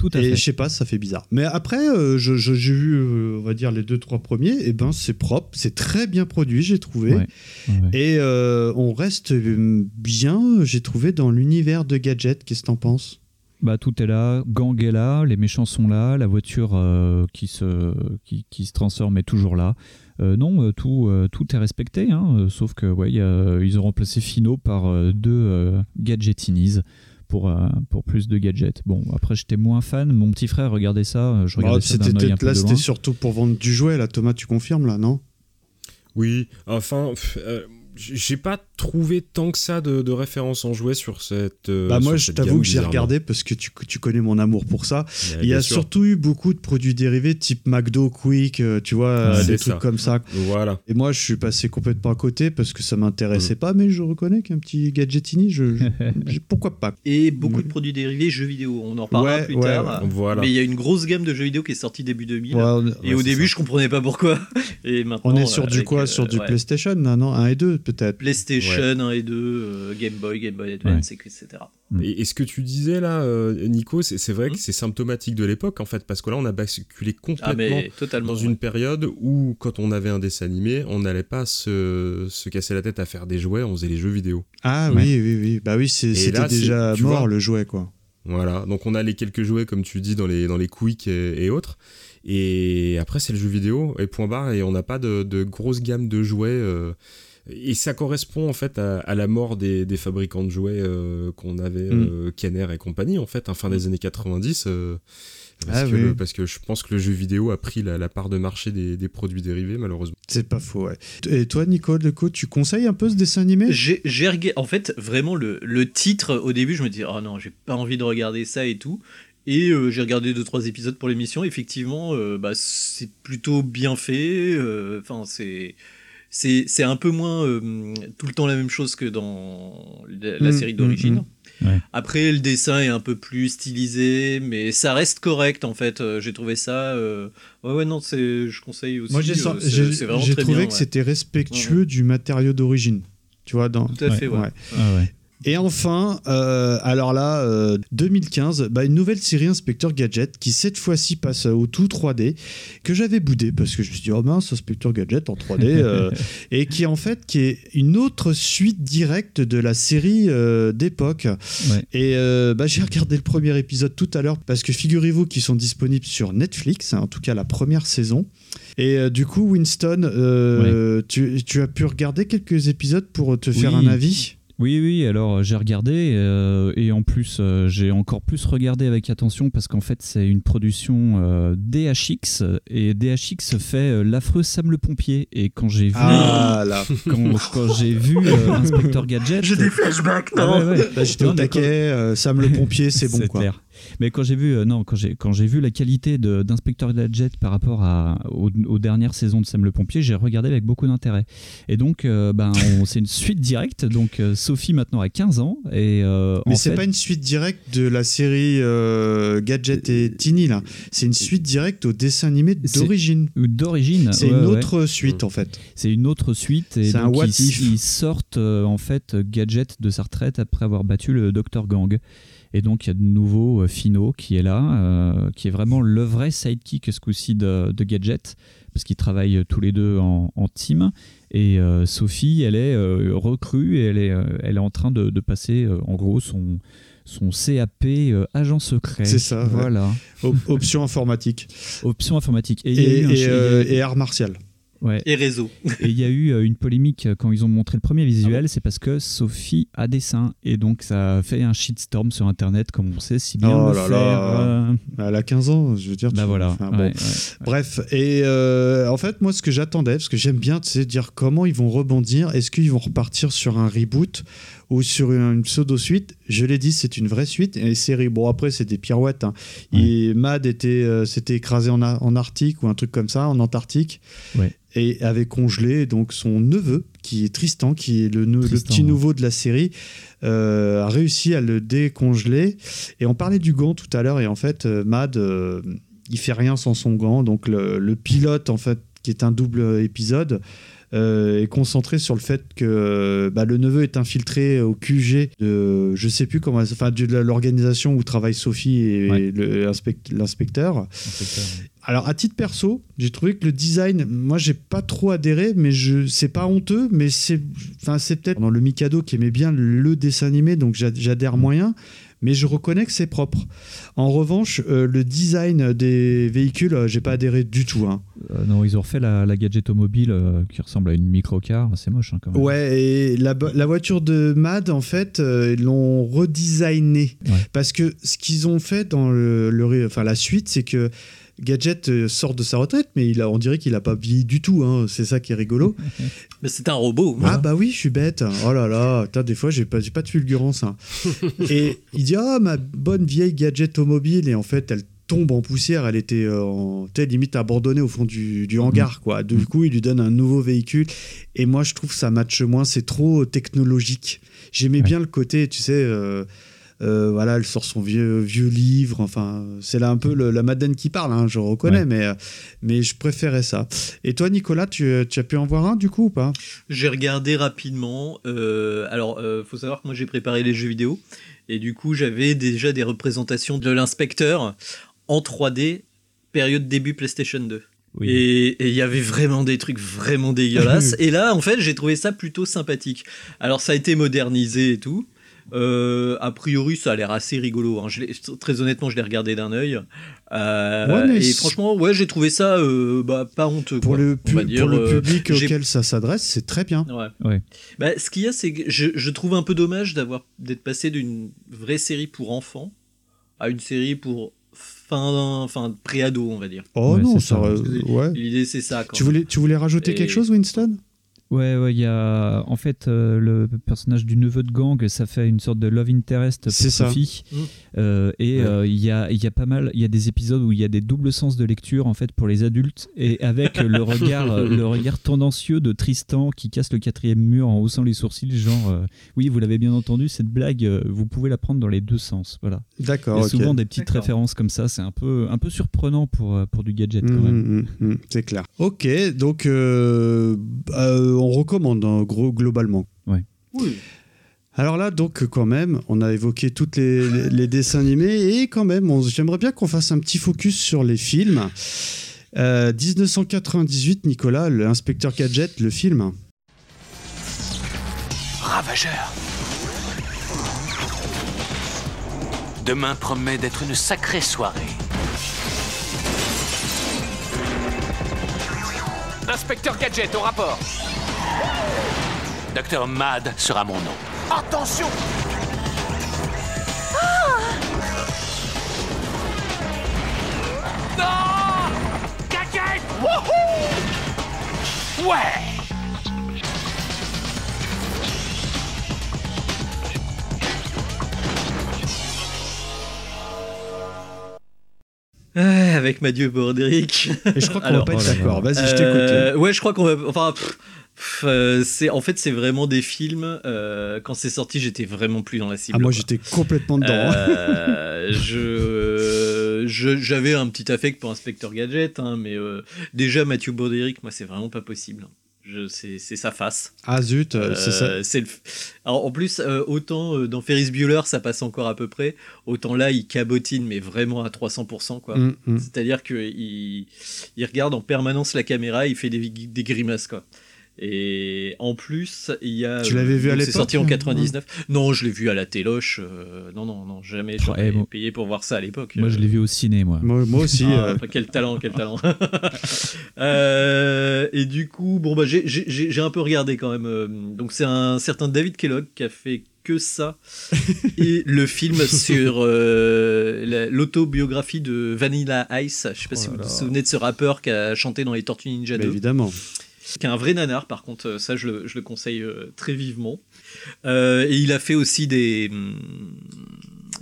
Tout à Et je sais pas, ça fait bizarre. Mais après, euh, je- je- j'ai vu, euh, on va dire, les deux, trois premiers, et ben c'est propre, c'est très bien produit, j'ai trouvé. Ouais, ouais, ouais. Et euh, on reste bien, j'ai trouvé, dans l'univers de Gadget. Qu'est-ce que t'en penses? Bah, tout est là, gang est là, les méchants sont là, la voiture qui, se, qui, qui se transforme est toujours là. Non, tout, tout est respecté, hein, sauf que ouais, il y a- ils ont remplacé Fino par deux gadgetinis pour, euh, pour plus de gadgets. Bon, après j'étais moins fan, mon petit frère regardait ça, euh, je regardais Bah, ça C'était d'un œil un peut-être- peu Là, de c'était loin. surtout pour vendre du jouet, là. Thomas, tu confirmes, là, non? Oui, enfin, pff, euh, j'ai pas trouvé tant que ça de, de références en jouet sur cette. euh, Bah moi, je t'avoue que j'ai regardé parce que tu, tu connais mon amour pour ça. Ouais, Il y a sûr. surtout eu beaucoup de produits dérivés type McDo, Quick, euh, tu vois, euh, Ouais, des trucs ça. comme ça. Voilà. Et moi, je suis passé complètement à côté parce que ça m'intéressait Mm. pas, mais je reconnais qu'un petit gadgetini, je, pourquoi pas Et beaucoup de produits dérivés jeux vidéo. On en reparlera Ouais, plus ouais, tard. ouais. Voilà. Mais il y a une grosse gamme de jeux vidéo qui est sortie début 2000. Ouais, on- et ouais, au début, ça. je comprenais pas pourquoi. Et maintenant, On est sur du quoi? Euh, Sur du ouais. PlayStation, là, non 1 et 2, peut-être PlayStation 1 et 2, euh, Game Boy, Game Boy Advance, etc. Et, et ce que tu disais là, euh, Nico, c'est c'est vrai que c'est symptomatique de l'époque en fait, parce que là on a basculé Ah, complètement totalement. dans une période où quand on avait un dessin animé, on n'allait pas se, se casser la tête à faire des jouets, on faisait les jeux vidéo. Ah Ouais. oui, oui, oui. Bah oui, c'était déjà mort vois, le jouet, quoi. Voilà, donc on a les quelques jouets comme tu dis dans les, dans les quick et, et autres. Et après c'est le jeu vidéo et point barre et on n'a pas de, de grosse gamme de jouets. euh, et ça correspond en fait à, à la mort des, des fabricants de jouets euh, qu'on avait, Mm. euh, Kenner et compagnie en fait, hein, fin des années 90. euh, parce, Ah que oui. le- parce que je pense que le jeu vidéo a pris la, la part de marché des, des produits dérivés malheureusement. C'est pas faux, ouais. Et toi, Nicole, le coup, tu conseilles un peu ce dessin animé? J'ai j'ai regardé, en fait, vraiment le, le titre, au début, je me disais, oh non, j'ai pas envie de regarder ça et tout. Et euh, j'ai regardé deux trois épisodes pour l'émission. Effectivement, euh, bah, c'est plutôt bien fait. Enfin, c'est c'est un peu moins euh, tout le temps la même chose que dans la, la Mm, série mm, d'origine. mm. Ouais. Après, le dessin est un peu plus stylisé, mais ça reste correct en fait. Euh, J'ai trouvé ça. euh, Ouais, ouais, non, c'est. Je conseille aussi. Moi, j'ai trouvé bien, que ouais. c'était respectueux du matériau d'origine. Tu vois, dans... Tout à fait, ouais. Ah ouais. Et enfin, euh, alors là, euh, 2015, bah, une nouvelle série Inspecteur Gadget qui cette fois-ci passe au tout 3D, que j'avais boudé parce que je me suis dit, oh mince, Inspecteur Gadget en 3D, euh, et qui en fait qui est une autre suite directe de la série euh, d'époque. Ouais. Et euh, bah, j'ai regardé le premier épisode tout à l'heure parce que figurez-vous qu'ils sont disponibles sur Netflix, hein, en tout cas la première saison. Et euh, du coup, Winston, euh, tu, tu as pu regarder quelques épisodes pour te faire un avis? Oui, oui, alors euh, j'ai regardé euh, et en plus euh, j'ai encore plus regardé avec attention parce qu'en fait c'est une production euh, DHX et DHX fait euh, l'affreux Sam le pompier et quand j'ai vu Ah, là. quand, quand j'ai vu euh, Inspecteur Gadget J'ai des flashbacks, Ah non ouais, ouais. Là, j'étais au taquet, quand- euh, Sam le pompier, c'est bon, quoi. clair. Mais quand j'ai vu euh, non quand j'ai quand j'ai vu la qualité d'Inspecteur Gadget par rapport à aux, aux dernières saisons de Sam le pompier, j'ai regardé avec beaucoup d'intérêt. Et donc euh, ben c'est une suite directe donc euh, Sophie maintenant a 15 ans et Mais c'est fait- pas une suite directe de la série Gadget et Tiny là. C'est une suite directe au dessin animé d'origine. D'origine. C'est ouais, une ouais. autre suite en fait. C'est une autre suite et C'est un what ils, if. ils sortent en fait Gadget de sa retraite après avoir battu le Dr Gang. Et donc il y a de nouveau euh, Fino qui est là, euh, qui est vraiment le vrai sidekick ce coup-ci de, de Gadget, parce qu'ils travaillent euh, tous les deux en, en team. Et euh, Sophie, elle est euh, recrue et elle est, euh, elle est en train de, de passer en gros son, son CAP agent secret. C'est ça. Voilà. Op- option informatique. Option informatique. Et, Et, et, et art martial. Ouais. Et réseau. Et il y a eu euh, une polémique euh, quand ils ont montré le premier visuel, c'est parce que Sophie a des seins. Et donc ça a fait un shitstorm sur Internet, comme on sait si bien Oh le là faire. là. euh, Elle a 15 ans, je veux dire. Bah tu- voilà, enfin, ouais, bon. ouais, Bref, et euh, en fait, moi, ce que j'attendais, parce que j'aime bien, c'est dire comment ils vont rebondir. Est-ce qu'ils vont repartir sur un reboot ou sur une, pseudo-suite Je l'ai dit, c'est une vraie suite. Et série, bon, après, c'est des pirouettes. hein. Et Mad était, euh, s'était écrasé en, en Arctique ou un truc comme ça, en Antarctique. Ouais. Et avait congelé donc son neveu, qui est Tristan, qui est le, petit ouais. nouveau de la série, euh, a réussi à le décongeler. Et on parlait du gant tout à l'heure, et en fait, euh, Mad, euh, il fait rien sans son gant. Donc le, le pilote, en fait, qui est un double épisode, est concentré sur le fait que euh, bah, le neveu est infiltré au QG de, je sais plus comment, enfin, de l'organisation où travaille Sophie et l'inspecteur. Alors à titre perso, j'ai trouvé que le design, moi j'ai pas trop adhéré, mais je c'est pas honteux, mais c'est enfin c'est peut-être dans le Mikado qui aimait bien le dessin animé, donc j'a- j'adhère moyen, mais je reconnais que c'est propre. En revanche, euh, le design des véhicules, euh, j'ai pas adhéré du tout. hein. Euh, non, ils ont refait la, la gadget automobile euh, qui ressemble à une microcar. C'est moche hein, quand même. Ouais, et la, voiture de Mad, en fait, ils l'ont redesignée. Parce que ce qu'ils ont fait dans le, enfin, la suite, c'est que Gadget euh, sort de sa retraite, mais il a, on dirait qu'il a pas vieilli du tout. hein. C'est ça qui est rigolo. Mais c'est un robot. Ah bah oui, je suis bête. Oh là là, Putain, des fois j'ai pas, pas de fulgurance. hein. et il dit ah ma bonne vieille gadget automobile et en fait elle tombe en poussière. Elle était euh, en, sais, limite abandonnée au fond du, du hangar quoi. Du coup il lui donne un nouveau véhicule et moi je trouve que ça matche moins. C'est trop technologique. J'aimais bien le côté, tu sais. euh, euh, voilà, elle sort son vieux, vieux livre. Enfin, c'est là un peu le- la Madeleine qui parle, hein, je reconnais, Ouais. mais, euh, mais je préférais ça. Et toi, Nicolas, tu, tu as pu en voir un du coup ou pas? J'ai regardé rapidement. euh, alors, euh, faut savoir que moi j'ai préparé les jeux vidéo et du coup j'avais déjà des représentations de l'inspecteur en 3D période début PlayStation 2. Oui. Et et il y avait vraiment des trucs vraiment dégueulasses. et là, en fait, j'ai trouvé ça plutôt sympathique. Alors, ça a été modernisé et tout. Euh, a priori, ça a l'air assez rigolo. hein. Je l'ai- très honnêtement, je l'ai regardé d'un œil. Euh, Ouais, et franchement, ouais, j'ai trouvé ça euh, bah, pas honteux. pour quoi, le, on pu- va dire. pour le public auquel ça s'adresse, c'est très bien. Ouais. Bah, ce qu'il y a, c'est que je, je trouve un peu dommage d'avoir d'être passé d'une vraie série pour enfants à une série pour fin, fin pré-ado, on va dire. Oh Ouais, non, ça, ça. euh, ouais. L'idée, c'est ça. quand Tu voulais, tu voulais rajouter Et- quelque chose, Winston? Ouais, ouais, il y a en fait euh, le personnage du neveu de gang, ça fait une sorte de love interest pour ça. Sophie. Mm. Euh, et euh, il y, a, il y a pas mal, il y a des épisodes où il y a des doubles sens de lecture en fait pour les adultes et avec le regard, le regard tendancieux de Tristan qui casse le quatrième mur en haussant les sourcils, genre euh, oui, vous l'avez bien entendu, cette blague, euh, vous pouvez la prendre dans les deux sens, voilà. D'accord, Il y a souvent des petites références comme ça, c'est un peu, un peu surprenant pour, pour du gadget quand même. mhm, mhm, c'est clair. Ok, donc euh, euh, on recommande en gros globalement. Ouais. Oui. Alors là, donc quand même, on a évoqué tous les, les- les dessins animés et quand même, on- j'aimerais bien qu'on fasse un petit focus sur les films. Euh, 1998, Nicolas, l'inspecteur Gadget, le film. Ravageur. Demain promet d'être une sacrée soirée. Inspecteur Gadget, au rapport. Docteur Mad sera mon nom. Attention Non Gadget Wouhou Ouais Ah, avec Mathieu Bordéric. Et je crois qu'on va pas être d'accord. Vas-y, je Euh, t'écoute. ouais, je crois qu'on va. Enfin, pff, euh, c'est en fait c'est vraiment des films. euh, quand c'est sorti, j'étais vraiment plus dans la cible. Ah, moi, j'étais complètement dedans. Euh, je j'avais un petit affect pour Inspecteur Gadget, hein, mais déjà Mathieu Broderick, moi c'est vraiment pas possible. Je- C'est c'est sa face. Ah zut, c'est ça. C'est le... Alors, en plus, autant dans Ferris Bueller, ça passe encore à peu près, autant là, il cabotine, mais vraiment à 300%. quoi. Mm, mm. C'est-à-dire qu'il il regarde en permanence la caméra, il fait des, des grimaces. quoi. Et en plus, il y a. Tu l'avais vu à donc C'est l'époque, sorti en hein 99. Non, je l'ai vu à la téloche. euh, non, non, non, jamais. J'aurais eh, moi- payé pour voir ça à l'époque. Moi, je l'ai vu au ciné, moi. Moi, moi aussi. Ah, euh, Quel talent, quel talent. Euh, et du coup, bon bah j'ai- un peu regardé quand même. euh, Donc c'est un certain David Kellogg qui a fait que ça et le film sur euh, la- l'autobiographie de Vanilla Ice. Je sais pas Oh si vous vous souvenez de ce rappeur qui a chanté dans les Tortues Ninja bah, 2 évidemment. Qui est un vrai nanar par contre euh, ça je le, je le conseille euh, très vivement Euh, et il a fait aussi des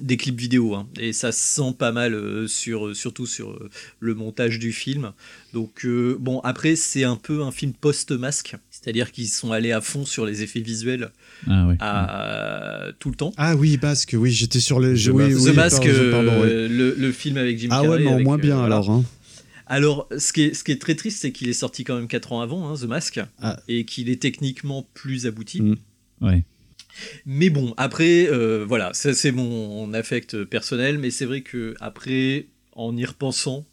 des clips vidéo hein. et ça se sent pas mal sur surtout sur le montage du film donc euh, bon après c'est un peu un film post-masque c'est-à-dire qu'ils sont allés à fond sur les effets visuels Ah à, tout le temps Ah oui, Basque, oui, j'étais sur le. The oui, Mask, oui, The Mask, pardon, pardon, oui. le, le film avec Jim Ah Carrey ouais, mais en avec, moins bien alors. Hein. Alors, ce qui est, ce qui est très triste, c'est qu'il est sorti quand même 4 ans avant, hein, The Mask, Ah. et qu'il est techniquement plus abouti. Mm. Ouais. Mais bon, après, euh, voilà, ça c'est mon affect personnel, mais c'est vrai que après, en y repensant,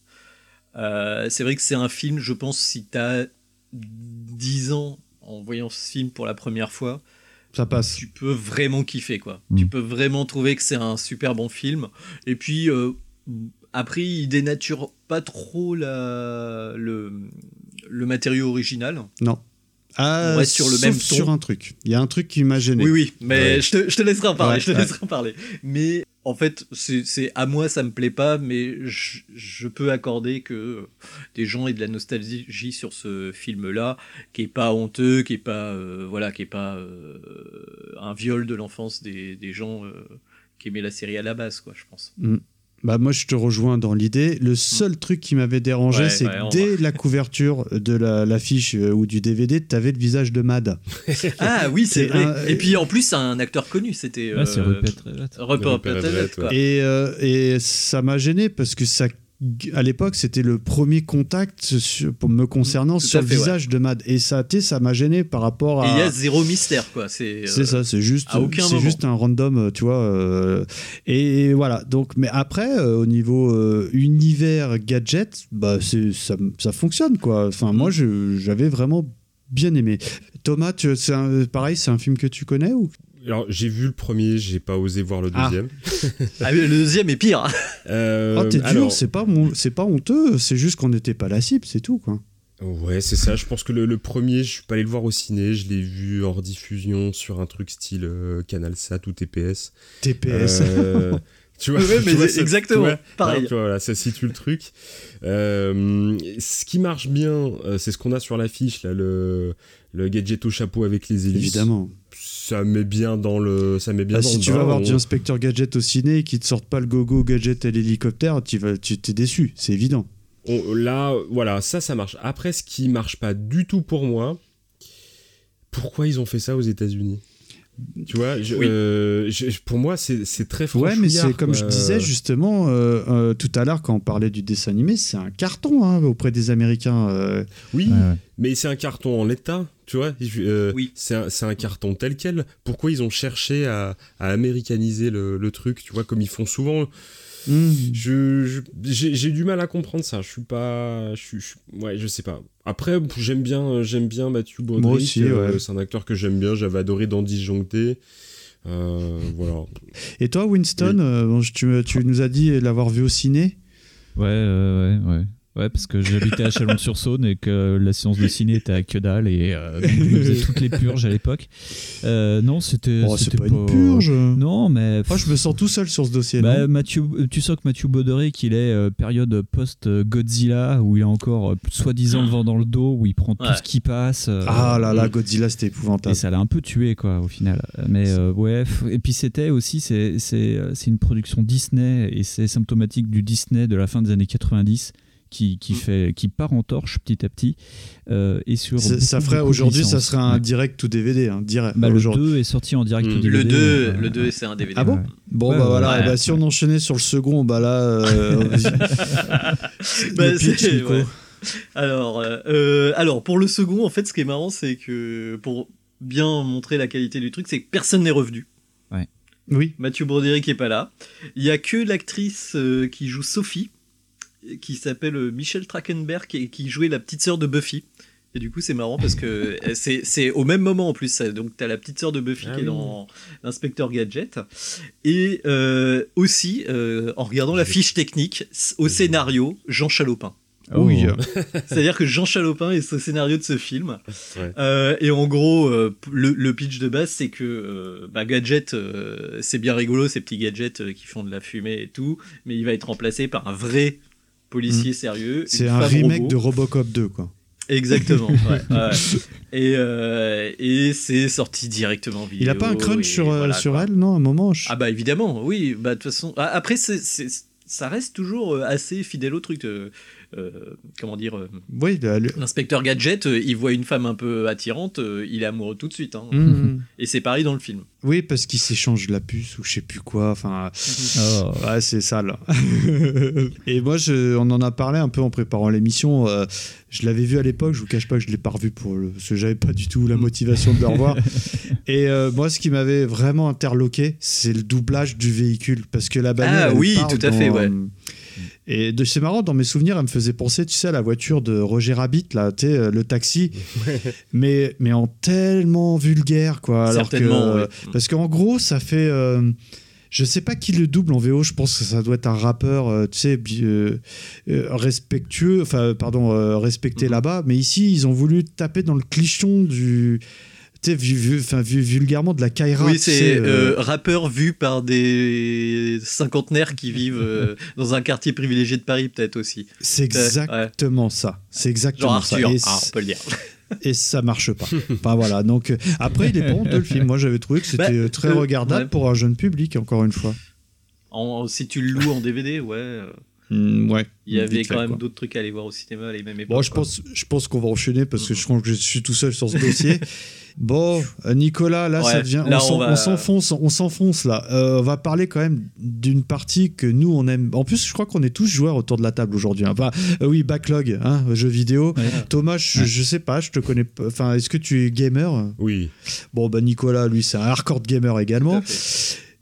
euh, c'est vrai que c'est un film, je pense, si t'as 10 ans en voyant ce film pour la première fois, Ça passe. tu peux vraiment kiffer quoi. Mm. Tu peux vraiment trouver que c'est un super bon film. Et puis euh, après, il dénature pas trop la, le, le matériau original. Non. Ah, On reste sur le sauf même ton. sur un truc. Il y a un truc qui m'a gêné. Oui, oui, mais Ouais. je, te, je te laisserai en parler. Ouais, je te ouais. laisserai en parler. Mais en fait, c'est c'est- à moi, ça me plaît pas, mais je, je peux accorder que des gens aient de la nostalgie sur ce film-là, qui est pas honteux, qui est pas, euh, voilà, qui est pas euh, un viol de l'enfance des, des gens euh, qui aimaient la série à la base, quoi, je pense. Mm. Bah moi je te rejoins dans l'idée. Le seul truc qui m'avait dérangé, Ouais, c'est ouais, que dès la couverture de la- l'affiche euh, ou du DVD, t'avais le visage de Mad. Ah oui, c'est vrai. un- Et puis en plus, c'est un acteur connu, c'était. Ah, c'est euh, Rupert. Rupert Rupert. Et, euh, et ça m'a gêné parce que ça, à l'époque, c'était le premier contact sur- pour me concernant sur le ouais. visage de Mad. Et ça, tu sais, ça m'a gêné par rapport à. il y a zéro mystère, quoi. C'est euh, ça, c'est juste, c'est juste un random, tu vois. euh, et voilà. Donc, mais après, euh, au niveau euh, univers gadget, bah, ça, ça fonctionne, quoi. Enfin, moi, j'avais vraiment bien aimé. Thomas, tu- un- pareil, c'est un film que tu connais ou? Alors, j'ai vu le premier, j'ai pas osé voir le Ah. deuxième. Ah, mais le deuxième est pire. Euh, Oh, t'es dur, alors- c'est pas, mon- c'est pas honteux, c'est juste qu'on n'était pas la cible, c'est tout, quoi. Ouais, c'est ça. Je pense que le, le premier, je suis pas allé le voir au ciné. Je l'ai vu hors diffusion sur un truc style euh, CanalSat ou TPS. TPS. Euh, tu vois, Ouais, tu mais vois, ça- exactement, tu vois, pareil. tu vois, voilà, ça situe le truc. Euh, ce qui marche bien, euh, c'est ce qu'on a sur l'affiche, là, le, le gadget au chapeau avec les hélices. Évidemment. Ça met bien dans le, ça met bien dans si le tu vas voir on- du inspecteur gadget au ciné et qu'ils te sortent pas le gogo gadget et l'hélicoptère, tu vas, tu t'es déçu, c'est évident. On- là, voilà, ça, ça marche. Après, ce qui marche pas du tout pour moi, pourquoi ils ont fait ça aux États-Unis? Tu vois, je- Oui. euh, je- pour moi, c'est très Ouais, mais c'est comme je disais justement euh, euh, tout à l'heure quand on parlait du dessin animé, c'est un carton hein, auprès des Américains. euh. Oui, Ouais, ouais. mais c'est un carton en l'état, tu vois. euh, Oui. C'est un, carton tel quel. Pourquoi ils ont cherché à, à américaniser le, le truc, tu vois, comme ils font souvent Hmm. je, j'ai, j'ai du mal à comprendre ça. Je suis pas, je, suis- je- ouais, je sais pas. Après, j'aime bien, j'aime bien Matthew Broderick. Moi aussi, euh, ouais. c'est un acteur que j'aime bien. J'avais adoré dans Disjoncté. Euh, voilà. Et toi, Winston, euh, tu nous as dit l'avoir vu au ciné? Ouais, ouais, ouais, ouais. Parce que j'habitais à Chalon-sur-Saône et que la séance de ciné était à que dalle et euh, faisais toutes les purges à l'époque. Euh, non, c'était. Oh, c'était pas une purge. Non, mais. Moi, je me sens tout seul sur ce dossier. Bah, Mathieu, tu sens que Mathieu Broderick, il est euh, période post-Godzilla, où il a encore euh, soi-disant le vent dans le dos, où il prend tout ce qui passe. euh, ah là là, et- Godzilla, c'était et épouvantable. ça l'a un peu tué, quoi, au final. Mais euh, ouais, et puis c'était aussi, c'est c'est, c'est une production Disney, et c'est symptomatique du Disney de la fin des années 90. Qui, Mm. qui, fait, qui part en torche petit à petit. euh, et sur Ça- ferait aujourd'hui, ça serait un direct ou DVD, hein, direct. Bah, le aujourd'hui. 2 est sorti en direct Mm. ou Le DVD. 2, euh, le 2 c'est un DVD. Ah bon Ouais. Bon, Ouais, bah ouais, voilà, ouais. eh bah, si on enchaînait sur le second, bah là. euh. Bah, Le pitch, c'est- Nico. ouais. Alors, euh, euh, alors, pour le second, en fait, ce qui est marrant, c'est que pour bien montrer la qualité du truc, c'est que personne n'est revenu. Oui. Mathieu Broderick est pas là. Il y a que l'actrice euh, qui joue Sophie, qui s'appelle euh, Michelle Trachtenberg, et qui jouait la petite sœur de Buffy. Et du coup, c'est marrant parce que c'est c'est au même moment en plus. ça. Donc, t'as la petite sœur de Buffy Ah qui est oui. dans l'inspecteur Gadget. Et euh, aussi, euh, en regardant la fiche technique, au scénario, Jean Chalopin. Oh. Oui. C'est-à-dire que Jean Chalopin est au scénario de ce film. Ouais. Euh, et en gros, euh, le, le pitch de base, c'est que euh, bah, Gadget, euh, c'est bien rigolo, ces petits gadgets euh, qui font de la fumée et tout, mais il va être remplacé par un vrai policier sérieux. Mm. C'est une un remake robot. de Robocop 2, quoi. Exactement. ouais, ouais. Et, euh, et c'est sorti directement vidéo. Il a pas un crunch sur, euh, voilà, sur quoi. elle, non, à un moment je- Ah bah évidemment, oui. Bah de toute façon. Après, c'est, c'est- ça reste toujours euh, assez fidèle au truc. De, euh, comment dire euh, Oui, L'inspecteur Gadget, euh, il voit une femme un peu attirante, euh, il est amoureux tout de suite. hein. Mhm. Et c'est pareil dans le film. Oui, parce qu'il s'échange la puce ou je sais plus quoi. Enfin, Oh. ouais, c'est ça là. Et moi, je, on en a parlé un peu en préparant l'émission. euh, je l'avais vu à l'époque. Je vous cache pas que je l'ai pas revu pour le, parce que j'avais pas du tout la motivation de le revoir. Et euh, moi, ce qui m'avait vraiment interloqué, c'est le doublage du véhicule, parce que la bagnole. Ah oui, tout à fait, ouais. euh, Et c'est marrant, dans mes souvenirs, elle me faisait penser, tu sais, à la voiture de Roger Rabbit, là, tu sais, euh, le taxi, mais, mais en tellement vulgaire, quoi. Alors que, Certainement, euh, ouais. Parce qu'en gros, ça fait. euh, je sais pas qui le double en VO, je pense que ça doit être un rappeur, euh, tu sais, euh, respectueux, enfin, pardon, euh, Mhm. respecté là-bas, mais ici, ils ont voulu taper dans le clichon du. Sais, vu, vu- vulgairement de la Kaira. oui, c'est euh, euh, rappeur vu par des cinquantenaires qui vivent euh, dans un quartier privilégié de Paris, peut-être aussi. C'est ouais. exactement ça. C'est exactement Genre ça. Arthur, ah, on peut le dire. et ça marche pas. Enfin voilà, donc euh, après il est le film. Moi j'avais trouvé que c'était Bah, très regardable ouais. pour un jeune public encore une fois. En- si tu le loues en DVD, ouais. euh, Mm, ouais. Il y avait fait, quand même d'autres trucs à aller voir au cinéma à la même époque. Bon, je quoi. pense, je pense qu'on va enchaîner parce que je crois que je suis tout seul sur ce dossier. Bon, euh, Nicolas, là, ça Ouais, devient, là, on s'enfonce, on s'enfonce là. Euh, on va parler quand même d'une partie que nous on aime. En plus, je crois qu'on est tous joueurs autour de la table aujourd'hui. hein. Enfin, euh, oui, backlog, hein, jeux vidéo. Thomas, je, je sais pas, je te connais. pas. Enfin, est-ce que tu es gamer? Oui. Bon, bah Nicolas, lui, c'est un hardcore gamer également.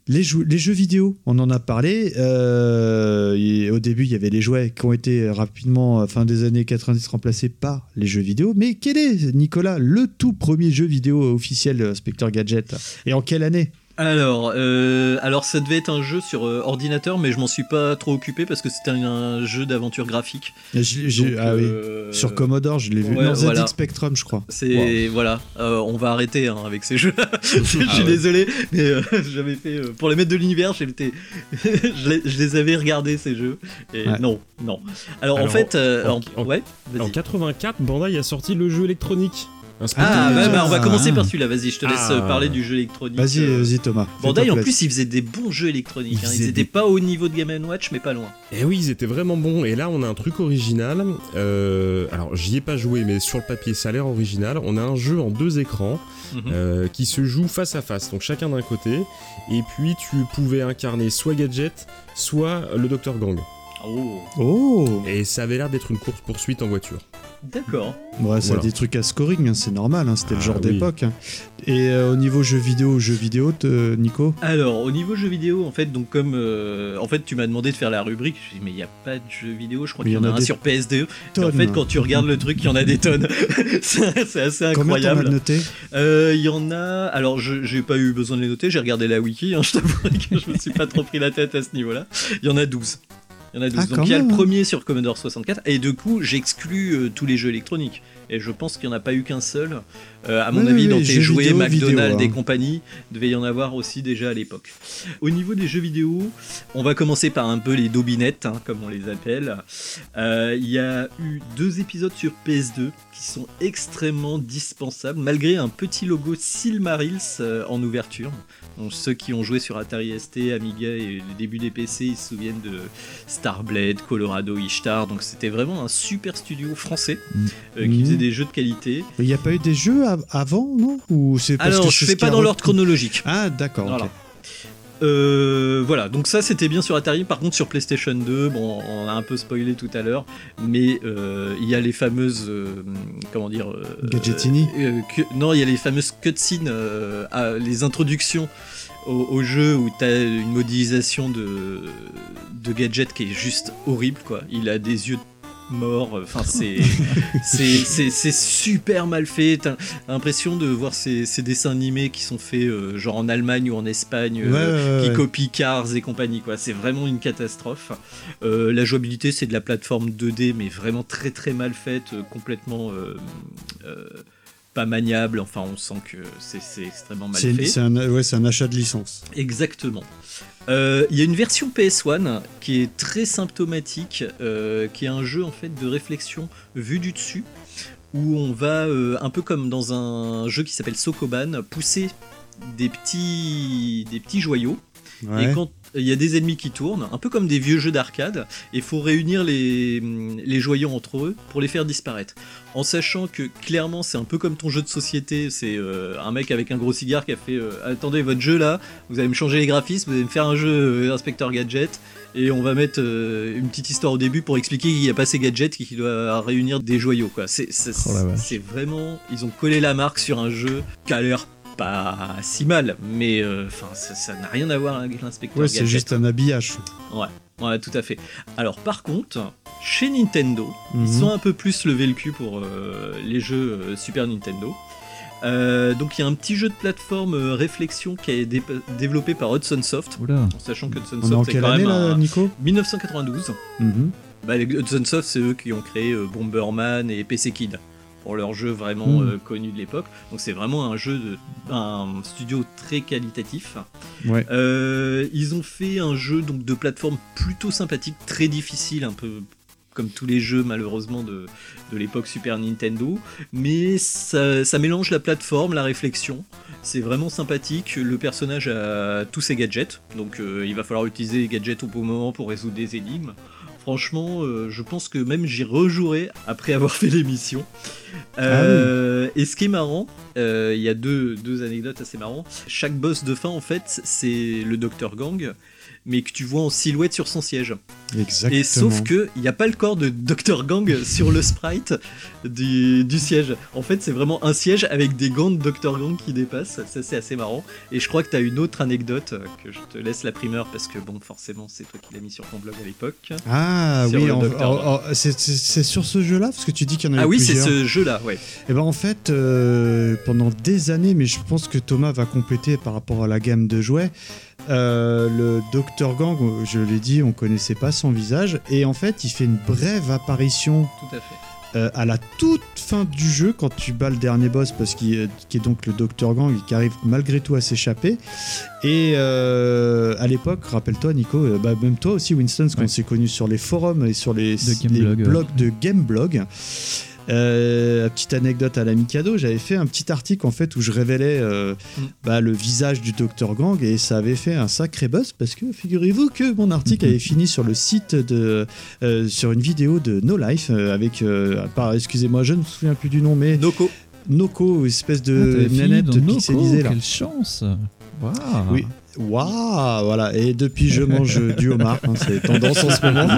Les, jou- les jeux vidéo, on en a parlé. Euh, au début, il y avait les jouets qui ont été rapidement, euh, fin des années 90, remplacés par les jeux vidéo. Mais quel est, Nicolas, le tout premier jeu vidéo officiel euh, Spectre Gadget? Et en quelle année? Alors, euh, alors ça devait être un jeu sur euh, ordinateur, mais je m'en suis pas trop occupé parce que c'était un, un jeu d'aventure graphique. Donc, ah oui. euh, Sur Commodore, je l'ai vu. ouais, non, ZX. Spectrum, je crois. C'est voilà, euh, on va arrêter hein, avec ces jeux. je suis Ah ouais. désolé, mais euh, j'avais fait euh, pour les mettre de l'univers, j'étais, je, les, je les avais regardés ces jeux. Et Ouais. non, non. Alors, en fait, euh, en- en- en- ouais. En vas-y. 84, Bandai a sorti le jeu électronique. Un Ah, Spectre bah, bah, on va commencer par celui-là. Vas-y, je te laisse euh, Ah. parler du jeu électronique. Vas-y, euh, vas-y, Thomas. Bandai, en plus, ils faisaient des bons jeux électroniques. Ils hein. Ils, faisaient étaient des- pas au niveau de Game Watch, mais pas loin. Et Eh oui, ils étaient vraiment bons. Et là, on a un truc original. Euh, alors, j'y ai pas joué, mais sur le papier, ça a l'air original. On a un jeu en deux écrans Mhm. euh, qui se joue face à face, donc chacun d'un côté. Et puis, tu pouvais incarner soit Gadget, soit le Dr Gang. Oh, Oh Et ça avait l'air d'être une course poursuite en voiture. d'accord. Ouais, ça Voilà. a des trucs à scoring, hein, c'est normal, hein, c'était le Ah, genre oui. d'époque. hein. Et euh, au niveau jeux vidéo, jeux vidéo, Nico? Alors, au niveau jeux vidéo, en fait, donc comme euh, en fait, tu m'as demandé de faire la rubrique, je me suis dit, mais il n'y a pas de jeux vidéo, je crois qu'il y en a, un sur PS2. Et en fait, quand tu regardes le truc, il y en a des tonnes. c'est c'est assez Combien incroyable. noté? Euh, Il y en a. Alors, je j'ai pas eu besoin de les noter, j'ai regardé la wiki, hein, je t'avouerai que je me suis pas trop pris la tête à ce niveau-là. Il y en a 12. Il y en a 12. Ah, Donc il y a le premier sur Commodore 64 et du coup j'exclus euh, tous les jeux électroniques. Et je pense qu'il n'y en a pas eu qu'un seul. Euh, à mon Oui, avis, oui, dans tes jeux jouets vidéo, McDonald's vidéo, et hein. compagnie, devait y en avoir aussi déjà à l'époque. Au niveau des jeux vidéo, on va commencer par un peu les dobinettes, hein, comme on les appelle. Euh, Il y a eu deux épisodes sur PS2 qui sont extrêmement dispensables, malgré un petit logo Silmarils euh, en ouverture. Donc, ceux qui ont joué sur Atari ST, Amiga et le début des PC, ils se souviennent de Starblade, Colorado, Ishtar. Donc c'était vraiment un super studio français euh, qui faisait des jeux de qualité. Il n'y a pas eu des jeux av- avant, non? Ou c'est parce Alors, que je fais pas dans re- l'ordre chronologique. Ah, d'accord, Voilà. ok. Euh, voilà, donc ça c'était bien sur Atari. Par contre, sur PlayStation 2, bon, on a un peu spoilé tout à l'heure, mais euh, il y a les fameuses, euh, comment dire, euh, Gadgetini euh, que- Non, il y a les fameuses cutscenes, euh, à- les introductions au, au jeu où tu as une modélisation de, de gadget qui est juste horrible, quoi. Il a des yeux morts, enfin c'est c'est- c'est super mal fait. T'as l'impression de voir ces, ces dessins animés qui sont faits euh, genre en Allemagne ou en Espagne, euh, Ouais, qui ouais. copient Cars et compagnie, quoi. C'est vraiment une catastrophe. Euh, la jouabilité, c'est de la plateforme 2D, mais vraiment très très mal faite, euh, complètement euh, euh, pas maniable. Enfin, on sent que c'est extrêmement mal C'est fait. c'est un, ouais, c'est un achat de licence. Exactement. Euh, Il y a une version PS1 qui est très symptomatique, euh, qui est un jeu en fait de réflexion vu du dessus, où on va euh, un peu comme dans un jeu qui s'appelle Sokoban pousser des petits des petits joyaux. Ouais. Et quand il y a des ennemis qui tournent, un peu comme des vieux jeux d'arcade, il faut réunir les, les joyaux entre eux pour les faire disparaître. En sachant que clairement c'est un peu comme ton jeu de société, c'est euh, un mec avec un gros cigare qui a fait euh, attendez votre jeu là, vous allez me changer les graphismes, vous allez me faire un jeu euh, inspecteur gadget et on va mettre une petite histoire au début pour expliquer qu'il n'y a pas ces gadgets et qu'il doit réunir des joyaux quoi. C'est c'est- Oh c'est vraiment ils ont collé la marque sur un jeu qui a l'air pas si mal, mais euh, enfin ça n'a rien à voir avec l'inspecteur Ouais, c'est juste un habillage. Ouais, ouais, tout à fait. Alors par contre, chez Nintendo, Mhm. ils sont un peu plus levé le cul pour euh, les jeux euh, Super Nintendo. Euh, donc il y a un petit jeu de plateforme réflexion qui est dé- développé par Hudson Soft, Oula. en sachant que Hudson On Soft est quelle quand année même là, un- Nico? 1992. Mhm. Bah, Hudson Soft, c'est eux qui ont créé Bomberman et PC Kid pour leurs jeux vraiment Mhm. euh, connus de l'époque. Donc c'est vraiment un jeu de un studio très qualitatif. Ouais. Euh, ils ont fait un jeu donc de plateforme plutôt sympathique, très difficile, un peu comme tous les jeux malheureusement de, de l'époque Super Nintendo, mais ça, ça mélange la plateforme, la réflexion. C'est vraiment sympathique. Le personnage a tous ses gadgets, donc euh, il va falloir utiliser les gadgets au bon moment pour résoudre des énigmes. Franchement, euh, je pense que même j'y rejouerai après avoir fait l'émission. Euh, Et ce qui est marrant, euh, il y a deux, deux anecdotes assez marrantes. Chaque boss de fin, en fait, c'est le Dr Gang, mais que tu vois en silhouette sur son siège. Exactement. Et sauf que il n'y a pas le corps de Dr Gang sur le sprite du, du siège. En fait, c'est vraiment un siège avec des gants de Dr Gang qui dépassent. Ça, c'est assez marrant. Et je crois que tu as une autre anecdote euh, que je te laisse la primeur parce que, bon, forcément, c'est toi qui l'as mis sur ton blog à l'époque. Ah oui, c'est sur ce jeu-là? Parce que tu dis qu'il y en a Ah eu oui, c'est plusieurs. ce jeu-là, ouais. Et ben en fait, euh, pendant des années, mais je pense que Thomas va compléter par rapport à la gamme de jouets. euh, le Dr Gang, je l'ai dit, on connaissait pas son visage, et en fait, il fait une brève apparition Tout à fait. Euh, à la toute fin du jeu quand tu bats le dernier boss, parce qu'il est- qui est donc le Dr Gang, qui arrive malgré tout à s'échapper. Et euh, à l'époque, rappelle-toi, Nico, euh, bah, même toi aussi, Winston, parce qu'on s'est connus sur les forums et sur les, les ouais. blogs de Gameblog. Euh, petite anecdote à la Mikado, j'avais fait un petit article en fait où je révélais euh, Mm. bah, le visage du Dr Gang et ça avait fait un sacré buzz parce que figurez-vous que mon article avait fini sur le site de euh, sur une vidéo de No Life avec part- excusez-moi je ne me souviens plus du nom mais Noko. Noko espèce Ah, de fini nanette Noco, pixelisée là. Quelle chance. Waouh. Oui. Waouh voilà. Et depuis je mange du homard hein, c'est tendance en ce moment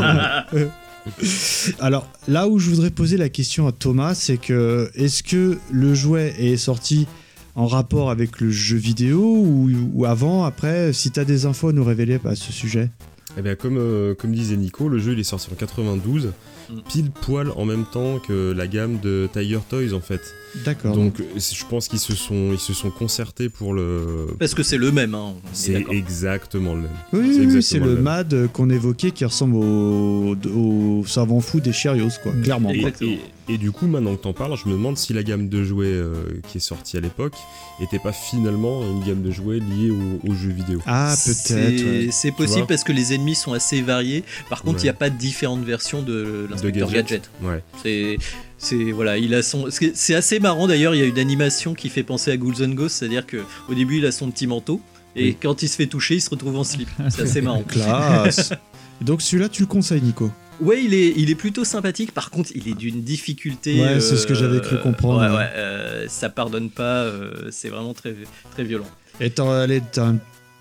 Alors là où je voudrais poser la question à Thomas, c'est que est-ce que le jouet est sorti en rapport avec le jeu vidéo ou, ou avant, après, si tu as des infos à nous révéler à ce sujet? Eh ben, comme, euh, comme disait Nico, le jeu il est sorti en 92, Mm. pile poil en même temps que la gamme de Tiger Toys en fait. D'accord. Donc je pense qu'ils se sont ils se sont concertés pour le. Parce que c'est le même, hein, C'est exactement le même. Oui, c'est le même. MAD qu'on évoquait qui ressemble au, au savant fou des Cheerios, quoi. Clairement. Et, quoi. et- et du coup, maintenant que t'en parles, je me demande si la gamme de jouets euh, qui est sortie à l'époque était pas finalement une gamme de jouets liée au- aux jeux vidéo. Ah, C'est ouais. c'est possible parce que les ennemis sont assez variés. Par contre, il Ouais. n'y a pas de différentes versions de l'inspecteur gadget. gadget. Ouais. C'est, c'est voilà, il a son. c'est- C'est assez marrant d'ailleurs. Il y a une animation qui fait penser à Ghouls and Ghosts, c'est-à-dire que au début, il a son petit manteau et Oui. quand il se fait toucher, il se retrouve en slip. C'est assez marrant. Classe. Donc celui-là, tu le conseilles, Nico? Ouais, il est, il est plutôt sympathique. Par contre, il est d'une difficulté. Ouais, c'est ce que j'avais cru comprendre, Ouais, ouais. ouais, euh, ça pardonne pas. euh, c'est vraiment très, très violent. Et t'as un-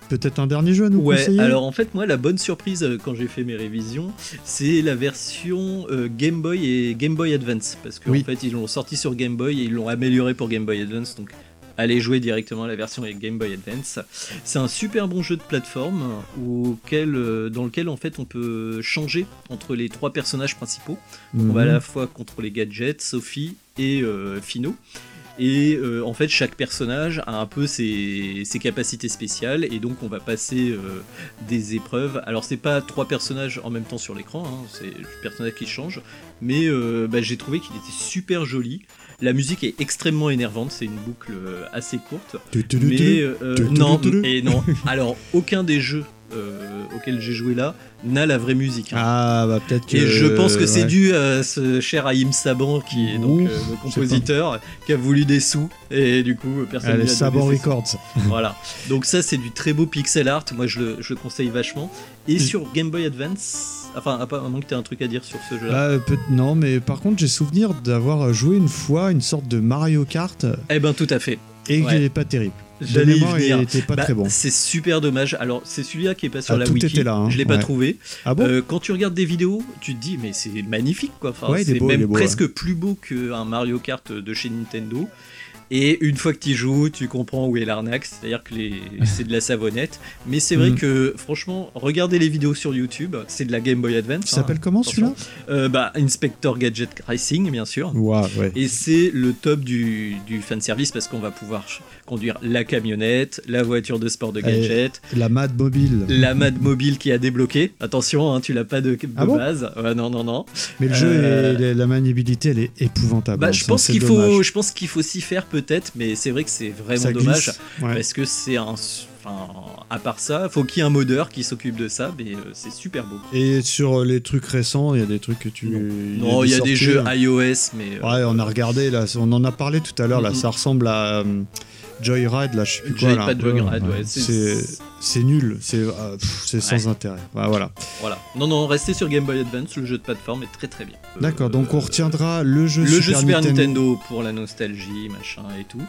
peut-être un dernier jeu à nous Ouais, conseiller? alors en fait, moi, la bonne surprise euh, quand j'ai fait mes révisions, c'est la version euh, Game Boy et Game Boy Advance. Parce qu'en Oui. fait, ils l'ont sorti sur Game Boy et ils l'ont amélioré pour Game Boy Advance. Donc, allez jouer directement à la version avec Game Boy Advance. C'est un super bon jeu de plateforme auquel, euh, dans lequel, en fait, on peut changer entre les trois personnages principaux. On va à Mhm. la fois contrôler Gadget, Sophie et Fino. Et euh, en fait, chaque personnage a un peu ses, ses capacités spéciales, et donc on va passer euh, des épreuves. Alors, c'est pas trois personnages en même temps sur l'écran, hein, c'est le personnage qui change, mais euh, bah, j'ai trouvé qu'il était super joli. La musique est extrêmement énervante, c'est une boucle assez courte. Mais non, et non. Alors, aucun des jeux euh, auxquels j'ai joué là n'a la vraie musique. hein. Ah, bah peut-être que. Et je pense que c'est dû à ce cher Haïm Saban qui est donc euh, le compositeur qui a voulu des sous et du coup personne Saban. Records. Voilà. Donc ça c'est du très beau pixel art. Moi je le, je le conseille vachement. Et sur Game Boy Advance, enfin à moins que tu aies un truc à dire sur ce jeu-là. Ah, peut- non, mais par contre, j'ai souvenir d'avoir joué une fois une sorte de Mario Kart Eh ben tout à fait. Et Ouais. qu'il n'est pas terrible. J'allais il était pas Bah, très bon. C'est super dommage. Alors, c'est celui-là qui est pas sur Ah, la tout wiki. était là, hein. Je l'ai pas Ouais. trouvé. Ah bon Euh, Quand tu regardes des vidéos, tu te dis mais c'est magnifique quoi. Enfin, Ouais, il est c'est il même beau, presque ouais. plus beau qu'un Mario Kart de chez Nintendo. Et une fois que tu y joues, tu comprends où est l'arnaque, c'est-à-dire que les... c'est de la savonnette. Mais c'est vrai Mhm. que, franchement, regardez les vidéos sur YouTube, c'est de la Game Boy Advance. Il s'appelle comment, attention. Euh, bah, Inspector Gadget Racing, bien sûr. Ouais. Et c'est le top du, du fanservice parce qu'on va pouvoir conduire la camionnette, la voiture de sport de Gadget, Et La Mad Mobile. la Mad Mobile qui a débloqué. Attention, hein, tu l'as pas de, de Ah bon base. Ouais, non, non, non. Mais le jeu, Euh, et la- la maniabilité, elle est épouvantable. bah, hein, je ça, pense qu'il faut, je pense qu'il faut s'y faire peut-être, mais c'est vrai que c'est vraiment Ça glisse, dommage ouais. parce que c'est un, enfin, à part ça, faut qu'il y ait un modeur qui s'occupe de ça, mais euh, c'est super beau. Et sur les trucs récents, il y a des trucs que tu. Non, il y a des jeux hein. iOS, mais euh, Ouais, on a regardé là, on en a parlé tout à l'heure là, ça ressemble à euh, Joyride là, je sais plus quoi Joypad. Joyride, ouais, c'est- nul, c'est euh, sans Ouais. intérêt. Ouais, voilà. voilà. Non, non, restez sur Game Boy Advance, le jeu de plateforme est très très bien. Euh, D'accord, donc on retiendra le jeu le Super, jeu Super Nintendo. Nintendo. pour la nostalgie, machin et tout.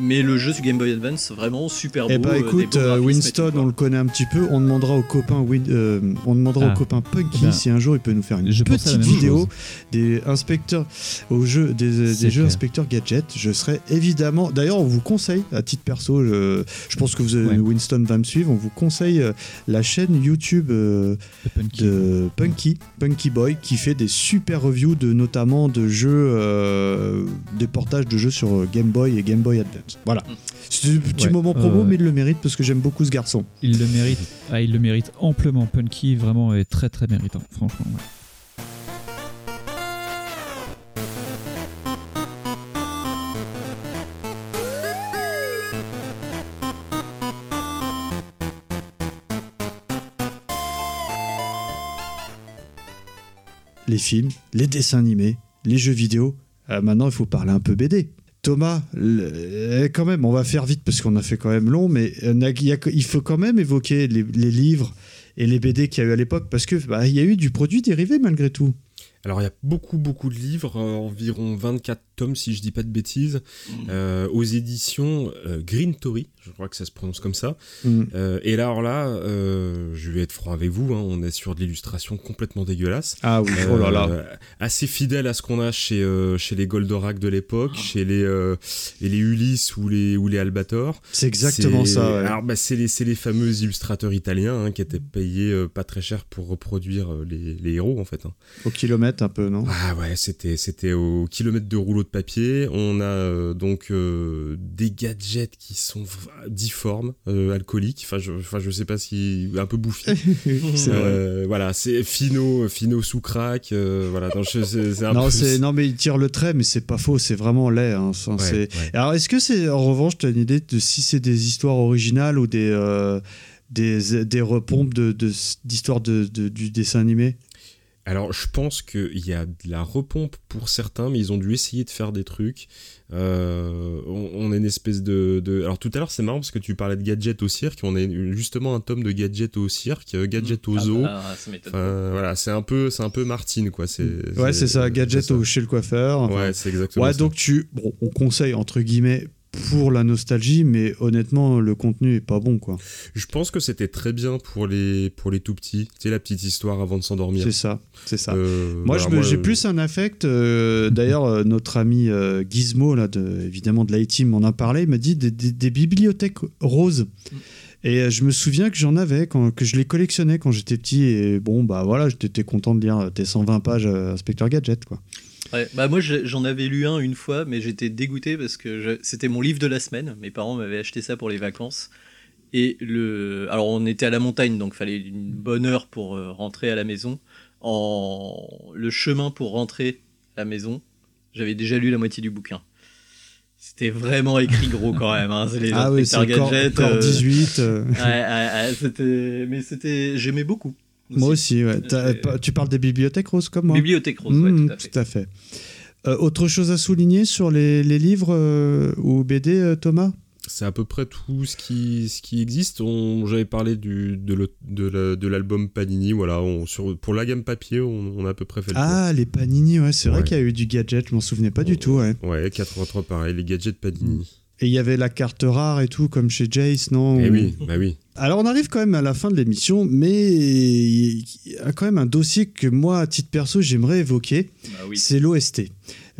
Mais le jeu sur Game Boy Advance, vraiment super beau. Eh bah euh, des écoute, euh, Winston, on le connaît un petit peu. On demandera au copain, Win- euh, on demandera Ah. au copain Punky Eh ben, si un jour il peut nous faire une petite vidéo chose. des inspecteurs au jeu, des, jeux inspecteurs gadget. Je serai évidemment. D'ailleurs, on vous conseille à titre perso. Je, je pense que vous, avez- Ouais. Winston va me suivre. On vous conseille la chaîne YouTube euh, De Punky. de Punky, Punky Boy, qui fait des super reviews de notamment de jeux, euh, des portages de jeux sur Game Boy et Game Boy Advance. Voilà. C'est un petit Ouais. moment promo, Euh, mais il le mérite parce que j'aime beaucoup ce garçon. Il le mérite. Ah, il le mérite amplement. Punky vraiment est très très méritant, franchement. ouais. les films, les dessins animés, les jeux vidéo. Euh, maintenant, il faut parler un peu BD. Thomas, euh, quand même, on va faire vite parce qu'on a fait quand même long, mais euh, il faut quand même évoquer les, livres et les BD qu'il y a eu à l'époque parce que bah, y a eu du produit dérivé malgré tout. Alors il y a beaucoup beaucoup de livres, euh, environ 24 tomes si je dis pas de bêtises, euh, aux éditions euh, Green Tory, je crois que ça se prononce comme ça. Mm. Euh, et là alors là, euh, je vais être franc avec vous, hein, on est sur de l'illustration complètement dégueulasse. Ah oui, oh là là. Assez fidèle à ce qu'on a chez euh, chez les Goldorak de l'époque, Ah. chez les euh, et les Ulysse ou les ou les Albator. C'est exactement ça, ouais. Alors bah, c'est les c'est les fameux illustrateurs italiens hein, qui étaient payés euh, pas très cher pour reproduire euh, les, les héros en fait. hein. Au kilomètre un peu, non? Ah ouais, c'était c'était au kilomètre de rouleau de papier. On a euh, donc euh, des gadgets qui sont difformes, euh, alcooliques. Enfin, je, enfin, je sais pas si un peu bouffi. Euh, Voilà, c'est Fino, Fino sous crack. euh, voilà, non, je- c'est c'est un non, peu- c'est non, mais il tire le trait, mais c'est pas faux, c'est vraiment laid. hein, ça, Ouais, c'est- ouais. Alors, est-ce que c'est en revanche, tu as une idée de si c'est des histoires originales ou des euh, des, des repompes de de- d'histoires de, de- du dessin animé? Alors, je pense qu'il y a de la repompe pour certains, mais ils ont dû essayer de faire des trucs. Euh, on, on a une espèce de, de- Alors, tout à l'heure, c'est marrant parce que tu parlais de gadgets au cirque. On a justement un tome de gadgets au cirque, euh, gadgets au Ah zoo. Enfin, voilà, c'est un peu, c'est un peu Martine, quoi. C'est, Ouais, c'est ça, gadget c'est ça. au- chez le coiffeur. enfin. Ouais, c'est exactement Ouais, ça. donc tu, bon, on conseille entre guillemets pour la nostalgie, mais honnêtement, le contenu est pas bon, quoi. Je pense que c'était très bien pour les, pour les tout petits. Sais, la petite histoire avant de s'endormir. C'est ça, c'est ça. Euh, moi, j'ai euh, plus un affect. euh, D'ailleurs, notre ami euh, Gizmo, là, de, évidemment de l'A-Team, m'en a parlé. Il m'a dit des, des- des bibliothèques roses. Et je me souviens que j'en avais, quand, que je les collectionnais quand j'étais petit. Et bon, bah voilà, j'étais content de lire tes 120 pages Inspecteur Gadget, quoi. Ouais, bah moi j'en avais lu un une fois, mais j'étais dégoûté parce que c'était mon livre de la semaine. Mes parents m'avaient acheté ça pour les vacances. Et le, alors on était à la montagne, donc fallait une bonne heure pour euh, rentrer à la maison. En le chemin pour rentrer à la maison, j'avais déjà lu la moitié du bouquin. C'était vraiment écrit gros quand même. Hein. Les Ah oui, c'est gadgets. corps 18, euh. Ouais, ouais, mais c'était, j'aimais beaucoup. Moi aussi, ouais. Tu parles des bibliothèques roses comme moi Bibliothèque rose, ouais, Mmh, tout à fait. Euh, autre chose à souligner sur les, les livres euh, ou BD, euh, Thomas? C'est à peu près tout ce qui, ce qui existe. On, j'avais parlé du, de, l'album Panini. Voilà, on, sur, pour la gamme papier, on, on a à peu près fait le tour. Ah, les Panini, ouais, c'est vrai qu'il y a eu du gadget, je m'en souvenais pas du tout, ouais. Ouais, 83 pareil, les gadgets Panini. Et il y avait la carte rare et tout, comme chez Jace, non Eh Ou- oui, bah oui. Alors on arrive quand même à la fin de l'émission, mais il y a quand même un dossier que moi, à titre perso, j'aimerais évoquer. Bah C'est l'OST.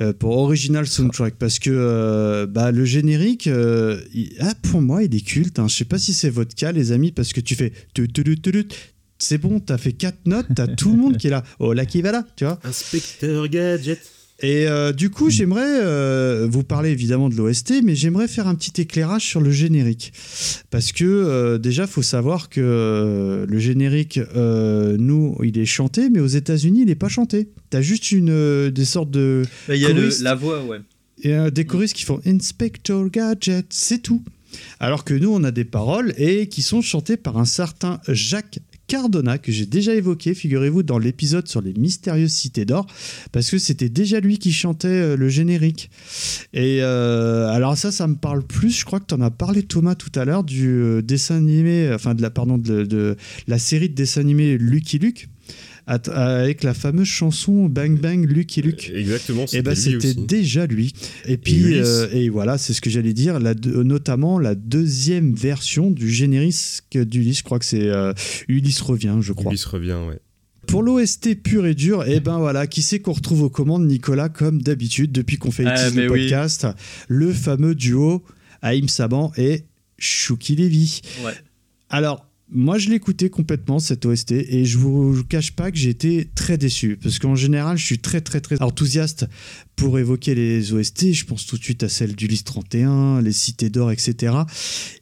euh, pour Original Soundtrack parce que euh, bah, le générique euh, il- ah, pour moi il est culte hein. je sais pas si c'est votre cas les amis parce que tu fais tu- tu- tu- tu- tu- c'est bon t'as fait quatre notes t'as tout le monde qui est là oh là qui va là tu vois Inspecteur Gadget et euh, du coup, j'aimerais euh, vous parler évidemment de l'OST, mais j'aimerais faire un petit éclairage sur le générique. Parce que euh, déjà, faut savoir que euh, le générique, nous, il est chanté, mais aux États-Unis, il n'est pas chanté. T'as juste une, des sortes de. Bah, Il y a le- la voix, ouais. Et des choristes qui font Inspector Gadget, c'est tout. Alors que nous, on a des paroles et qui sont chantées par un certain Jacques Cardona, que j'ai déjà évoqué, figurez-vous, dans l'épisode sur les mystérieuses cités d'or, parce que c'était déjà lui qui chantait euh, le générique. Et euh, alors ça, ça me parle plus, je crois que tu en as parlé Thomas tout à l'heure, du euh, dessin animé, enfin de la, pardon, de, de la série de dessins animés Lucky Luke. Avec la fameuse chanson Bang Bang Lucky Luke. Exactement, Et ben c'était aussi. déjà lui. Et puis euh, et voilà, c'est ce que j'allais dire, la deux- notamment la deuxième version du générique d'Ulysse, je crois que c'est euh, Ulysse revient, je crois. Ulysse revient, ouais. Pour l'OST pur et dur, et ben voilà, qui c'est qu'on retrouve aux commandes Nicolas comme d'habitude depuis qu'on fait Ah, le oui. podcast, le fameux duo Haïm Saban et Chouki Lévy. Ouais. Alors, moi, je l'écoutais complètement, cette OST, et je vous cache pas que j'ai été très déçu, parce qu'en général, je suis très, très, très enthousiaste pour évoquer les OST. Je pense tout de suite à celle d'Ulysse 31, les Cités d'Or, etc.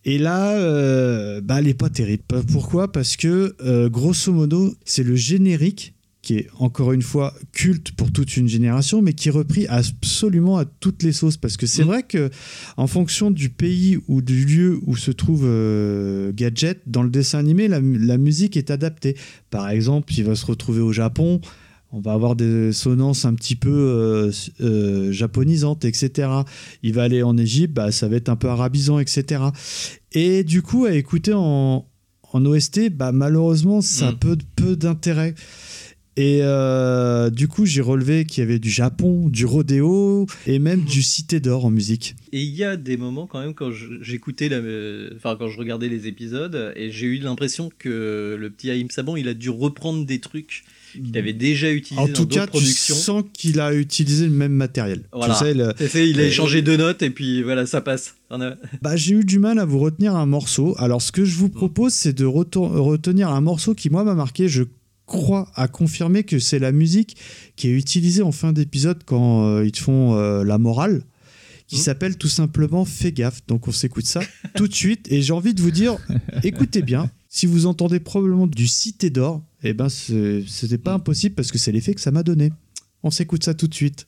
Et là, euh, bah, elle est pas terrible. Pourquoi? Parce que, euh, grosso modo, c'est le générique qui est encore une fois culte pour toute une génération, mais qui est repris absolument à toutes les sauces. Parce que c'est vrai que en fonction du pays ou du lieu où se trouve euh, Gadget, dans le dessin animé, la, la musique est adaptée. Par exemple, il va se retrouver au Japon, on va avoir des sonnances un petit peu euh, euh, japonisantes, etc. Il va aller en Égypte, bah, ça va être un peu arabisant, etc. Et du coup, à écouter en, en OST, bah, malheureusement, ça a peu, peu d'intérêt. Et euh, du coup, j'ai relevé qu'il y avait du Japon, du rodéo et même du Cité d'Or en musique. Et il y a des moments quand même quand j'écoutais, enfin quand je regardais les épisodes, et j'ai eu l'impression que le petit Haïm Saban, il a dû reprendre des trucs qu'il avait déjà utilisés En dans tout cas, tu sens qu'il a utilisé le même matériel. Voilà. Tu sais, le- il a échangé deux notes et puis voilà, ça passe. Bah, j'ai eu du mal à vous retenir un morceau. Alors, ce que je vous propose, c'est de retenir un morceau qui, moi, m'a marqué. Je crois à confirmer que c'est la musique qui est utilisée en fin d'épisode quand euh, ils te font euh, la morale, qui s'appelle tout simplement Fais gaffe. Donc, on s'écoute ça tout de suite. Et j'ai envie de vous dire, écoutez bien. Si vous entendez probablement du Cité d'Or, eh ben, c'était pas impossible parce que c'est l'effet que ça m'a donné. On s'écoute ça tout de suite.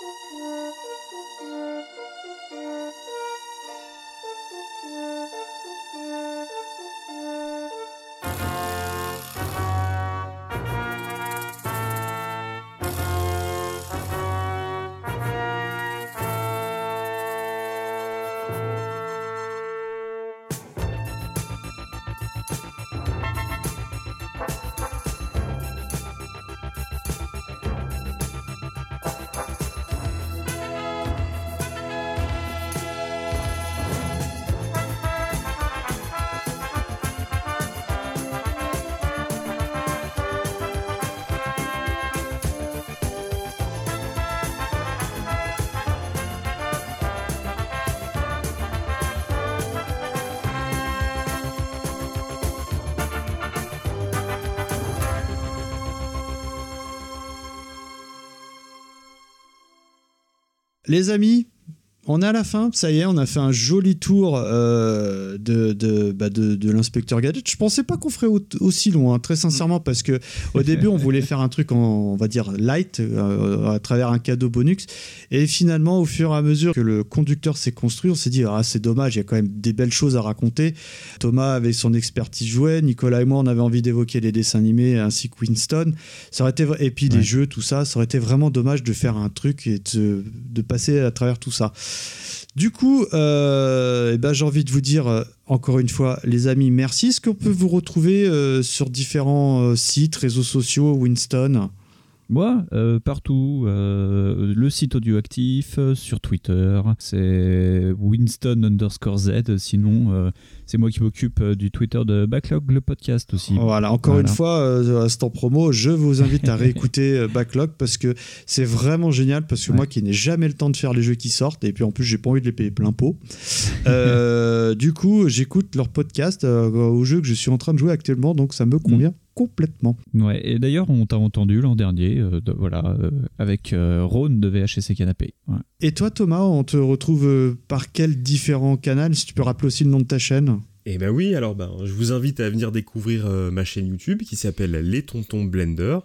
Música Les amis, on est à la fin, ça y est, on a fait un joli tour euh, de, de, bah, de, de l'inspecteur Gadget. Je pensais pas qu'on ferait au- aussi loin, très sincèrement, parce que au début, on voulait faire un truc en, on va dire, light, euh, à travers un cadeau bonus. Et finalement, au fur et à mesure que le conducteur s'est construit, on s'est dit, ah, c'est dommage, il y a quand même des belles choses à raconter. Thomas avait son expertise jouet, Nicolas et moi, on avait envie d'évoquer les dessins animés ainsi que Winston. Ça aurait été, et puis les jeux, tout ça, ça aurait été vraiment dommage de faire un truc et de, de passer à travers tout ça. Du coup, euh, eh ben, j'ai envie de vous dire euh, encore une fois, les amis, merci. Est-ce qu'on peut vous retrouver euh, sur différents sites, réseaux sociaux, Winston? Moi, partout, le site audioactif, euh, sur Twitter, c'est Winston underscore Z, sinon c'est moi qui m'occupe euh, du Twitter de Backlog, le podcast aussi. Voilà, encore Voilà. une fois, euh, instant promo, je vous invite à réécouter euh, Backlog parce que c'est vraiment génial. Parce que moi qui n'ai jamais le temps de faire les jeux qui sortent, et puis en plus, j'ai pas envie de les payer plein pot. euh, du coup, j'écoute leur podcast euh, au jeu que je suis en train de jouer actuellement, donc ça me convient complètement. Ouais, et d'ailleurs, on t'a entendu l'an dernier, euh, de- voilà, euh, avec euh, Rhône de VHC Canapé. Ouais. Et toi, Thomas, on te retrouve par quel différent canal Si tu peux rappeler aussi le nom de ta chaîne? Eh ben oui, alors ben, je vous invite à venir découvrir euh, ma chaîne YouTube qui s'appelle Les Tontons Blender.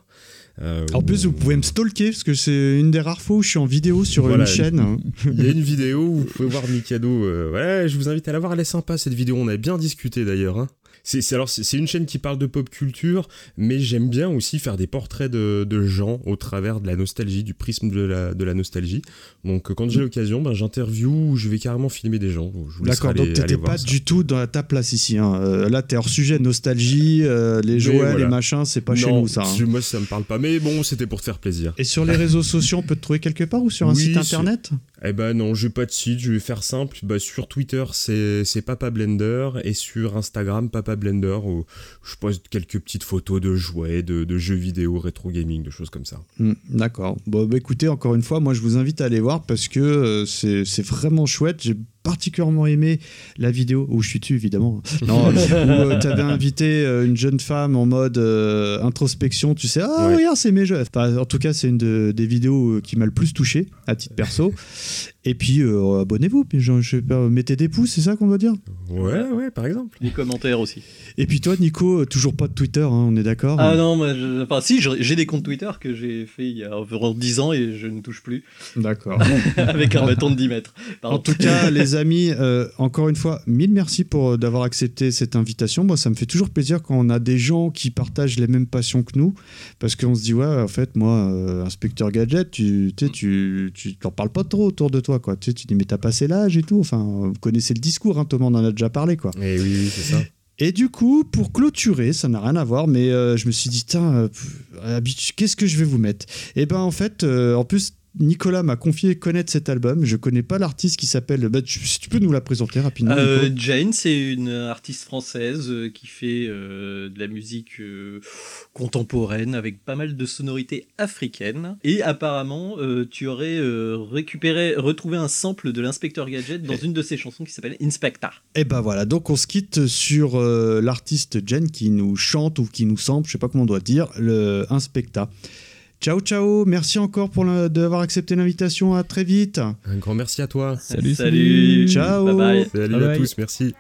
Euh, En plus, vous pouvez me stalker parce que c'est une des rares fois où je suis en vidéo sur Voilà. une chaîne. Il y a une vidéo où vous pouvez voir Mikado. euh, ouais, je vous invite à la voir, elle est sympa cette vidéo. On a bien discuté d'ailleurs. hein. C'est alors c'est une chaîne qui parle de pop culture, mais j'aime bien aussi faire des portraits de, de gens au travers de la nostalgie, du prisme de la, de la nostalgie. Donc euh, quand j'ai l'occasion, ben, j'interview ou je vais carrément filmer des gens. D'accord, donc t'étais pas ça. du tout dans ta place ici. hein. Euh, là, t'es hors sujet, nostalgie, euh, les jouets, voilà. les machins, c'est pas chez Non, nous ça. hein. Moi ça me parle pas, mais bon, c'était pour te faire plaisir. Et sur les réseaux sociaux, on peut te trouver quelque part ou sur un Oui, site sur- internet? Eh ben non, je vais pas de site, je vais faire simple. Bah, sur Twitter, c'est Papa Blender et sur Instagram, Papa Blender, où je poste quelques petites photos de jouets, de, jeux vidéo, rétro gaming, de choses comme ça. Hmm, D'accord. Bon, bah, écoutez, encore une fois, moi je vous invite à aller voir parce que euh, c'est vraiment chouette. J'ai particulièrement aimé la vidéo où je suis dessus, évidemment. Non, où tu avais invité euh, une jeune femme en mode euh, introspection. Tu sais, ah, Ouais. regarde, c'est mes jeux. Enfin, en tout cas, c'est une de- des vidéos euh, qui m'a le plus touché à titre perso. Et puis euh, abonnez-vous, puis je, je sais pas, mettez des pouces, c'est ça qu'on doit dire Ouais, ouais, par exemple. Des commentaires aussi. Et puis toi, Nico, euh, toujours pas de Twitter, hein, on est d'accord Ah non, moi, je- enfin si, j'ai des comptes Twitter que j'ai fait il y a environ 10 ans et je ne touche plus. D'accord. Avec un bâton de 10 mètres. Pardon. En tout cas, les amis, euh, encore une fois, mille merci pour euh, d'avoir accepté cette invitation. Moi, ça me fait toujours plaisir quand on a des gens qui partagent les mêmes passions que nous, parce qu'on se dit ouais, en fait, moi, euh, inspecteur gadget, tu, tu tu, tu t'en parles pas trop autour de toi, quoi. Tu sais, tu dis mais t'as passé l'âge et tout. Enfin, vous connaissez le discours, hein, Thomas en en a déjà parlé, quoi. Et Eh oui, oui, c'est ça. Et du coup, pour clôturer, ça n'a rien à voir, mais euh, je me suis dit, tiens, euh, qu'est-ce que je vais vous mettre? Et ben en fait, euh, en plus, Nicolas m'a confié connaître cet album. Je connais pas l'artiste qui s'appelle. bah, tu, si tu peux nous la présenter rapidement. Euh, Jane, c'est une artiste française euh, qui fait euh, de la musique euh, contemporaine avec pas mal de sonorités africaines. Et apparemment, tu aurais récupéré, retrouvé un sample de l'inspecteur Gadget dans une de ses chansons qui s'appelle Inspecta. Et ben voilà, donc on se quitte sur l'artiste Jen qui nous chante ou qui nous sample, je sais pas comment on doit dire, le Inspecta. Ciao, ciao, merci encore pour d'avoir accepté l'invitation, à très vite. Un grand merci à toi. Salut, Salut. Ciao. Bye bye. Salut Bye à bye. tous, merci.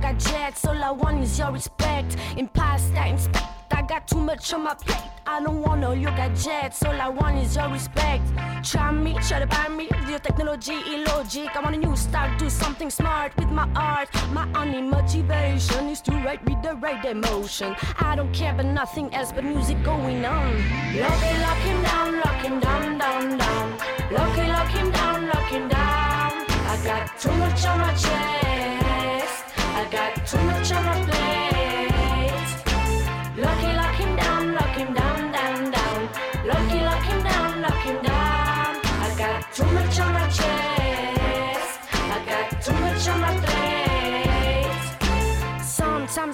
No jets. All I want is your respect. Imposter, inspect. I got too much on my plate. I don't want no yoga jets. All I want is your respect. Try me, try to buy me. Your technology illogic. I want a new start, do something smart with my art. My only motivation is to write with the right emotion. I don't care about nothing else but music going on. Lock it, lock him down, lock him down, down,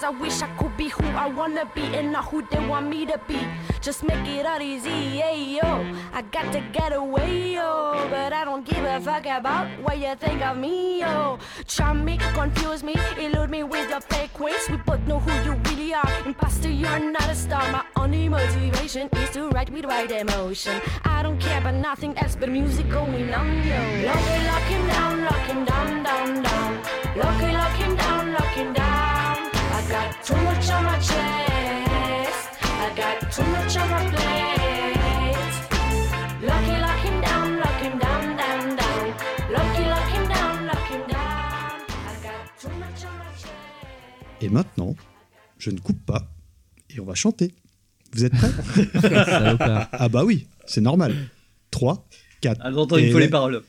I wish I could be who I wanna be and not who they want me to be. Just make it all easy, yeah, yo. I got to get away, yo. But I don't give a fuck about what you think of me, yo. Charm me, confuse me, elude me with your fake ways. We both know who you really are. Imposter, you're not a star. My only motivation is to write with right emotion. I don't care about nothing else but music going on, yo. Lock it, lock him down, lock him down, down, down. Lock it, lock him down, too much on my chest. I got too much on my plate. Et maintenant, je ne coupe pas et on va chanter. Vous êtes prêts. Ah bah oui, c'est normal. 3, 4. Ah, j'entends, il faut les paroles.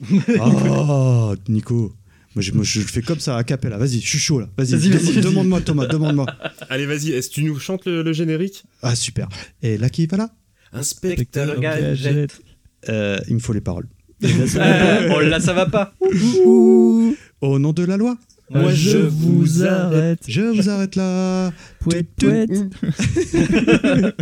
Oh, Nico. Moi je, moi, je le fais comme ça, à capella. Vas-y, je suis chaud là. Vas-y, vas-y, vas-y. demande-moi, Thomas, demande-moi. Allez, vas-y, est-ce que tu nous chantes le, le générique? Ah, super. Et là, qui va là? Inspecteur Gadget. Euh, Il me faut les paroles. Euh, oh là, ça va pas. Au nom de la loi. Moi, je vous arrête. Je vous arrête là. Pouette, pouette.